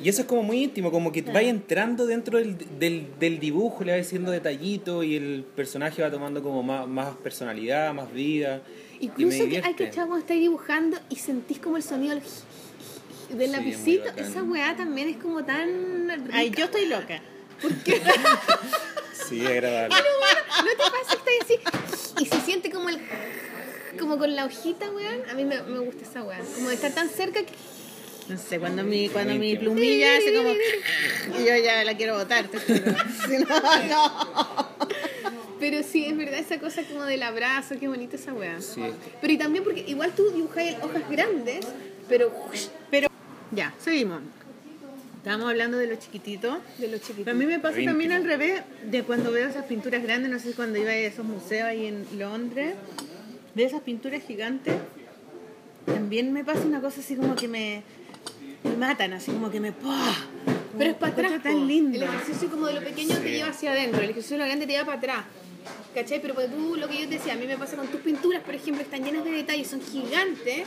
y eso es como muy íntimo, como que vais entrando dentro del, del, del dibujo, le vais haciendo detallito y el personaje va tomando como más, más personalidad, más vida. Incluso que hay que echar cuando estáis dibujando y sentís como el sonido del, del Sí, es lapicito. Esa weá también es como tan. rica. Ay, yo estoy loca. [laughs] Sí, agradable. ¿No te pasa que estáis así? Y se siente como el. Como con la hojita, weón. A mí me, me gusta esa weá. Como de estar tan cerca que. No sé, cuando mi, cuando mi plumilla hace como... Y yo ya la quiero botar, te juro. [laughs] Si no, no. Pero sí, es verdad esa cosa como del abrazo, qué bonita esa weá. Sí. Pero y también porque igual tú dibujáis hojas grandes, pero Pero ya, seguimos. Estábamos hablando de lo chiquitito. de los Pero a mí me pasa también al revés, de cuando veo esas pinturas grandes, no sé si cuando iba a esos museos ahí en Londres, de esas pinturas gigantes, también me pasa una cosa así como que me, me matan, así como que me... ¡pah! Pero es para atrás. tan po. lindo. El ejercicio como de lo pequeño te lleva hacia adentro, el ejercicio de lo grande te lleva para atrás. ¿Cachai? Pero pues tú, lo que yo te decía, a mí me pasa con tus pinturas, por ejemplo, están llenas de detalles, son gigantes.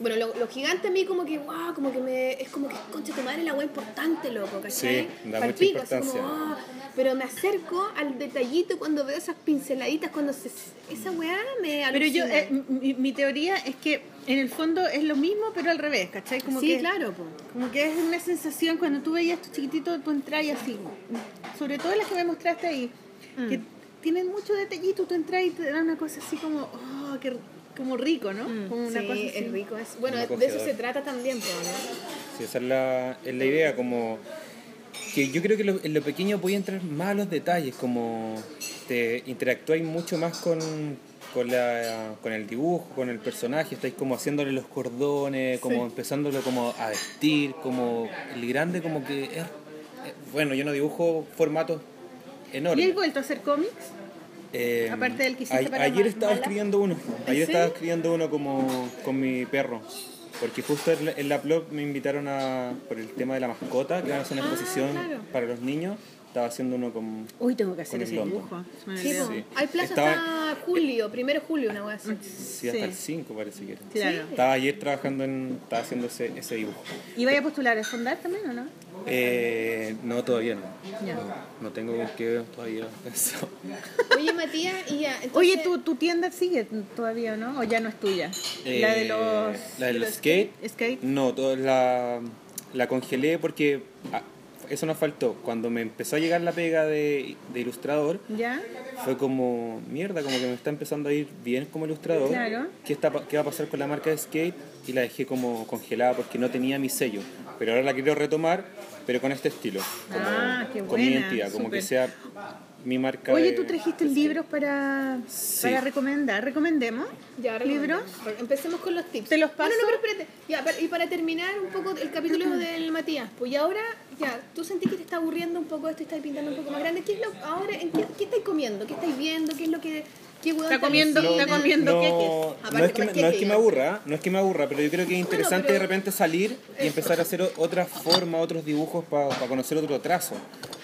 Bueno, lo, lo gigante a mí como que, wow, como que me... Es como que, concha, tu madre la weá importante, loco, ¿cachai? Sí, da Palpico, mucha así como. "Ah", pero me acerco al detallito cuando veo esas pinceladitas, cuando se, esa weá me Pero yo, alucina. eh, mi, mi teoría es que en el fondo es lo mismo, pero al revés, ¿cachai? Como sí, que, claro, po. Como que es una sensación cuando tú veías estos chiquititos, tú entras y así, sobre todo las que me mostraste ahí, Mm. que tienen mucho detallito, tú entras y te dan una cosa así como, oh, qué, como rico, ¿no? Como una Mm, sí, cosa así. es rico. Es, bueno, Un de eso se trata también, po, ¿no? Sí, esa es la, es la idea, como que yo creo que lo- en lo pequeño voy a entrar más a los detalles, como te interactuáis mucho más con, con, la, con el dibujo, con el personaje, estáis como haciéndole los cordones, como empezándolo como a vestir, como el grande como que es, bueno, yo no dibujo formatos ¿Y enormes. has vuelto a hacer cómics? Eh, Aparte del que hiciste a- para ayer estaba Mala. escribiendo uno, ¿En ayer estaba escribiendo uno como con mi perro. Porque justo en la, en la blog me invitaron a, por el tema de la mascota, que van a hacer una Ah, exposición claro. para los niños. Estaba haciendo uno con... Uy, tengo que hacer ese dibujo. Sí. Sí. Hay plaza Estaba- hasta julio, primero de julio, una wea así. Sí, hasta Sí. el 5 parece que era. Claro. Estaba ayer trabajando en... Estaba haciendo ese, ese dibujo. ¿Y vaya a postular a fondar también o no? Eh, no, todavía no. No. no tengo con qué todavía pensado. [laughs] Oye, Matías, y ya. Entonces, Oye, ¿tu, ¿tu tienda sigue todavía o no? ¿O ya no es tuya? la de Eh, los... La del de los skate. skate. No, todo- la, la congelé porque ah, eso nos faltó. Cuando me empezó a llegar la pega de, de ilustrador, ¿Ya? fue como, mierda, como que me está empezando a ir bien como ilustrador. Claro. ¿Qué, está, ¿Qué va a pasar con la marca de skate? Y la dejé como congelada porque no tenía mi sello. Pero ahora la quiero retomar, pero con este estilo. Como, Ah, qué con mi buena, identidad, como que sea mi marca Oye, de- tú trajiste libros para, Sí. para recomendar. ¿Recomendemos? Ya, ¿Libros? Empecemos con los tips. ¿Te los paso? no, pero espérate. Ya, para- y para terminar un poco el capítulo del Matías, pues y ahora, ya, tú sentís que te está aburriendo un poco esto y estás pintando un poco más grande. ¿Qué es lo, ahora, en qué, qué estáis comiendo? ¿Qué estáis viendo? ¿Qué es lo que, qué hueón Está comiendo- está comiendo no, no es que, no es que me aburra, no es que me aburra, pero yo creo que es interesante pero- de repente salir y empezar a hacer otra forma, otros dibujos para conocer otro trazo.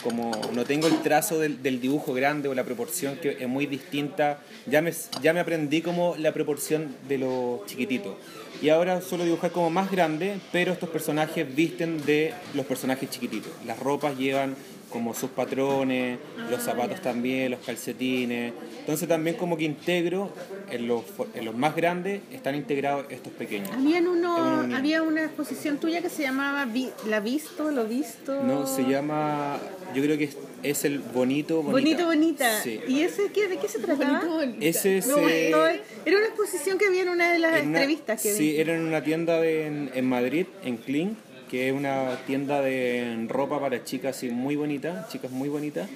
Como no tengo el trazo del, del dibujo grande o la proporción que es muy distinta, ya me, ya me aprendí como la proporción de lo chiquitito. Y ahora suelo dibujar como más grande, pero estos personajes visten de los personajes chiquititos. Las ropas llevan como sus patrones, los zapatos también, los calcetines. Entonces también como que integro en los, en los más grandes están integrados estos pequeños. Habían uno, una había una exposición tuya que se llamaba Vi- La Visto, Lo Visto. No, se llama, yo creo que es, es el bonito, bonita. Bonito, bonita. Sí. ¿Y ese qué, de qué se trataba? Bonito, bonita. Ese No, se- no, era una exposición que había en una de las en una- entrevistas que vi. Sí, era en una tienda de- en, en Madrid, en Kling, que es una tienda de ropa para chicas así muy bonitas, chicas muy bonitas.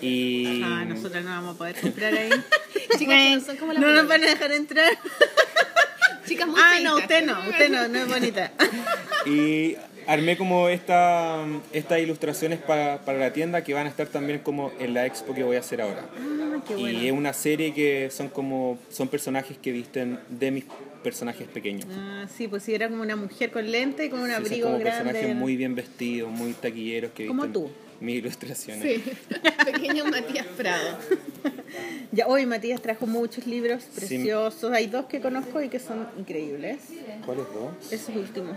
Y Ah, nosotras no vamos a poder comprar ahí. [laughs] Chicas que no son como las no nos van a dejar entrar. [laughs] Chicas muy Ah, no, usted no, usted no, no es bonita. Y armé como esta, estas ilustraciones para, para la tienda que van a estar también como en la expo que voy a hacer ahora. Ah, qué bueno. Y es una serie que son como son personajes que visten de mis personajes pequeños. Ah, sí, pues sí, era como una mujer con lente y con un Sí, abrigo como grande. personajes muy bien vestidos, muy taquilleros que Como tú. mis ilustraciones. Sí, [laughs] pequeño Matías Prado. [laughs] Ya, hoy Matías trajo muchos libros Sí. preciosos. Hay dos que conozco y que son increíbles. ¿Cuáles dos? Esos últimos.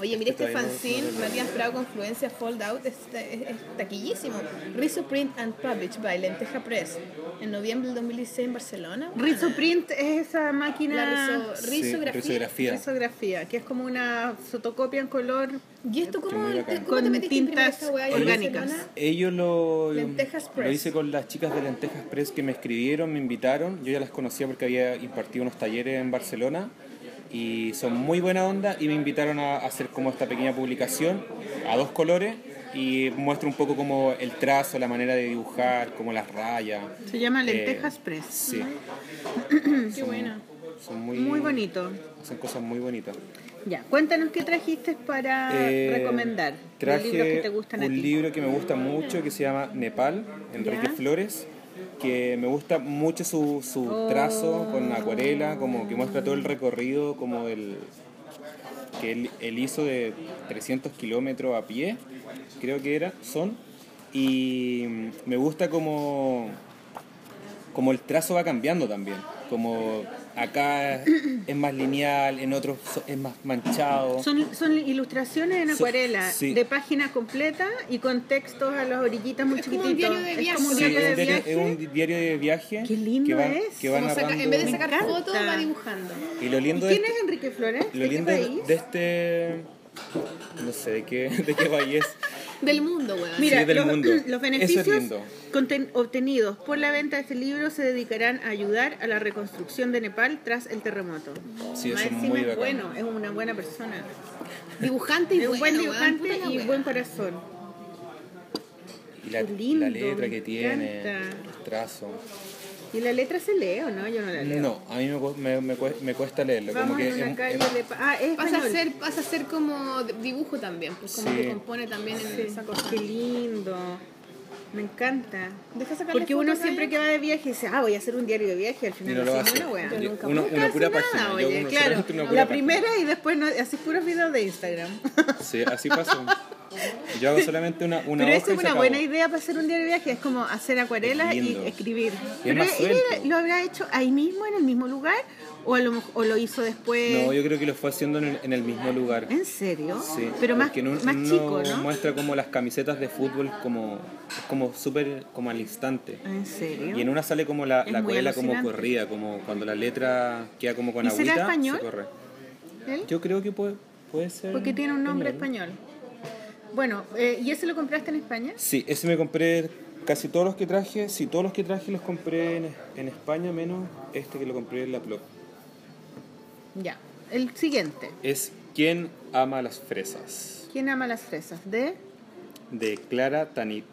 Oye, mira este no- fanzine, no leo. Matías Prado Confluencia Fold Out, es, es, es taquillísimo. Rizzo Print and Published by Lenteja Press, en noviembre del 2016 en Barcelona. Rizzo Print es esa máquina La rizo- Sí, risografía. risografía. risografía, que es como una fotocopia en color. ¿Y esto cómo, cómo te Con tintas orgánicas. Ellos lo, Lentejas lo hice con las chicas de Lentejas Press que me escribieron, me invitaron. Yo ya las conocía porque había impartido unos talleres en Barcelona y son muy buena onda y me invitaron a hacer como esta pequeña publicación a dos colores y muestro un poco como el trazo, la manera de dibujar, como las rayas. Se llama Eh, Lentejas Press. Sí. Qué Son- buena. Son muy, Muy bonito. Son cosas muy bonitas. Ya, cuéntanos qué trajiste para Eh, recomendar. Traje libros que te gustan a un ti. libro que me gusta mucho que se llama Nepal, Enrique Ya. Flores, que me gusta mucho su, su trazo con acuarela, como que muestra todo el recorrido como el que él, él hizo de 300 kilómetros a pie, creo que era, son, y me gusta como, como el trazo va cambiando también, como acá es más lineal, en otros es más manchado. Son, son ilustraciones en acuarela, sí. de página completa y con textos a las orillitas muy Es como un chiquititos. diario de Es viaje. como un Sí, diario es de un diario, viaje. es un diario de viaje. Qué lindo que va, es. Que va Como saca- narrando- en vez de sacar fotos, va dibujando. Y lo ¿Y lindo de quién este, es Enrique Flores? lo ¿De qué lindo de, país? de este no sé de qué [laughs] de qué país es. Del mundo, weón. Mira, Sí, del los, mundo. los es beneficios conten- obtenidos por la venta de este libro se dedicarán a ayudar a la reconstrucción de Nepal tras el terremoto. Sí, es encima muy es bacán. bueno, es una buena persona. Dibujante y Es bueno, buen dibujante y buen corazón. Y la, lindo, la letra que tiene, el trazo. ¿Y la letra se lee o no? Yo no la leo. No, a mí me, me, me cuesta, leerlo. Vamos como que en una es- calle es- de... Ah, es Pasa a, ser, pasa a ser como dibujo también, pues como Sí. que compone también en Sí, esa cosa. Qué lindo. Me encanta. Deja Porque uno siempre que va de viaje dice, ah, voy a hacer un diario de viaje. Al final no lo no hace. hacemos una wea. Yo- nunca- una, Nunca una pura nada, página. oye, uno- claro. solamente una pura La página. primera y después no, así puros videos de Instagram. [laughs] Sí, así pasó. Yo hago solamente una, una Pero eso es una buena idea para hacer un diario de viaje, es como hacer acuarelas Es y escribir. Y es Pero más él lo habrá hecho ahí mismo, en el mismo lugar, o, a lo, o lo hizo después. No, yo creo que lo fue haciendo en el, en el mismo lugar. ¿En serio? Sí, Pero más, un- más chico, ¿no? muestra como las camisetas de fútbol como como súper como al instante. ¿En serio? Y en una sale como la, Es la acuarela como corrida, como cuando la letra queda como con ¿Y será agüita, español? se corre. Yo creo que puede, puede ser. Porque tiene un nombre español. Bueno, eh, ¿y ese lo compraste en España? Sí, ese me compré casi todos los que traje. Sí, todos los que traje los compré en, en España, menos este que lo compré en la Plop. Ya. El siguiente. Es ¿Quién ama las fresas? ¿Quién ama las fresas? De De Clara Tanit.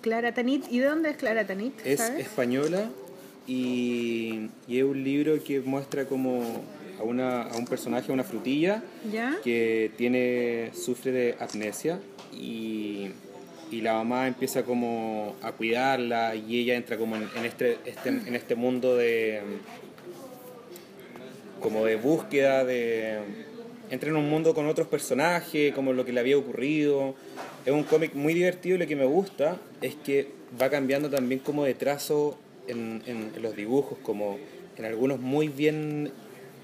Clara Tanit. ¿Y de dónde es Clara Tanit? Es ¿Sabes? española y, y es un libro que muestra como a, una, a un personaje, a una frutilla, ¿Ya? que tiene, sufre de amnesia y, y la mamá empieza como a cuidarla y ella entra como en, en este, este- en este mundo de como de búsqueda de entra en un mundo con otros personajes como lo que le había ocurrido es un cómic muy divertido y lo que me gusta es que va cambiando también como de trazo en, en- los dibujos como en algunos muy bien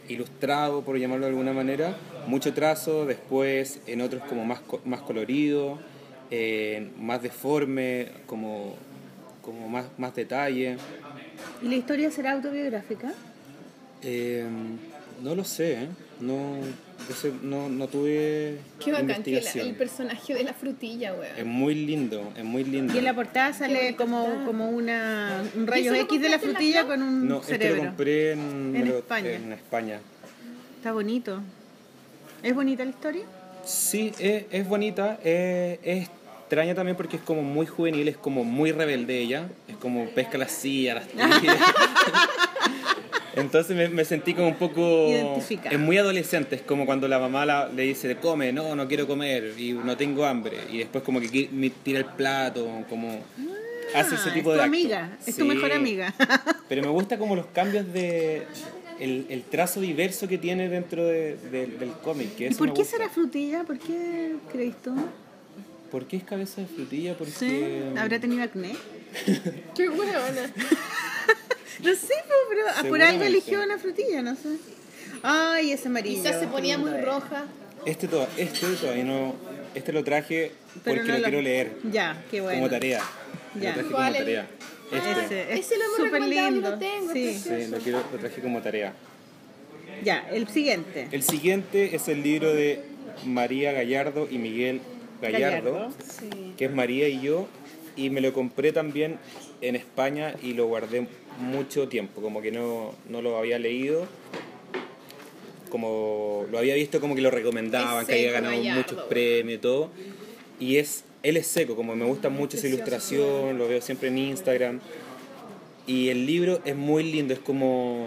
ilustrado por llamarlo de alguna manera mucho trazo después en otros como más más colorido eh, más deforme como como más más detalle ¿Y la historia será autobiográfica? Eh, no lo sé, ¿eh? no, ese- no, no tuve Qué bacán que la- el personaje de la frutilla, Es weón. muy lindo, es muy lindo. Y en la portada sale como, como una, un rayo X de la frutilla con un No, este lo cerebro. compré en, En me lo- España. en España. Está bonito. ¿Es bonita la historia? Sí, es, es bonita, es, es extraña también porque es como muy juvenil, es como muy rebelde ella, es como pesca la silla, las. [laughs] Entonces me, me sentí como un poco... Identificada. Es muy adolescente, es como cuando la mamá la- le dice, come, no, no quiero comer y no tengo hambre. Y después como que me tira el plato, como... hace ese Ah, tipo es de tu acto. amiga, es tu mejor amiga. [laughs] Pero me gusta como los cambios de... El, el trazo diverso que tiene dentro de- de- del cómic. que ¿Y por qué será frutilla? ¿Por qué crees tú? ¿Por qué es cabeza de frutilla? Porque... ¿Sí? ¿Habrá tenido acné? [laughs] Qué weona. No sé, pero ah, por algo eligió una frutilla, no sé. Ay, ese amarillo. Quizás se ponía muy roja. Este, to- este todavía no... Este lo traje porque no lo quiero leer. Ya, qué bueno. Como tarea. Ya. Lo traje ¿Cuál como tarea. Este. Ese, es Ese lo hemos yo lindo. lo tengo, Sí. es Sí, lo, quiero, lo traje como tarea. Ya, el siguiente. El siguiente es el libro de María Gallardo y Miguel Gallardo, Gallardo. que es María y yo, y me lo compré también en España y lo guardé mucho tiempo, como que no, no lo había leído, como lo había visto como que lo recomendaban, Es que había ganado Gallardo. muchos premios y todo, y es, él es seco, como me gusta mucho Precioso, ilustración, lo veo siempre en Instagram, y el libro es muy lindo, es como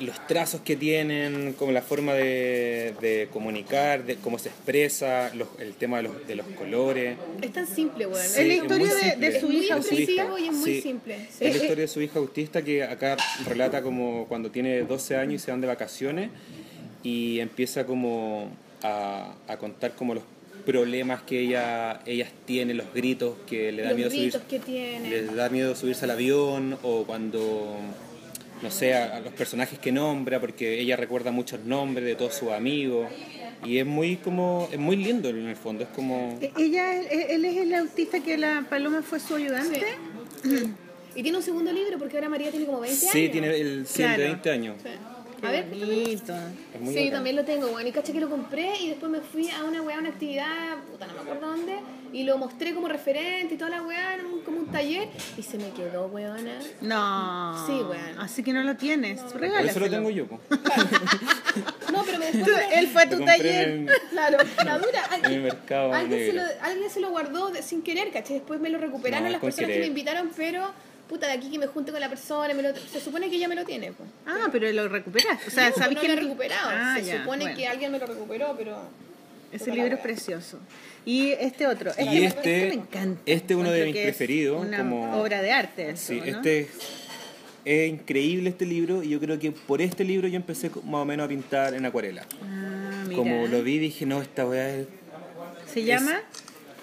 los trazos que tienen, como la forma de, de comunicar, de cómo se expresa, los- el tema de los, de los colores. Es tan simple, weón. Es la historia de- su hija expresivo y es muy Sí. simple. Sí. Es la historia de su hija autista que acá relata como cuando tiene 12 años y se van de vacaciones y empieza como a, a contar como los problemas que ella, ellas tienen, los gritos que le da Los miedo subirse que tiene. les da miedo subirse al avión o cuando no sé a, a los personajes que nombra porque ella recuerda muchos nombres de todos sus amigos y es muy como es muy lindo en el fondo es como E- Ella, es- él es el autista que la Paloma fue su ayudante. Y tiene un segundo libro porque ahora María tiene como 20 años. sí tiene el 100 Claro. de 20 años Sí. Qué A ver, bonito. es muy Sí, yo bacán. también lo tengo, bueno, y caché que lo compré y después me fui a una weá, una actividad, puta, no me acuerdo dónde, y lo mostré como referente y toda la weá, como un taller, y se me quedó, weona. No. Sí, bueno. Así que no lo tienes. Regálaselo. eso lo tengo yo po. No, pero me Tú- después... él fue a tu taller. en- Claro, la dura. En el mercado alguien, se lo, alguien se lo guardó de- sin querer, ¿cachai? Después me lo recuperaron No, las personas que me invitaron, pero puta, de aquí que me junte con la persona, me lo- se supone que ella me lo tiene, pues. Ah, pero lo recuperaste. O sea, No, ¿sabes no quién lo he recuperado. Ah, se ya, supone bueno. que alguien me lo recuperó, pero Ese libro es precioso. Y este otro. Y este- me encanta. este es uno de mis que es preferidos, Una como- obra de arte. eso, Sí, ¿no? este es, es increíble este libro y yo creo que por este libro yo empecé más o menos a pintar en acuarela. Ah, mira. Como lo vi dije, no, esta weá es Se llama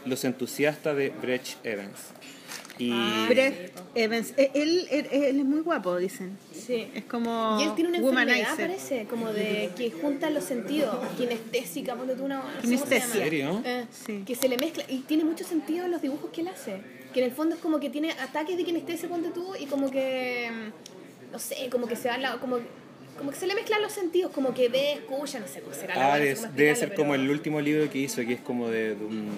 Los entusiastas de Brecht Evans. Y Brett Evans. Eh, Él, él- él es muy guapo, dicen. Sí. Es como Y él tiene una enfermedad, womanizer. parece, como de que junta los sentidos, kinestésica, ponte tú una... Kinestesia. llama. ¿En serio? Eh, Sí. Que se le mezcla, y tiene mucho sentido en los dibujos que él hace. Que en el fondo es como que tiene ataques de kinestesia, ponte tú, y como que, mm, no sé, como que se va la, como, como que se le mezclan los sentidos, como que ve, escucha, no sé cómo será la ah, no sé debe, cómo debe explicarlo, ser como pero- el último libro que hizo, que es como de, de un...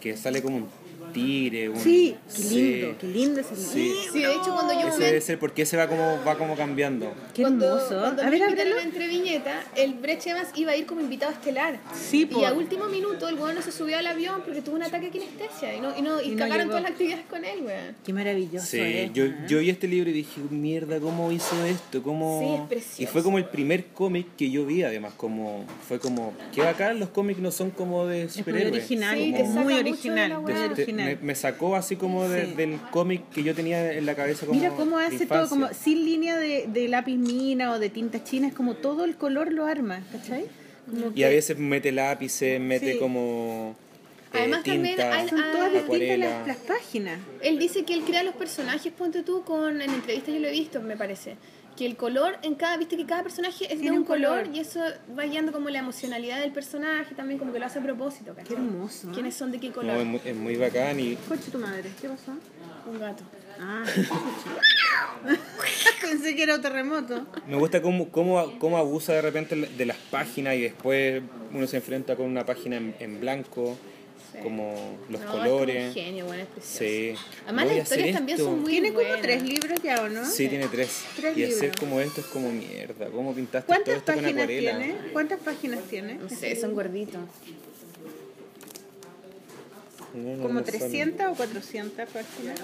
que sale como un tigre. Un, Sí, qué sí. lindo, qué lindo ese Sí. libro. Sí, de hecho cuando yo Ese me- debe ser porque ese va como, va como cambiando. Qué cuando, hermoso. Cuando a me ver, invitaron a entre viñeta, el Brecht Evans iba a ir como invitado estelar. Sí, y po. a último minuto el weón no se subió al avión porque tuvo un ataque de kinestesia y no, y no, y Y no cagaron llegó. todas las actividades con él, weón. Qué maravilloso. Sí, es, yo, ¿eh? yo vi este libro y dije, mierda, ¿cómo hizo esto? ¿Cómo... Sí, es precioso. Y fue como el primer cómic que yo vi, además, como fue como, que acá los cómics no son como de Es muy superhéroes. original, Sí, como- muy original, la muy original. Me, me sacó así como de- Sí. del cómic que yo tenía en la cabeza como Mira cómo hace todo, como sin línea de, de lápiz mina o de tinta china, es como todo el color lo arma, ¿cachai? Como Y que a veces mete lápices, mete Sí. como eh, Además, también tinta, hay- son todas Ah, distintas acuarela. las, las páginas. Él dice que él crea los personajes, ponte tú, con en entrevistas yo lo he visto, me parece. Que el color en cada, viste que cada personaje es de Tiene un un color. color, y eso va guiando como la emocionalidad del personaje, también como que lo hace a propósito, ¿cachai? Qué hermoso, ¿eh? ¿Quiénes son de qué No, color? es, muy, es muy bacán y Coche tu madre, ¿qué pasó? Un gato. Ah, [laughs] [laughs] pensé que era un terremoto. me gusta cómo, cómo, cómo abusa de repente de las páginas y después uno se enfrenta con una página en, en blanco, como los No, colores. Es como un genio, bueno, es precioso. Sí. Además, Voy las historias también esto. son muy Tiene como buenas. tres libros ya, ¿o no? Sí, tiene tres. Tres y hacer libros. como esto es como mierda. ¿Cómo pintaste todo ¿Cuántas esto con páginas acuarela? tiene? ¿Cuántas páginas tiene? No sé, son gorditos. No, no, ¿Como no son. 300 o 400 páginas?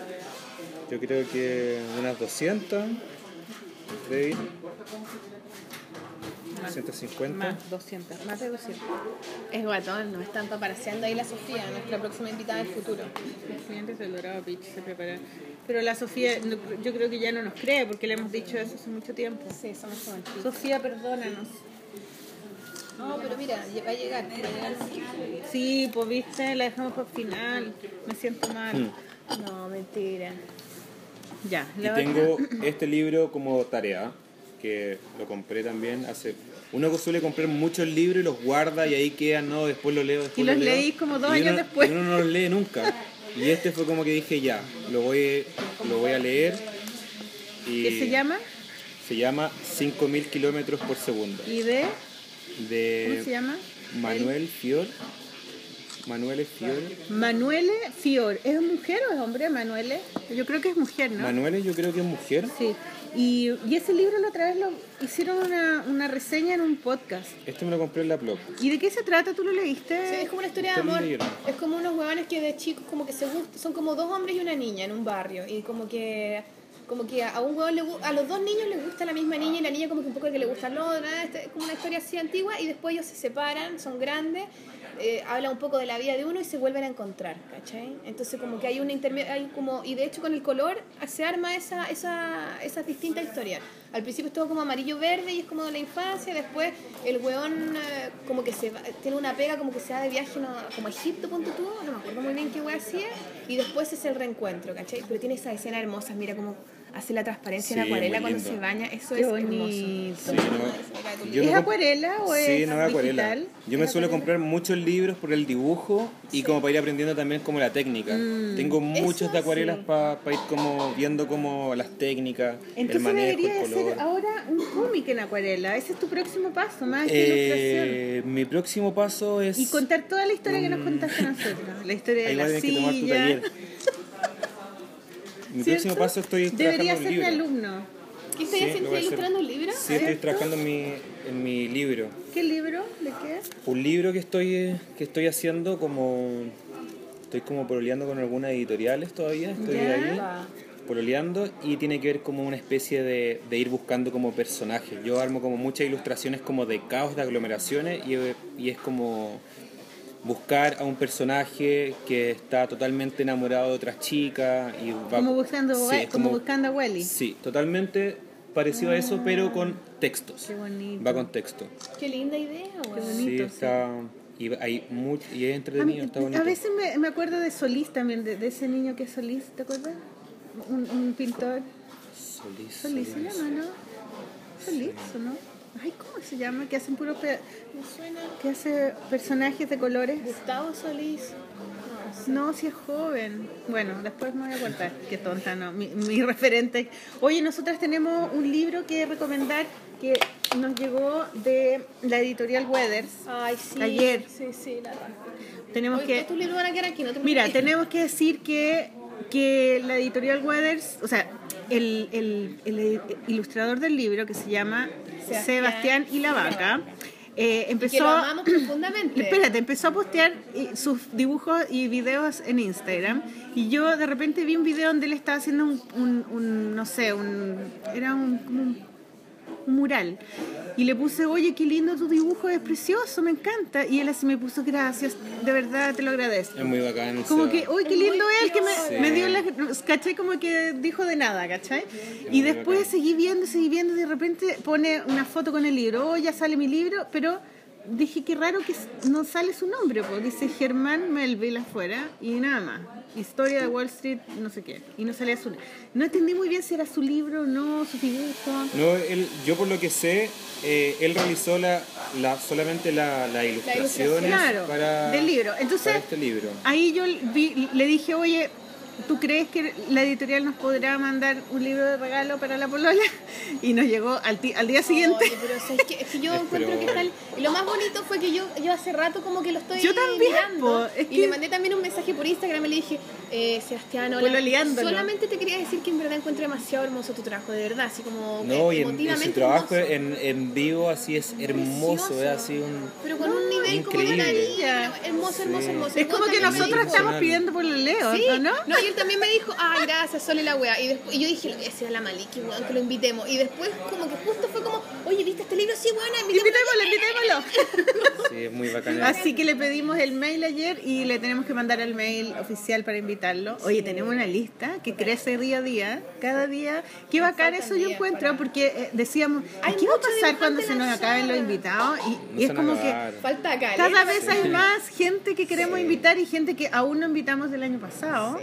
Yo creo que unas 200. David. 150. Más 200, más de 200. Es guatón, no es tanto paraseando ahí la Sofía, nuestra próxima invitada del futuro. Los clientes del Dorado Beach se preparan. Pero la Sofía, no- yo creo que ya no nos cree porque le hemos dicho eso hace mucho tiempo. Sí, somos jovencitos. Sofía, perdónanos. No, pero mira, va a llegar, va a llegar. Sí, pues viste, la dejamos para el final. Me siento mal. No, mentira. Ya, Y la tengo este libro como tarea, que lo compré también hace... Uno suele comprar muchos libros y los guarda y ahí quedan, no, después lo leo, después Y lo los leo. leí como dos años uno- después. Y uno no los lee nunca. Y este fue como que dije, ya, lo voy, lo voy a leer. Y ¿Qué se llama? Se llama 5000 kilómetros por segundo. ¿Y de? De ¿Cómo se llama? Manuel Fior. Manuel Fior. Manuele Fior. ¿Es mujer o es hombre, Manuele? Yo creo que es mujer, ¿no? Manuel yo creo que es mujer. Sí. Y, y ese libro la otra vez lo hicieron una, una reseña en un podcast. Este me lo compré en la blog. ¿Y de qué se trata? ¿Tú lo leíste? Sí, es como una historia de Ustedes amor. Es como unos huevones que de chicos como que se gustan, son como dos hombres y una niña en un barrio y como que como que a un huevón le a los dos niños les gusta la misma niña y la niña como que un poco que le gusta al otro, ¿eh? Este, es como una historia así antigua y después ellos se separan, son grandes, eh, habla un poco de la vida de uno y se vuelven a encontrar, ¿cachai? Entonces como que hay una intermedia, hay como y de hecho con el color se arma esa esa esas distintas historias. Al principio es todo como amarillo verde y es como de la infancia, después el weón eh, como que se va- tiene una pega como que se va de viaje como a Egipto, ponte tú, no me acuerdo muy bien qué wea hacía, y después es el reencuentro, ¿cachai? Pero tiene esa escena hermosa, mira cómo hace la transparencia en Sí, acuarela muy cuando se baña, eso Qué es bonito. hermoso. Sí, no, yo ¿Es comp- acuarela o Sí, es no es acuarela. digital? Yo me suelo comprar muchos libros por el dibujo y como para ir aprendiendo también como la técnica. Mm. Tengo muchos de acuarelas para ir como viendo como las técnicas, el Entonces manejo, debería el color. ahora un cómic en acuarela. Ese es tu próximo paso, más que ilustración. Eh, mi próximo paso es... Y contar toda la historia que nos contaste a nosotros. La historia [laughs] de Ahí la que tomar tu silla. taller. [laughs] Mi ¿cierto? próximo paso estoy Debería trabajando ser mi libro. alumno. ¿Qué estoy Sí, haciendo? lo voy a ¿Estoy hacer. ilustrando un libro? Sí, estoy ¿Cierto? trabajando en mi, en mi libro. ¿Qué libro? ¿De qué? Un libro que estoy, que estoy haciendo como... Estoy como proleando con algunas editoriales todavía, estoy Ya. ahí. pololeando y tiene que ver como una especie de, de ir buscando como personajes. Yo armo como muchas ilustraciones como de caos, de aglomeraciones y, y es como buscar a un personaje que está totalmente enamorado de otras chicas y va Como buscando, Sí, como como- buscando a Welly. Sí, totalmente parecido a eso, pero con textos. Qué bonito. Va con texto. Qué linda idea, weón. bonito, Sí, sí. está. Y, hay mucho, y es A, mí- entretenido, está bonito. a veces me, me acuerdo de Solís también, de, de ese niño que es Solís, ¿te acuerdas? Un, un pintor. Solís, Solís se Solís. llama, ¿no? Solís, ¿o no? Ay, ¿cómo se llama? Que hacen puro pe- Me suena que hace personajes de colores. Gustavo Solís. No, si es joven. Bueno, después me voy a contar. Qué tonta, ¿no? Mi, mi referente. Oye, nosotras tenemos un libro que recomendar que nos llegó de la editorial Weathers. Ay, sí. Ayer. Sí, sí, la raja. Tenemos que... van a quedar aquí, no te Mira, tenemos que decir que, que la editorial Weathers, o sea, el, el- el ilustrador del libro que se llama Sebastián Sebastián y la Vaca, eh, empezó... Que lo amamos profundamente. Espérate, empezó a postear eh, sus dibujos y videos en Instagram. Y yo de repente vi un video donde él estaba haciendo un, un- un, no sé, un, era un, como un, un mural y le puse, oye, qué lindo tu dibujo, es precioso, me encanta y él así me puso, gracias, de verdad te lo agradezco. Es muy bacán. Como que, uy, qué lindo él, que me, Sí. me dio la, caché como que dijo de nada, ¿cachai? Y después bacán. seguí viendo, seguí viendo, y de repente pone una foto con el libro, oh, ya sale mi libro, pero dije, qué raro que no sale su nombre, pues dice Germán Melville afuera y nada más. Historia de Wall Street, no sé qué. Y no salía su No entendí muy bien si era su libro o no, su dibujo. No, él, yo por lo que sé, eh, él realizó la, la, solamente la, las ilustraciones Claro, para, del libro. Entonces, para este libro. Ahí yo vi- le dije, oye, ¿tú crees que la editorial nos podrá mandar un libro de regalo para la polola? Y nos llegó al, ti- al día siguiente. Oye, pero es que yo [laughs] encuentro que está el- Y lo más bonito fue que yo, yo hace rato como que lo estoy Yo también, mirando. po, es y que- le mandé también un mensaje por Instagram y le dije, eh, Sebastián, hola. Solamente te quería decir que en verdad encuentro demasiado hermoso tu trabajo, de verdad, así como No, eh, y en, en su emotivamente trabajo en, en vivo así es hermoso, es así un... Pero con un nivel como de increíble. hermoso, hermoso, Sí. hermoso. Es como que nosotros estamos pidiendo por el Leo, Sí, ¿o ¿no? Y él también me dijo, ay, gracias, Sole la wea. Y, después, y yo dije, ese era la Maliki, weón, que lo invitemos. Y después, como que justo fue como, oye, ¿viste este libro? Sí, buena, Invitémoslo, invitémoslo. [laughs] Sí, es muy bacán. Así que le pedimos el mail ayer y le tenemos que mandar el mail oficial para invitarlo. Oye, tenemos una lista que crece día a día, cada día. Qué bacán eso yo encuentro, para- porque eh, decíamos, Hay ¿qué va a pasar cuando se nos acaben los invitados? Y, No y es como que cada vez hay más gente que queremos invitar y gente que aún no invitamos del año pasado,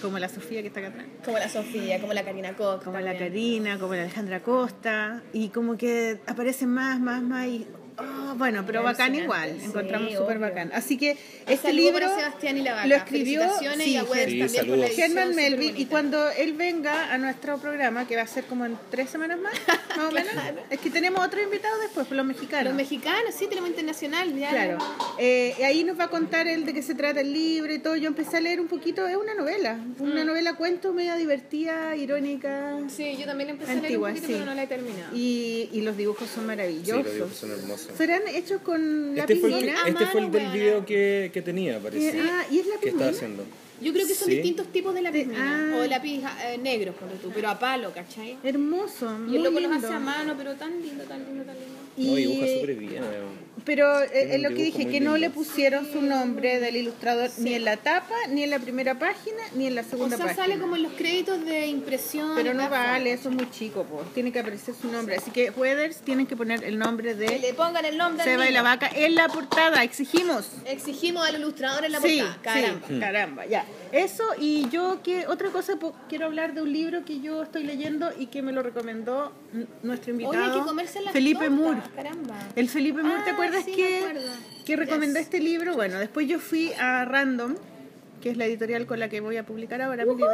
como la Sofía que está acá atrás. Como la Sofía, como la Karina Koch. como la. Karina, como la Alejandra Costa, y como que aparecen más, más, más, y ah, bueno, pero bacán Alucinante, igual, sí, encontramos súper bacán. Así que este libro Sebastián y la Vaca. lo escribió sí, Germán Melville, y cuando él venga a nuestro programa, que va a ser como en tres semanas más, [laughs] más o menos, es que tenemos otro invitado después, por los mexicanos. Los mexicanos, sí, tenemos internacional. Ya Claro, eh, ahí nos va a contar él de qué se trata el libro y todo. Yo empecé a leer un poquito, es una novela, una novela cuento media divertida, irónica. Sí, yo también empecé Antigua, a leer un poquito, sí. pero no la he terminado. Y, y los dibujos son Sí, maravillosos. los dibujos son hermosos. Serán hechos con Este lápiz fue, el, este fue el del weona. video que, que tenía, parece. Eh, ah, ¿y es lápiz que estaba haciendo. Yo creo que son Sí. distintos tipos de lápiz ah. o lápiz eh, negros, por tú, pero a palo, ¿cachai? Hermoso, Y muy el loco lindo. los hace a mano, pero tan lindo, tan lindo, tan lindo. No, dibuja Y- súper bien. Pero eh, es lo que dije, que no le pusieron su nombre del ilustrador ni en la tapa, ni en la primera página, ni en la O segunda sea, página. sale como en los créditos de impresión. Pero no vale, eso es muy chico, pues. tiene que aparecer su nombre. Así que Weathers tienen que poner el nombre Que de le pongan el nombre Seba y la vaca en la portada, exigimos. Exigimos al ilustrador en la Sí, portada. Caramba. sí, caramba, ya. Eso y yo que otra cosa po- quiero hablar de un libro que yo estoy leyendo y que me lo recomendó nuestro invitado Oye, hay que comerse las Felipe tortas, Moore. Caramba. El Felipe Moore, ¿te Ah, acuerdas sí, que, que recomendó Yes. este libro? Bueno, después yo fui a Random, que es la editorial con la que voy a publicar ahora mi libro,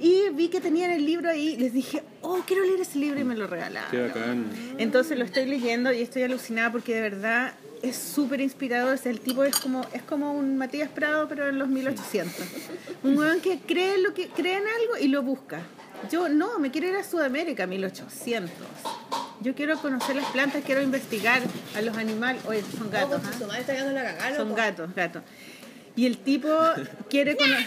y vi que tenían el libro ahí, les dije, oh, quiero leer ese libro y me lo regalaron. Qué bacán. Entonces lo estoy leyendo y estoy alucinada porque de verdad es súper inspirador. O sea, el tipo es como, es como un Matías Prado, pero en los 1800. Un weón que cree, lo que, cree en algo y lo busca. Yo no, me quiero ir a Sudamérica, 1800. Yo quiero conocer las plantas, quiero investigar a los animales. Oye, son gatos. Oh, ¿ah? la cagada, Son gatos, gatos. Y el tipo [laughs] quiere conocer...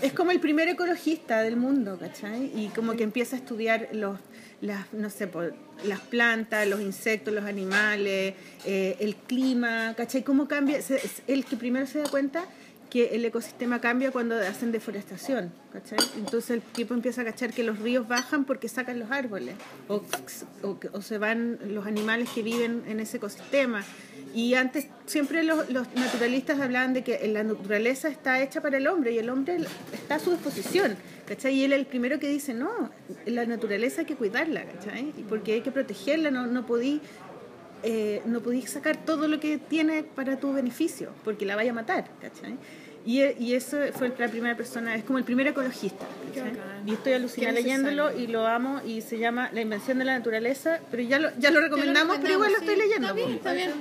es como el primer ecologista del mundo, ¿cachai? Y como que empieza a estudiar los, las, no sé, por- las plantas, los insectos, los animales, eh, el clima, ¿cachai? ¿Cómo cambia? Es el que primero se da cuenta que el ecosistema cambia cuando hacen deforestación, ¿cachai? Entonces el tipo empieza a cachar que los ríos bajan porque sacan los árboles o, o, o se van los animales que viven en ese ecosistema. Y antes siempre los, los naturalistas hablaban de que la naturaleza está hecha para el hombre y el hombre está a su disposición, ¿cachai? Y él es el primero que dice, no, la naturaleza hay que cuidarla, ¿cachai? Porque hay que protegerla, no, no podí eh, no podéis sacar todo lo que tiene para tu beneficio, porque la vaya a matar, ¿cachai? Y, y eso fue la primera persona, es como el primer ecologista. bacán. Y estoy alucinada leyéndolo y lo amo y se llama La invención de la naturaleza, pero ya lo, ya lo recomendamos, pero igual lo estoy leyendo. Está bien, po. está bien.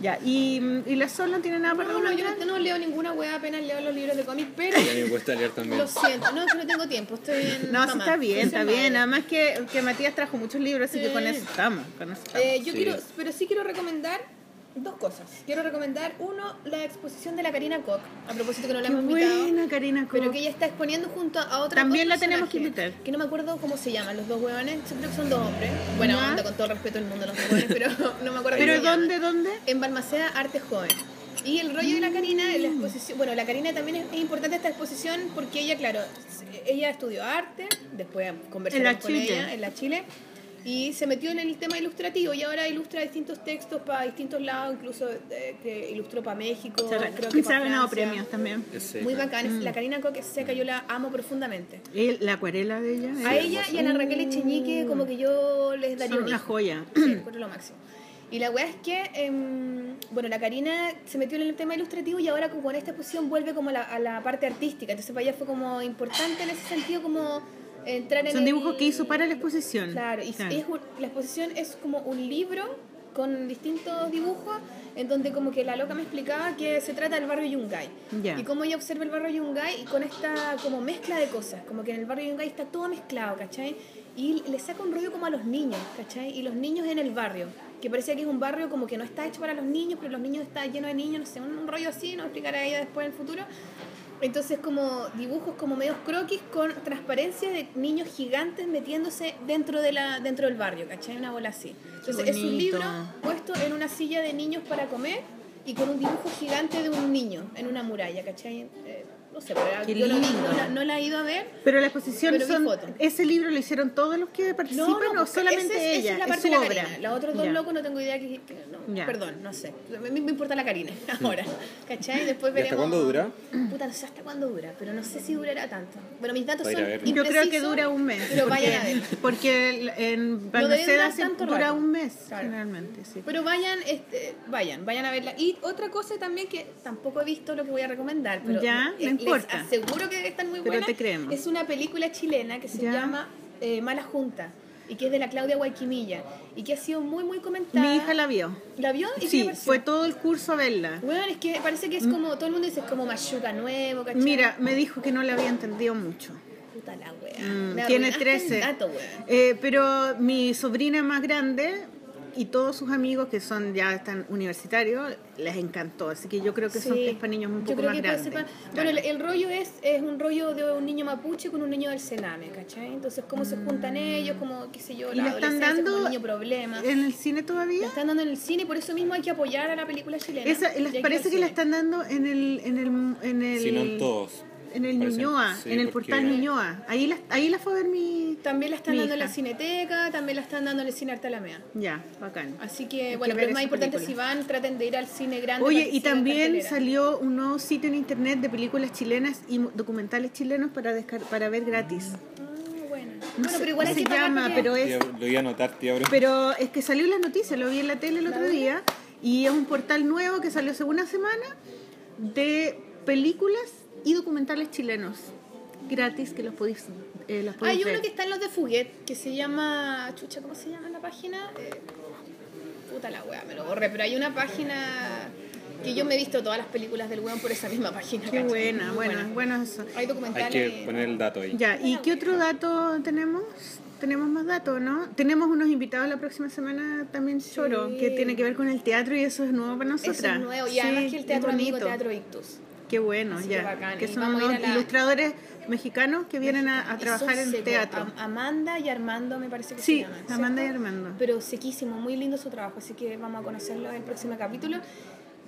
Ya, y, y la Sol no tiene nada para No, no, yo no, no leo ninguna wea, apenas leo los libros de cómics, pero Y a mí me cuesta leer también. lo siento, no, no tengo tiempo, estoy en No, sí mamá, está bien, está madre. bien. Nada más que, que Matías trajo muchos libros, así que Sí. con eso estamos. Con eso estamos. Eh, yo Sí. quiero, pero sí quiero recomendar dos cosas. Quiero recomendar, uno, la exposición de la Karina Koch, a propósito que no la Qué hemos invitado. buena, Karina Pero Koch. que ella está exponiendo junto a otra También la tenemos que invitar. Que no me acuerdo cómo se llaman, los dos huevones. Yo creo que son dos hombres. Ya. onda, con todo el respeto del mundo, los dos huevones, pero [laughs] no me acuerdo ¿Pero dónde, dónde? En Balmaceda Arte Joven. Y el rollo de la Karina, en la exposición, bueno, la Karina también es, es importante esta exposición porque ella, claro, ella estudió arte, después conversamos En la con Chile. ella en la Chile, y se metió en el tema ilustrativo y ahora ilustra distintos textos para distintos lados, incluso eh, que ilustró para México, Se, creo y que se ha ganado premios también. Muy bacán, Mm. la Karina es seca, yo la amo profundamente. La acuarela de ella. A ella y a la Raquel Echeñique como que yo les daría son un una joya. Sí, lo máximo. Y la weá es que, em, bueno, la Karina se metió en el tema ilustrativo y ahora como con esta exposición vuelve como a la, a la parte artística. Entonces para ella fue como importante en ese sentido como entrar en Son el- dibujos que hizo para la exposición. Claro, y Claro. es un- la exposición es como un libro con distintos dibujos en donde como que la loca me explicaba que se trata del barrio Yungay Ya. y cómo ella observa el barrio Yungay y con esta como mezcla de cosas, como que en el barrio Yungay está todo mezclado, ¿cachai? Y le saca un rollo como a los niños, ¿cachai? Y los niños en el barrio, que parecía que es un barrio como que no está hecho para los niños, pero los niños está lleno de niños, no sé, un, rollo así, no explicará ella después en el futuro. Entonces como dibujos como medios croquis con transparencia de niños gigantes metiéndose dentro de la dentro del barrio, ¿cachai? Una bola así. Entonces es un libro puesto en una silla de niños para comer y con un dibujo gigante de un niño en una muralla, ¿cachai? Eh, no sé, pero Qué yo lindo. no, la, no la he ido a ver. Pero la exposición Pero son. ¿Ese libro lo hicieron todos los que participan o pues, solamente esa es, ella? Esa es la parte su de la obra. Karina. Los otros dos Ya. locos no tengo idea que, que- no, perdón, no sé. A mí me importa la Karina [laughs] ahora. ¿Cachai? Después ¿Y veremos. hasta cuándo dura? Puta, no sé hasta cuándo dura, pero no sé si durará tanto. Bueno, mis datos son. Yo creo que dura un mes. Pero porque, vayan a ver. Porque en No Balmaceda dura rato. un mes, Claro. generalmente. Sí. Pero vayan, este, vayan, vayan a verla. Y otra cosa también que tampoco he visto lo que voy a recomendar, pero Ya, no eh, importa. les aseguro que están muy Pero buenas. te creemos. Es una película chilena que se Ya. llama eh, Mala Junta y que es de la Claudia Guayquimilla y que ha sido muy muy comentada. Mi hija la vio. ¿La vio? ¿Y qué le Sí, fue todo el curso a verla. Bueno, es que parece que es como, todo el mundo dice es como Machuca nuevo, ¿cachai? Mira, me dijo que no le había entendido mucho. Puta la wea. Mm, tiene arruinaste el 13. dato, wea. Eh, pero mi sobrina más grande y todos sus amigos que son ya están universitarios les encantó. Así que yo creo que son, es para niños un Yo poco creo más grandes. para- Bueno, el, el rollo es, es un rollo de un niño mapuche con un niño del Sename, ¿cachai? Entonces, cómo se juntan ellos, como, qué sé yo, ¿Y la la están dando niño problema. ¿En el cine La todavía? están dando en el cine y por eso mismo hay que apoyar a la película chilena. Esa, Y las- hay parece que la están dando en el en el en el Si no en todos. En el Parece- Ñuñoa, sí, en el porque- portal Ñuñoa. Ahí la ahí la fue a ver mi También la están dando en la cineteca, también la están dando en el cine Arte Alameda. Ya, bacán. Así que, Hay bueno, que pero es más importante película. si van, traten de ir al cine grande. Oye, y también cartelera. salió un nuevo sitio en internet de películas chilenas y mu- documentales chilenos para descar para ver gratis. Ah, bueno. No bueno, sé pero igual se llama, porque- pero es Lo voy a anotar, tía, bro. Pero es que salió en las noticias, lo vi en la tele el otro día, y es un portal nuevo que salió hace una semana de películas y documentales chilenos gratis que los podéis, eh, los podéis Hay ver. uno que está en los de Fuguet, que se llama. Chucha, ¿cómo se llama la página? Eh, puta la wea, me lo borré, pero hay una página que yo me he visto todas las películas del weón por esa misma página. Qué ¿cachai? buena, Muy bueno, bueno eso. Hay documentales. Hay que poner el dato ahí. Ya, ¿y qué otro dato tenemos? Tenemos más datos, ¿no? Tenemos unos invitados la próxima semana también, Choro, que tiene que ver con el teatro y eso es nuevo para nosotras. Eso es nuevo. Y Sí, además que el teatro amigo, bonito. Teatro Ictus. Qué bueno, Así que ya. bacán. Que son unos la- ilustradores mexicanos que vienen a, trabajar en teatro. Am- Amanda y Armando me parece que Sí, se llaman. Amanda y. Armando. Pero sequísimo, muy lindo su trabajo, así que vamos a conocerlo en el próximo capítulo.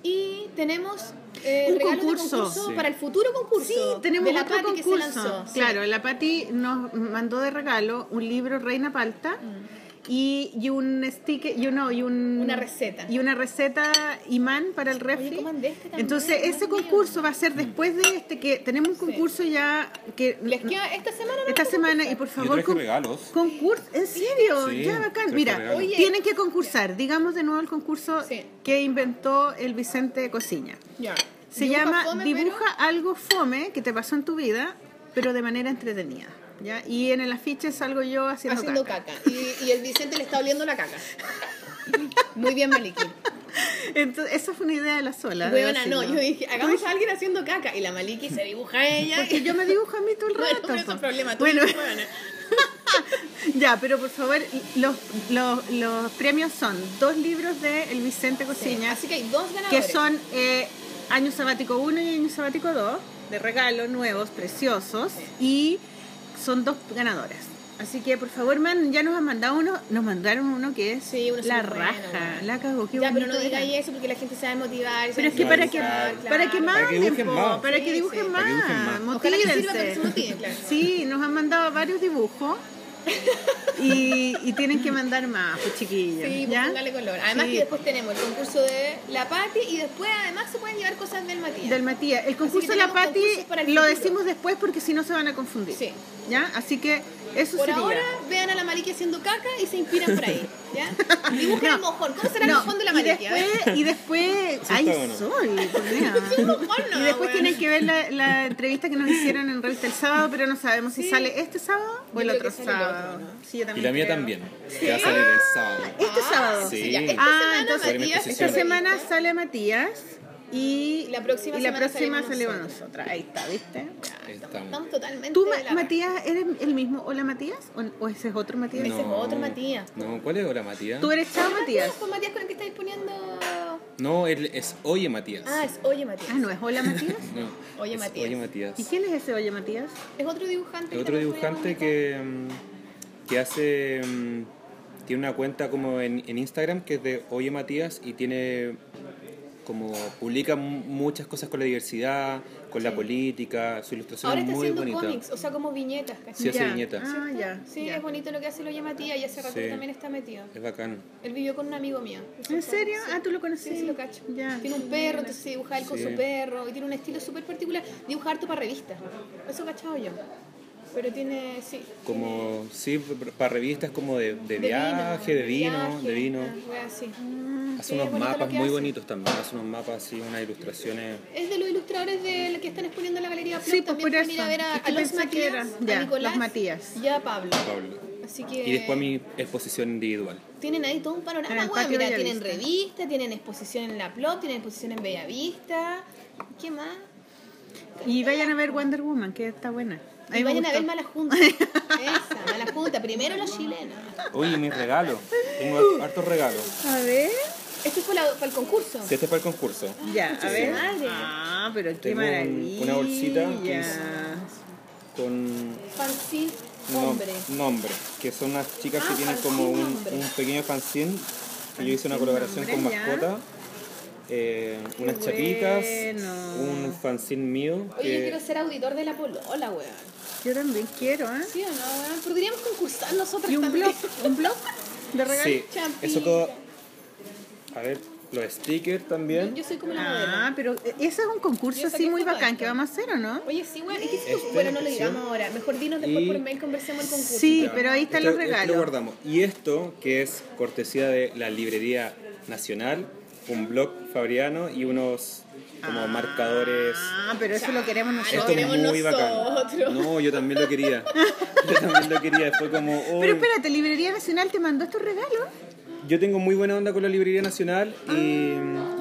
Y tenemos eh, Un de concurso. concurso Sí. para el futuro concurso. Sí, tenemos de la otro Pati que se concurso. Sí. Claro, la Patti nos mandó de regalo un libro Reina Palta y, y un sticker, y, uno, y un. Una receta. Y una receta imán para el refri. este también, Entonces, ese mío. concurso va a ser después de este, que tenemos un concurso ya que Les queda esta semana. ¿no? esta semana y por favor traje con- regalos. concurso en serio Sí, ya bacán mira. Oye. tienen que concursar digamos de nuevo el concurso Sí. que inventó el Vicente Cociña Ya. se Dibuja llama fome, dibuja algo fome que te pasó en tu vida pero de manera entretenida ¿ya? y en el afiche salgo yo haciendo, haciendo caca. caca. Y, y el Vicente le está oliendo la caca. Muy bien, Maliki. entonces esa fue una idea de la sola Buena, no, yo dije, hagamos a alguien haciendo caca. Y la Maliki se dibuja a ella. porque yo me dibujo a mí todo el [laughs] Bueno, rato po. es problema bueno tuyo, huevona. [laughs] ya pero por favor los, los, los premios son dos libros de el Vicente Cociña Así que hay dos ganadores. que son eh, Año Sabático 1 y Año Sabático 2, de regalo, nuevos, preciosos, y son dos ganadoras. Así que por favor, man, ya nos han mandado uno, nos mandaron uno que es Sí, uno la raja, bueno. la cagó, qué Ya, pero no digáis eso porque la gente se va a motivar. y se Pero es que para que, motivar, para que claro. Para que manden, para que dibujen sí. más, Para que dibujen más. Ojalá que sirva para que motívense. se motiven, claro. Sí, nos han mandado varios dibujos y, y tienen que mandar más, pues chiquillos. Sí, pues ¿ya? póngale color. Además Sí. que después tenemos el concurso de la Pati y después además se pueden llevar cosas del Matías. Del Matías. El concurso de la Pati lo futuro. decimos después porque si no se van a confundir. Sí. ¿Ya? Así que eso Por sería. ahora vean a la Maliki haciendo caca y se inspiran por ahí. ¿Ya? Dibujen el mojón. ¿Cómo será el No, mojón de la y Maliki? Ver. después, y después ay está bueno. sol, [laughs] mojón, no, y después weón. tienen que ver la, la entrevista que nos hicieron en revista el sábado, pero no sabemos si Sí. sale este sábado o el otro sale el otro, sábado. ¿no? Sí, yo Y también la mía creo. también, que va a salir el sábado. Este sábado. Sí. ya, esta Ah, semana entonces Matías esta semana sale Matías y La próxima y la semana próxima salimos nosotras. Ahí está, ¿viste? Ahí estamos. Estamos totalmente. ¿Tú, la. Matías, eres el mismo Hola Matías? ¿O, o ese es otro Matías? Ese es otro Matías. No, ¿cuál es Hola Matías? ¿Tú eres Chao Matías? Pues Matías con el que estáis poniendo. No, él es Oye Matías. Ah, es Oye Matías. Ah, ¿no es Hola Matías? [laughs] No, Oye es Matías. Oye Matías. ¿Y quién es ese Oye Matías? Es otro dibujante. Es otro dibujante que, mm, que hace. mm, Tiene una cuenta como en, en Instagram que es de Oye Matías y tiene como publica mu- muchas cosas con la diversidad, con la política, su ilustración Ahora es está muy haciendo bonita. cómics, o sea, como viñetas. ¿cachai? Sí, hace Ya. viñetas. Ah, ya. Sí, ya. es bonito lo que hace el Oye Matías y hace rato Sí. también está metido. Es bacán. Él vivió con un amigo mío. ¿En serio? Ah, ¿tú lo conoces? Sí, sí, lo cacho. Ya. Tiene un perro, entonces dibuja él con Sí. su perro y tiene un estilo súper particular. Dibuja harto para revistas. Eso cachado yo. Pero tiene, sí. Como, sí, para revistas como de, de De viaje, de vino, viaje, de vino. Hace Sí, unos mapas muy hace. bonitos también, hace unos mapas así, unas ilustraciones. Es de los ilustradores de, que están exponiendo en la Galería Plop. Sí, pues, También por pueden ir a ver a, Es que a los Matías, era. a Ya, Nicolás los Matías. y a Pablo. Pablo. Así que Y después mi exposición individual. tienen ahí todo un panorama. Bueno, mira, tienen revista, tienen exposición en la Plop, tienen exposición en Bellavista. ¿Qué más? Y vayan a ver Wonder Woman, que está buena. Y vayan a ver. Mala Junta. [laughs] Esa, Mala Junta. Primero los chilenos. Oye, mis regalos. Tengo hartos regalos. A ver. Este fue la- para el concurso. Si este es para el concurso. Ya, a ver. madre. Ah, pero qué Tengo maravilla. una bolsita que es- Con Fanzine no- hombre. nombre, que son unas chicas que Ah, tienen como un, nombre. un pequeño fanzine. Que yo hice una colaboración con nombre, ya. mascota. eh, unas chapitas, bueno. un fanzine mío. Oye, yo quiero ser auditor de la Polola, weón. Yo también quiero, ¿eh? ¿Sí o no, weón? Podríamos concursar nosotros Y un también. blog, un blog de regalos. Sí, eso todo. A ver, los stickers también. Yo soy como la Ah, modelo. pero ese es un concurso así muy bacán esto. que vamos a hacer, ¿o no? Oye, sí, weón. ¿y qué hiciste tú? Este, Bueno, no lo sí. digamos ahora. Mejor dinos después Y- por mail, conversemos el concurso. Sí, pero ahí están Esto- los esto regalos. lo guardamos. Y esto, que es cortesía de la Librería Nacional, un blog fabriano y unos como marcadores. Ah, pero eso lo queremos Esto nosotros. queremos es muy nosotros. bacán. No, yo también lo quería. Yo también lo quería. Fue como. oh, Pero espérate, Librería Nacional te mandó estos regalos. Yo tengo muy buena onda con la Librería Nacional y,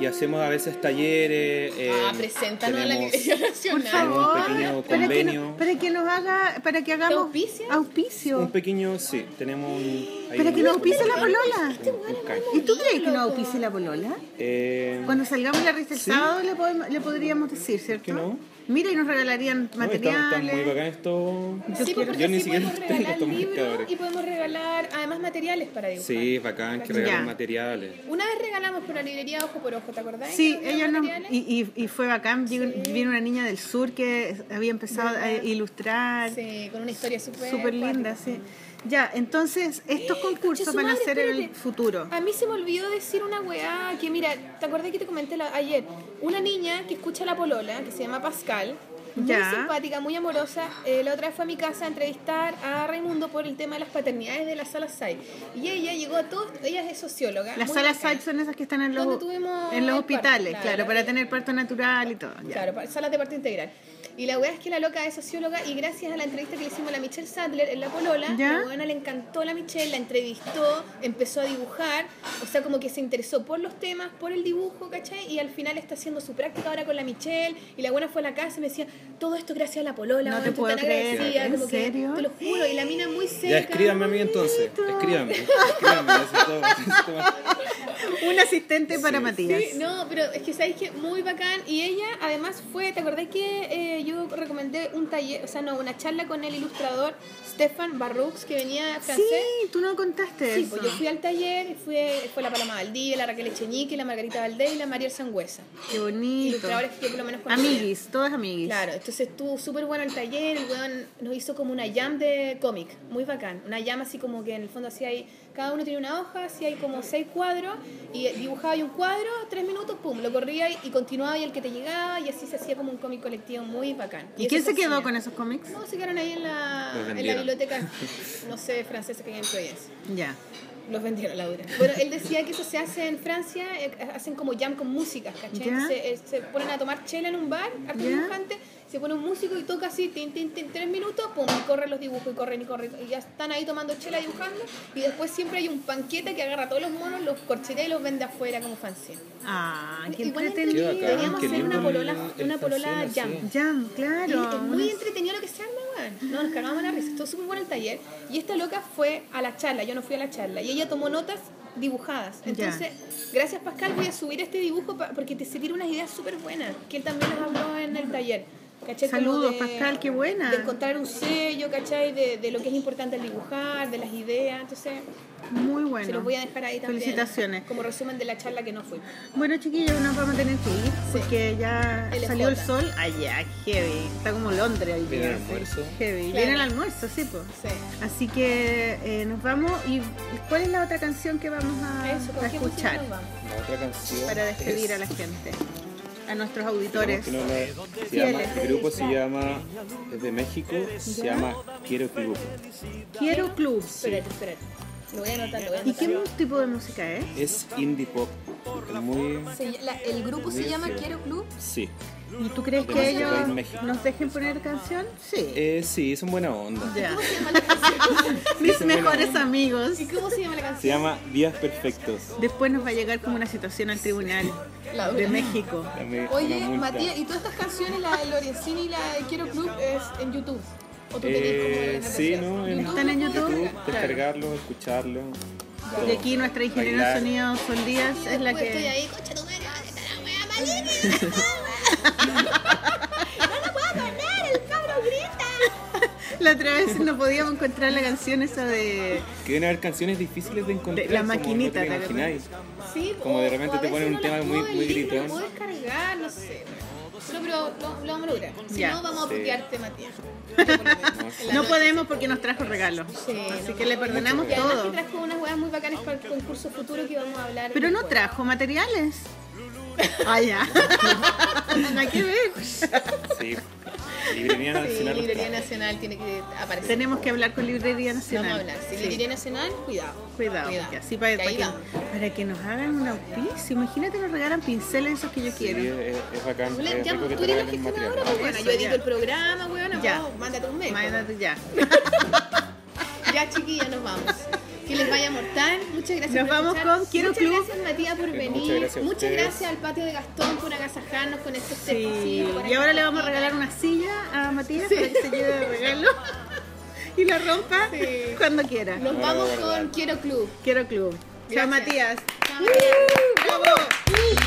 y hacemos a veces talleres. eh, ah, preséntanos a la Librería Por Nacional. Un favor, para que, convenio. no- para que nos haga, para que hagamos auspicio. Un pequeño, sí, tenemos un. Para un- que nos auspicie la polola. un- un canje. ¿Y tú crees que nos auspicie la polola? Eh, Cuando salgamos la revista el Sí. sábado le, podemos- le podríamos decir, ¿cierto? que no? Mira, y nos regalarían no, está, está muy materiales. bacán esto. Sí, pues, porque Yo ni así siquiera podemos [laughs] tengo regalar estos libros marcadores. y podemos regalar además materiales para dibujar. Sí, bacán que Ya. regalan materiales. Una vez regalamos por la librería Ojo por Ojo, ¿te acordás? Sí, ella materiales? y, y, y fue bacán. Vino, vino una niña del sur que había empezado a ilustrar. Sí, con una historia súper Súper linda, sí. Ya, entonces, estos concursos Concha su van a ser en el futuro. A mí se me olvidó decir una weá que, mira, ¿te acordás que te comenté la- ayer? Una niña que escucha la polola, que se llama Pascal, muy Ya. simpática, muy amorosa, eh, la otra vez fue a mi casa a entrevistar a Raimundo por el tema de las paternidades de la sala SAI. Y ella llegó a todos, ella es socióloga. Las salas site son esas que están en los, en los parto, hospitales, claro, claro, la para tener parto natural y todo. ya. Claro, salas de parto integral. Y la weá es que la loca es socióloga y gracias a la entrevista que le hicimos a la Michelle Sadler en La Polola, ¿Ya? la buena le encantó la Michelle, la entrevistó, empezó a dibujar, o sea, como que se interesó por los temas, por el dibujo, ¿cachai? Y al final está haciendo su práctica ahora con la Michelle y la buena fue a la casa y me decía, todo esto gracias a La Polola, No te estoy puedo tan creer, agradecida", ¿en como que, serio? te lo juro, y la mina muy seca. Ya escríbanme a mí entonces. Necesito más. [laughs] Un asistente para Matías. Sí, no, pero es que sabéis que muy bacán. Y ella además fue, ¿te acordás que eh, yo recomendé un taller, o sea, no, una charla con el ilustrador Stefan Barrux, que venía francés? Sí, tú no contaste Sí, eso. pues yo fui al taller, fui, fue la Paloma Valdivia, la Raquel Echenique, la Margarita Valdés y la María Sangüesa. Qué bonito. Ilustradores que yo por lo menos conocía. Amiguis, todas amiguis. Claro, entonces estuvo súper bueno el taller, el weón nos hizo como una jam de cómic, muy bacán. Una jam así como que en el fondo así hay, cada uno tiene una hoja, así hay como seis cuadros, y dibujaba ahí un cuadro, tres minutos, pum, lo corría y, y continuaba y el que te llegaba, y así se hacía como un cómic colectivo muy bacán. ¿Y quién se quedó hacía. con esos cómics? No, se quedaron ahí en la, en la biblioteca, [laughs] no sé, francesa que hay en Providencia. Ya. Los vendieron la dura. Bueno, él decía que eso se hace en Francia, eh, hacen como jam con músicas, ¿cachai? Entonces, eh, se ponen a tomar chela en un bar, Ya. dibujante, se pone un músico y toca así, tin, tin, tin, tres minutos, pum, y corren los dibujos, y corren y corren, y ya están ahí tomando chela dibujando, y después siempre hay un panquete que agarra a todos los monos, los corchetea y los vende afuera como fanzine. Ah, qué Igual entretenido. Deberíamos hacer una polola, el- una polola jam. Jam, claro. Y es muy Unas- entretenido lo que se arma, weón. No, nos cagamos la risa. Estuvo súper bueno el taller. Y esta loca fue a la charla, yo no fui a la charla. Y ella tomó notas dibujadas. Entonces, gracias Pascal, voy a subir este dibujo porque te se unas ideas súper buenas. Que él también las habló en el taller. Saludos, de- Pascal, qué buena. De encontrar un sello, ¿cachai? De, de lo que es importante al dibujar, de las ideas. Entonces, Muy bueno. se los voy a dejar ahí también. Felicitaciones. Como resumen de la charla que no fui. Bueno, chiquillos, nos vamos a tener que ir Sí. porque ya El salió el sol. Allá, heavy. Está como Londres ahí. Viene el almuerzo. Heavy. Claro. Viene el almuerzo, sí, pues. Sí. Así que eh, nos vamos. ¿Y cuál es la otra canción que vamos a, Eso, ¿con a escuchar? La otra canción. para despedir es- a la gente? A nuestros auditores. la- se llama- el grupo se llama, es de México, se llama Quiero Club. Quiero Club. Espérate, espérate. Lo voy a anotar, lo voy a ¿Y anotar. qué tipo de música es? Es indie pop. Muy. Se- la- el grupo se llama Quiero Club. Sí. ¿Y tú crees De que ellos nos dejen poner canción? Sí. Eh, sí, son buena onda. ya. ¿Cómo se llama la canción? [laughs] Mis mejores amigos. ¿Y cómo se llama la Se canción? llama Días Perfectos. Después nos va a llegar como una situación al tribunal La de. México. Oye. Matías, ¿y todas estas canciones, la de Lorenzini y la de Quiero Club, es en YouTube? ¿O tú como Eh, en sí? ¿no? En ¿Están en YouTube? YouTube, descargarlo, escucharlo. Y aquí nuestra ingeniera de sonido, Sol Díaz, es la Después Estoy que... ahí, concha tu madre, ¿dónde está la wea maligna? [laughs] [laughs] ¡No la puedo poner! ¡El cabro grita! La otra vez no podíamos encontrar la canción esa de... Que deben haber canciones difíciles de encontrar. De la como no maquinita, te ¿te imagináis. Sí, Como de repente te ponen un tema muy- muy gritón. No lo puedo descargar, no sé. No, pero lo, lo vamos a lograr. Si Ya. no, vamos a Sí. putearte, Matías. [laughs] En la No podemos porque nos trajo regalo. Sí, Así no. que le perdonamos Y además todo. que trajo unas huevas muy bacanas para el concurso futuro que vamos a hablar. Pero no después. trajo materiales. [laughs] Ah, ya. [laughs] Nada que ver. Sí. Librería Sí, Nacional. Librería Nacional tiene que aparecer. Tenemos que hablar con Librería Vamos a Nacional. hablar. Si Sí. Librería Nacional, cuidado. Cuidado, que así para, Que para que, para que nos hagan un auspicio. Imagínate nos regalan pinceles esos que yo Sí, quiero. es, es bacán. Es ya, que tú eres la gestionadora, pues bueno, Eso, yo edito ya. el programa, weón, Ya. vamos, mándate un mail. pues. Imagínate ya. [laughs] Ya, chiquillas, nos vamos. Que les vaya mortal. Muchas gracias Nos por vamos escuchar. con Quiero Muchas Club. gracias Matías por Muchas venir. gracias Muchas gracias al patio de Gastón por agasajarnos con estos Sí. Y ahora le vamos a regalar una silla a Matías para que se lleve de regalo [laughs] y la rompa Sí. cuando quiera. Nos vamos con Quiero Club. Quiero club. Chao. Matías. Chao, Matías.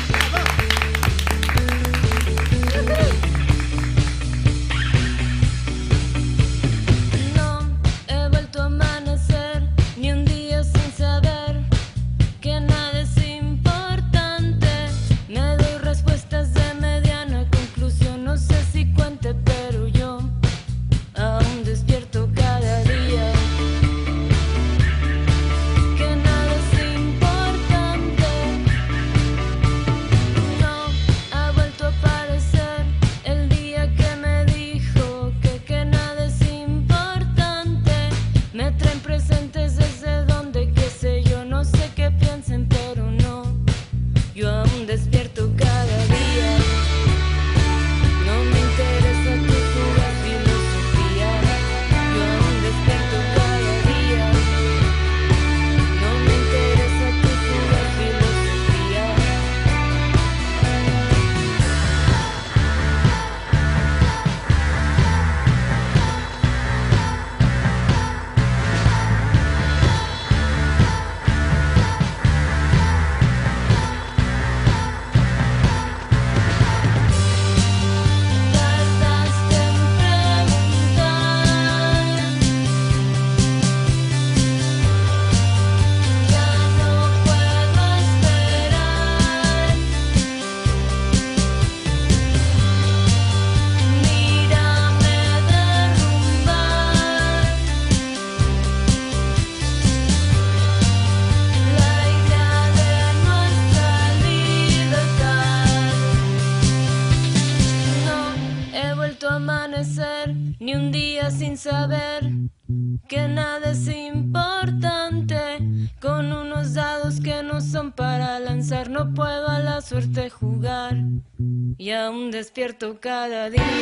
Despierto cada día.